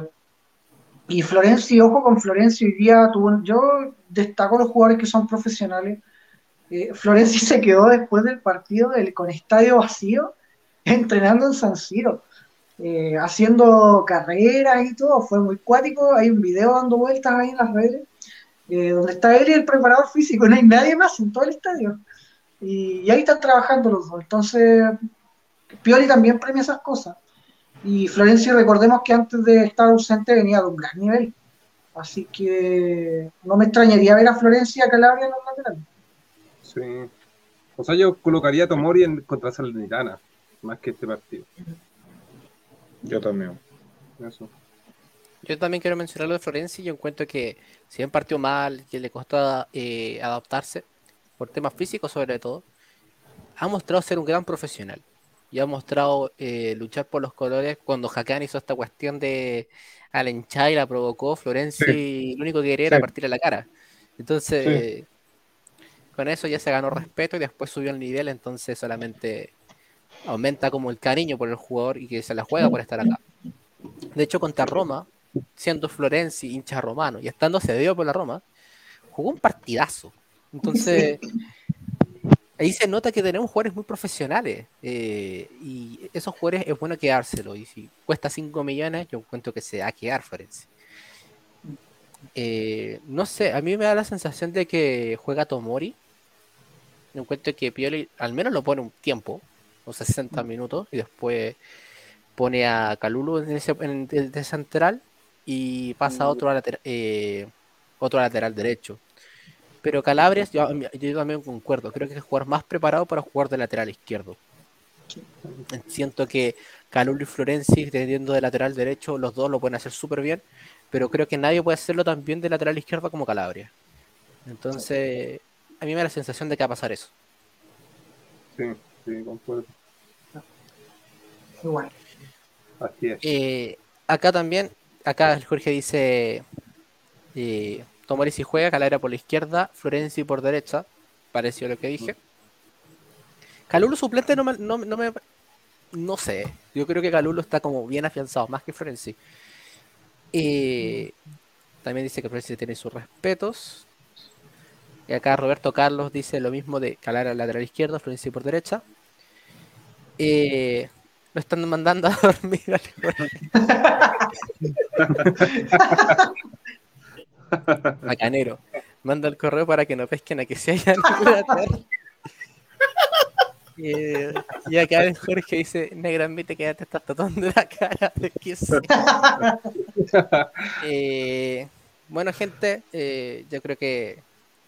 y Florenzi, ojo con Florenzi, hoy día tuvo, yo destaco los jugadores que son profesionales. Eh, Florenzi [laughs] se quedó después del partido del- con estadio vacío, entrenando en San Siro, eh, haciendo carreras y todo, fue muy cuático. Hay un video dando vueltas ahí en las redes, eh, donde está él y el preparador físico, no hay nadie más en todo el estadio. Y, ahí están trabajando los dos. Entonces, Pioli también premia esas cosas. Y Florencio, recordemos que antes de estar ausente venía de un gran nivel. Así que no me extrañaría ver a Florencia Calabria en los laterales. Sí. O sea, yo colocaría a Tomori en, contra Salernitana, más que este partido. Yo también. Eso. Yo también quiero mencionar lo de Florenzi. Yo encuentro que si bien partió mal, que le costó eh, adaptarse, por temas físicos sobre todo, ha mostrado ser un gran profesional. Y ha mostrado eh, luchar por los colores cuando Hakan hizo esta cuestión de alenchar y la provocó. Florenzi lo único que quería era Sí. partirle la cara. Entonces, con eso ya se ganó respeto y después subió el nivel. Entonces, solamente aumenta como el cariño por el jugador y que se la juega por estar acá. De hecho, contra Roma, siendo Florenzi hincha romano y estando cedido por la Roma, jugó un partidazo. Entonces, [laughs] ahí se nota que tenemos jugadores muy profesionales eh, y esos jugadores es bueno quedárselo. Y si cuesta 5 millones, yo encuentro que se va a quedar Florenzi. Eh, no sé, a mí me da la sensación de que juega Tomori. Yo encuentro que Pioli al menos lo pone un tiempo, o 60 minutos, y después pone a Calulu en ese, en- de, de central y pasa a otro, lateral, eh, otro lateral derecho. Pero Calabres, yo, yo también concuerdo, creo que es el jugador más preparado para jugar de lateral izquierdo. Siento que Calulu y Florenzi, teniendo de lateral derecho, los dos lo pueden hacer súper bien, pero creo que nadie puede hacerlo tan bien de lateral izquierdo como Calabria. Entonces, a mí me da la sensación de que va a pasar eso. Sí, sí, concuerdo. Igual. Así es. Eh, acá también, acá Jorge dice, eh, Tomori si juega, Calabria por la izquierda, Florenzi por derecha, pareció lo que dije. Calulo suplente no me, no, no me- no sé, yo creo que Calulo está como bien afianzado, más que Florenzi. Eh, también dice que Florenzi tiene sus respetos. Y acá Roberto Carlos dice lo mismo de Calabria lateral izquierdo, Florenzi por derecha. Eh, lo están mandando a [laughs] dormir al Jorge. [laughs] Bacanero. Manda el correo para que no pesquen a que se hayan [laughs] Eh, y acá el Jorge dice, negra, te tatuando la cara de que sí". Eh, bueno, gente, eh, yo creo que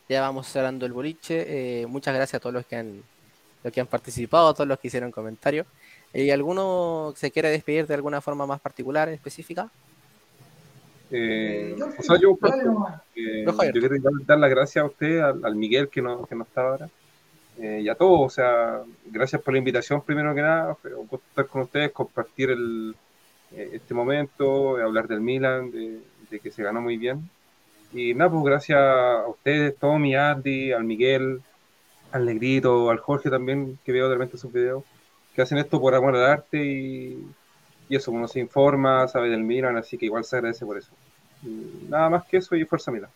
ya vamos cerrando el boliche. Eh, muchas gracias a todos los que han, los que han participado, a todos los que hicieron comentarios. ¿Y alguno se quiere despedir de alguna forma más particular, específica? Eh, o sea, yo, nomás. eh, Yo, quiero dar- dar las gracias a usted, al, al Miguel que no, que no está ahora, eh, y a todos. O sea, gracias por la invitación, primero que nada. Fue un gusto estar con ustedes, compartir el, eh, este momento, eh, hablar del Milan, de, de que se ganó muy bien. Y nada, pues gracias a ustedes, Tommy, Andy, al Miguel, al Negrito, al Jorge también, que veo de repente sus videos, que hacen esto por amor al arte y, y eso, uno se informa, sabe del Milan, así que igual se agradece por eso. Y nada más que eso y fuerza Milan.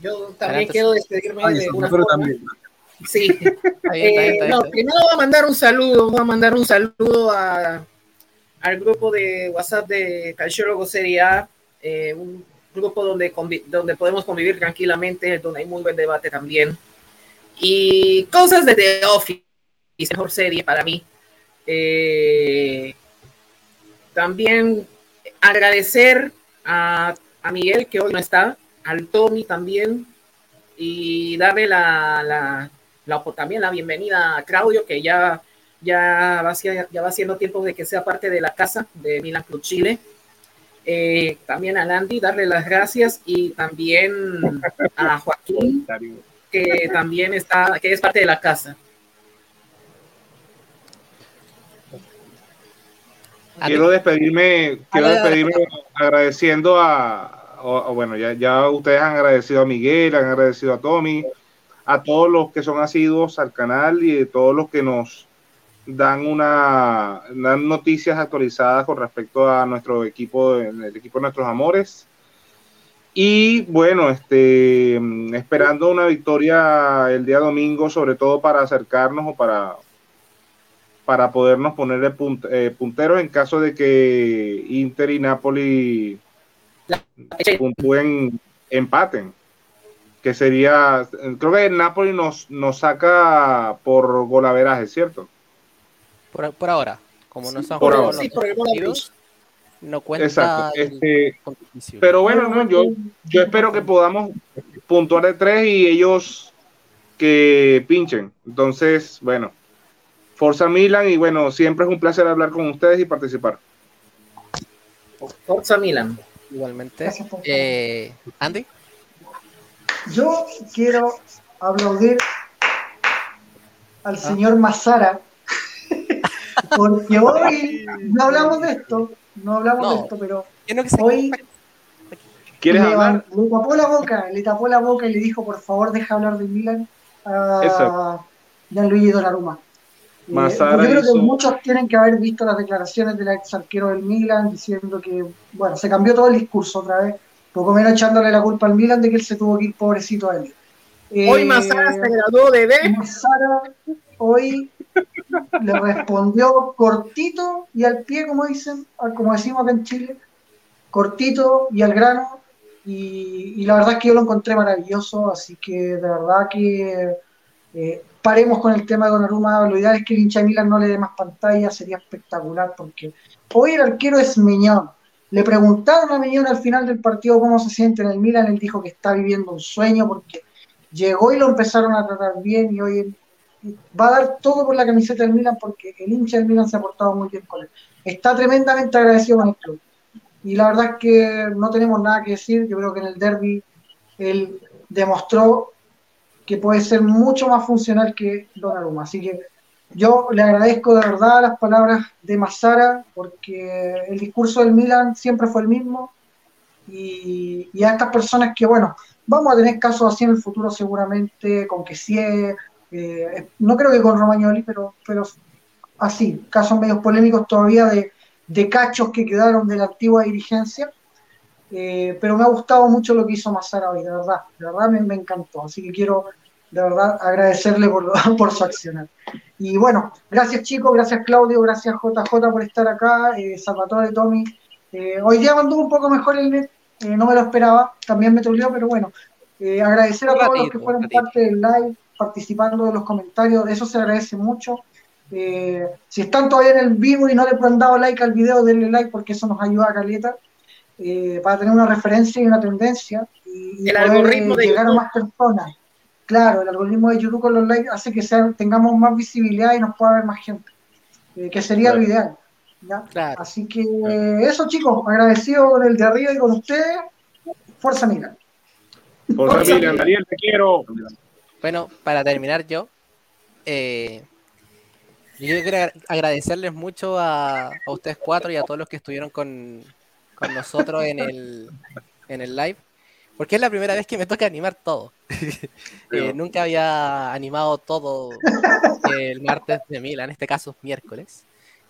Yo también Adelante. quiero despedirme Ay, de una forma. también. Sí. [laughs] Está bien, está bien, Eh, no, primero voy a mandar un saludo, voy a mandar un saludo a, al grupo de WhatsApp de Calciologo Serie A, eh, un grupo donde, donde podemos convivir tranquilamente, donde hay muy buen debate también. Y cosas de The Office, mejor serie para mí. Eh, también agradecer a, a Miguel, que hoy no está, al Tommy también, y darle la, la, la- también la bienvenida a Claudio, que ya, ya, va, ya va siendo tiempo de que sea parte de la casa de Milan Club Chile. Eh, también a Landy, darle las gracias y también a Joaquín, que también está, que es parte de la casa. Quiero despedirme, quiero despedirme agradeciendo a, bueno, ya, ya ustedes han agradecido a Miguel, han agradecido a Tommy, a todos los que son asiduos al canal y de todos los que nos dan una dan noticias actualizadas con respecto a nuestro equipo, el equipo de nuestros amores. Y bueno, este mm, esperando una victoria el día domingo, sobre todo para acercarnos o para para podernos poner de punt- eh, punteros en caso de que Inter y Napoli puntúen, empaten. Que sería, creo que el Napoli nos, nos saca por golaveraje, ¿cierto? Por, por ahora, como no están por jugando no cuenta Exacto. Este, pero bueno, no, yo, yo espero que podamos puntuar de tres y ellos que pinchen. Entonces, bueno, Forza Milan y bueno, siempre es un placer hablar con ustedes y participar. Forza Milan. Igualmente. Eh, Andy, Yo quiero aplaudir al señor Mazara, [laughs] porque hoy no hablamos de esto, no hablamos de esto, pero yo no que se- hoy ¿Quieres le, hablar? le tapó la boca, le tapó la boca y le dijo, por favor, deja hablar del Milan a. Gianluigi Donnarumma. Eh, yo creo hizo- que muchos tienen que haber visto las declaraciones del ex arquero del Milan diciendo que, bueno, se cambió todo el discurso otra vez, poco menos echándole la culpa al Milan de que él se tuvo que ir pobrecito a él. Hoy Mazara se graduó de B. Mazara hoy le respondió cortito y al pie, como dicen, como decimos acá en Chile, cortito y al grano. Y, la verdad es que yo lo encontré maravilloso, así que de verdad que eh, paremos con el tema de Donnarumma. Lo ideal es que el hincha Milan no le dé más pantalla, sería espectacular, porque hoy el arquero es Miñón. Le preguntaron a Miñón al final del partido cómo se siente en el Milan, él dijo que está viviendo un sueño porque llegó y lo empezaron a tratar bien y hoy va a dar todo por la camiseta del Milan porque el hincha del Milan se ha portado muy bien con él. Está tremendamente agradecido con el club. Y la verdad es que no tenemos nada que decir. Yo creo que en el derby él demostró que puede ser mucho más funcional que Donnarumma. Así que yo le agradezco de verdad las palabras de Massara porque el discurso del Milan siempre fue el mismo. Y, y a estas personas que, bueno, vamos a tener casos así en el futuro seguramente, con que sí, eh, no creo que con Romagnoli, pero, pero así, casos medios polémicos todavía de, de cachos que quedaron de la antigua dirigencia. Eh, pero me ha gustado mucho lo que hizo Mazara hoy, de verdad, de verdad me, me encantó. Así que quiero de verdad agradecerle por, [laughs] por su accionar. Y bueno, gracias chicos, gracias Claudio, gracias JJ por estar acá, eh, Salvatore, Tommy. Eh, hoy día mandó un poco mejor el net, eh, no me lo esperaba, también me troleó, pero bueno, eh, agradecer a todos los que fueron ratito. parte del live, participando de los comentarios, eso se agradece mucho. Eh, si están todavía en el vivo y no le han dado like al video, denle like porque eso nos ayuda a Caleta eh, para tener una referencia y una tendencia y, y El poder, algoritmo eh, de llegar YouTube. a más personas. Claro, el algoritmo de YouTube con los likes hace que sea- tengamos más visibilidad y nos pueda ver más gente, eh, que sería Claro. lo ideal. ¿ya? Claro. Así que eh, eso chicos, agradecido con el de arriba y con ustedes. Fuerza Milan. Forza Forza Milan, Daniel, te quiero. Bueno, para terminar yo, eh, yo quiero agra- agradecerles mucho a, a ustedes cuatro y a todos los que estuvieron con, con nosotros en el, en el live, porque es la primera vez que me toca animar todo. [laughs] Eh, nunca había animado todo el martes de Mila, en este caso miércoles,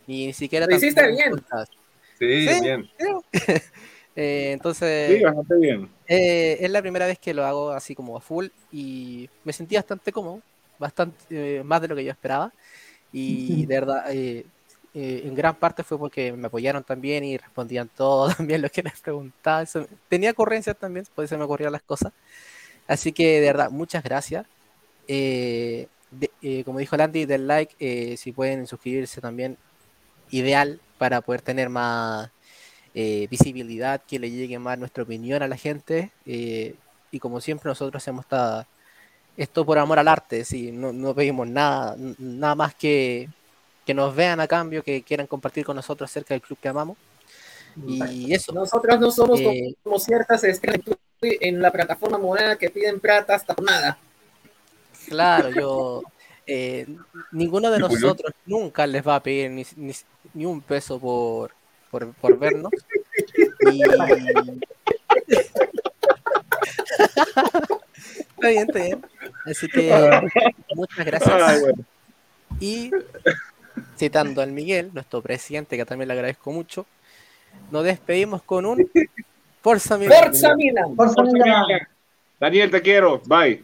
ni, ni siquiera Lo hiciste en bien. Sí. bien. [laughs] Eh, entonces, Sí, bastante bien. Eh, es la primera vez que lo hago así como a full y me sentí bastante cómodo, bastante eh, más de lo que yo esperaba. Y [laughs] de verdad, eh, eh, en gran parte fue porque me apoyaron también y respondían todo [laughs] también lo que les preguntaba. Eso- tenía ocurrencias también, por eso me ocurrieron las cosas. Así que de verdad, muchas gracias. De- como dijo Landy, del like, si pueden suscribirse también, ideal para poder tener más eh, visibilidad, que le llegue más nuestra opinión a la gente. eh, y como siempre nosotros hacemos esta- esto por amor al arte, sí, no, no pedimos nada, nada más que que nos vean a cambio, que quieran compartir con nosotros acerca del club que amamos. Y eso, Nosotros no somos Eh, como ciertas estrellas en la plataforma morada que piden plata hasta nada. claro, yo, eh, ninguno de nosotros nunca les va a pedir ni, ni- ni un peso por, por, por vernos. Y... [laughs] está bien, está bien. Así que muchas gracias. Bueno. Y citando al Miguel, nuestro presidente, que también le agradezco mucho, nos despedimos con un Forza Milan. Forza Milan. Fuerza Forza Milan. Milan. Daniel, te quiero. Bye.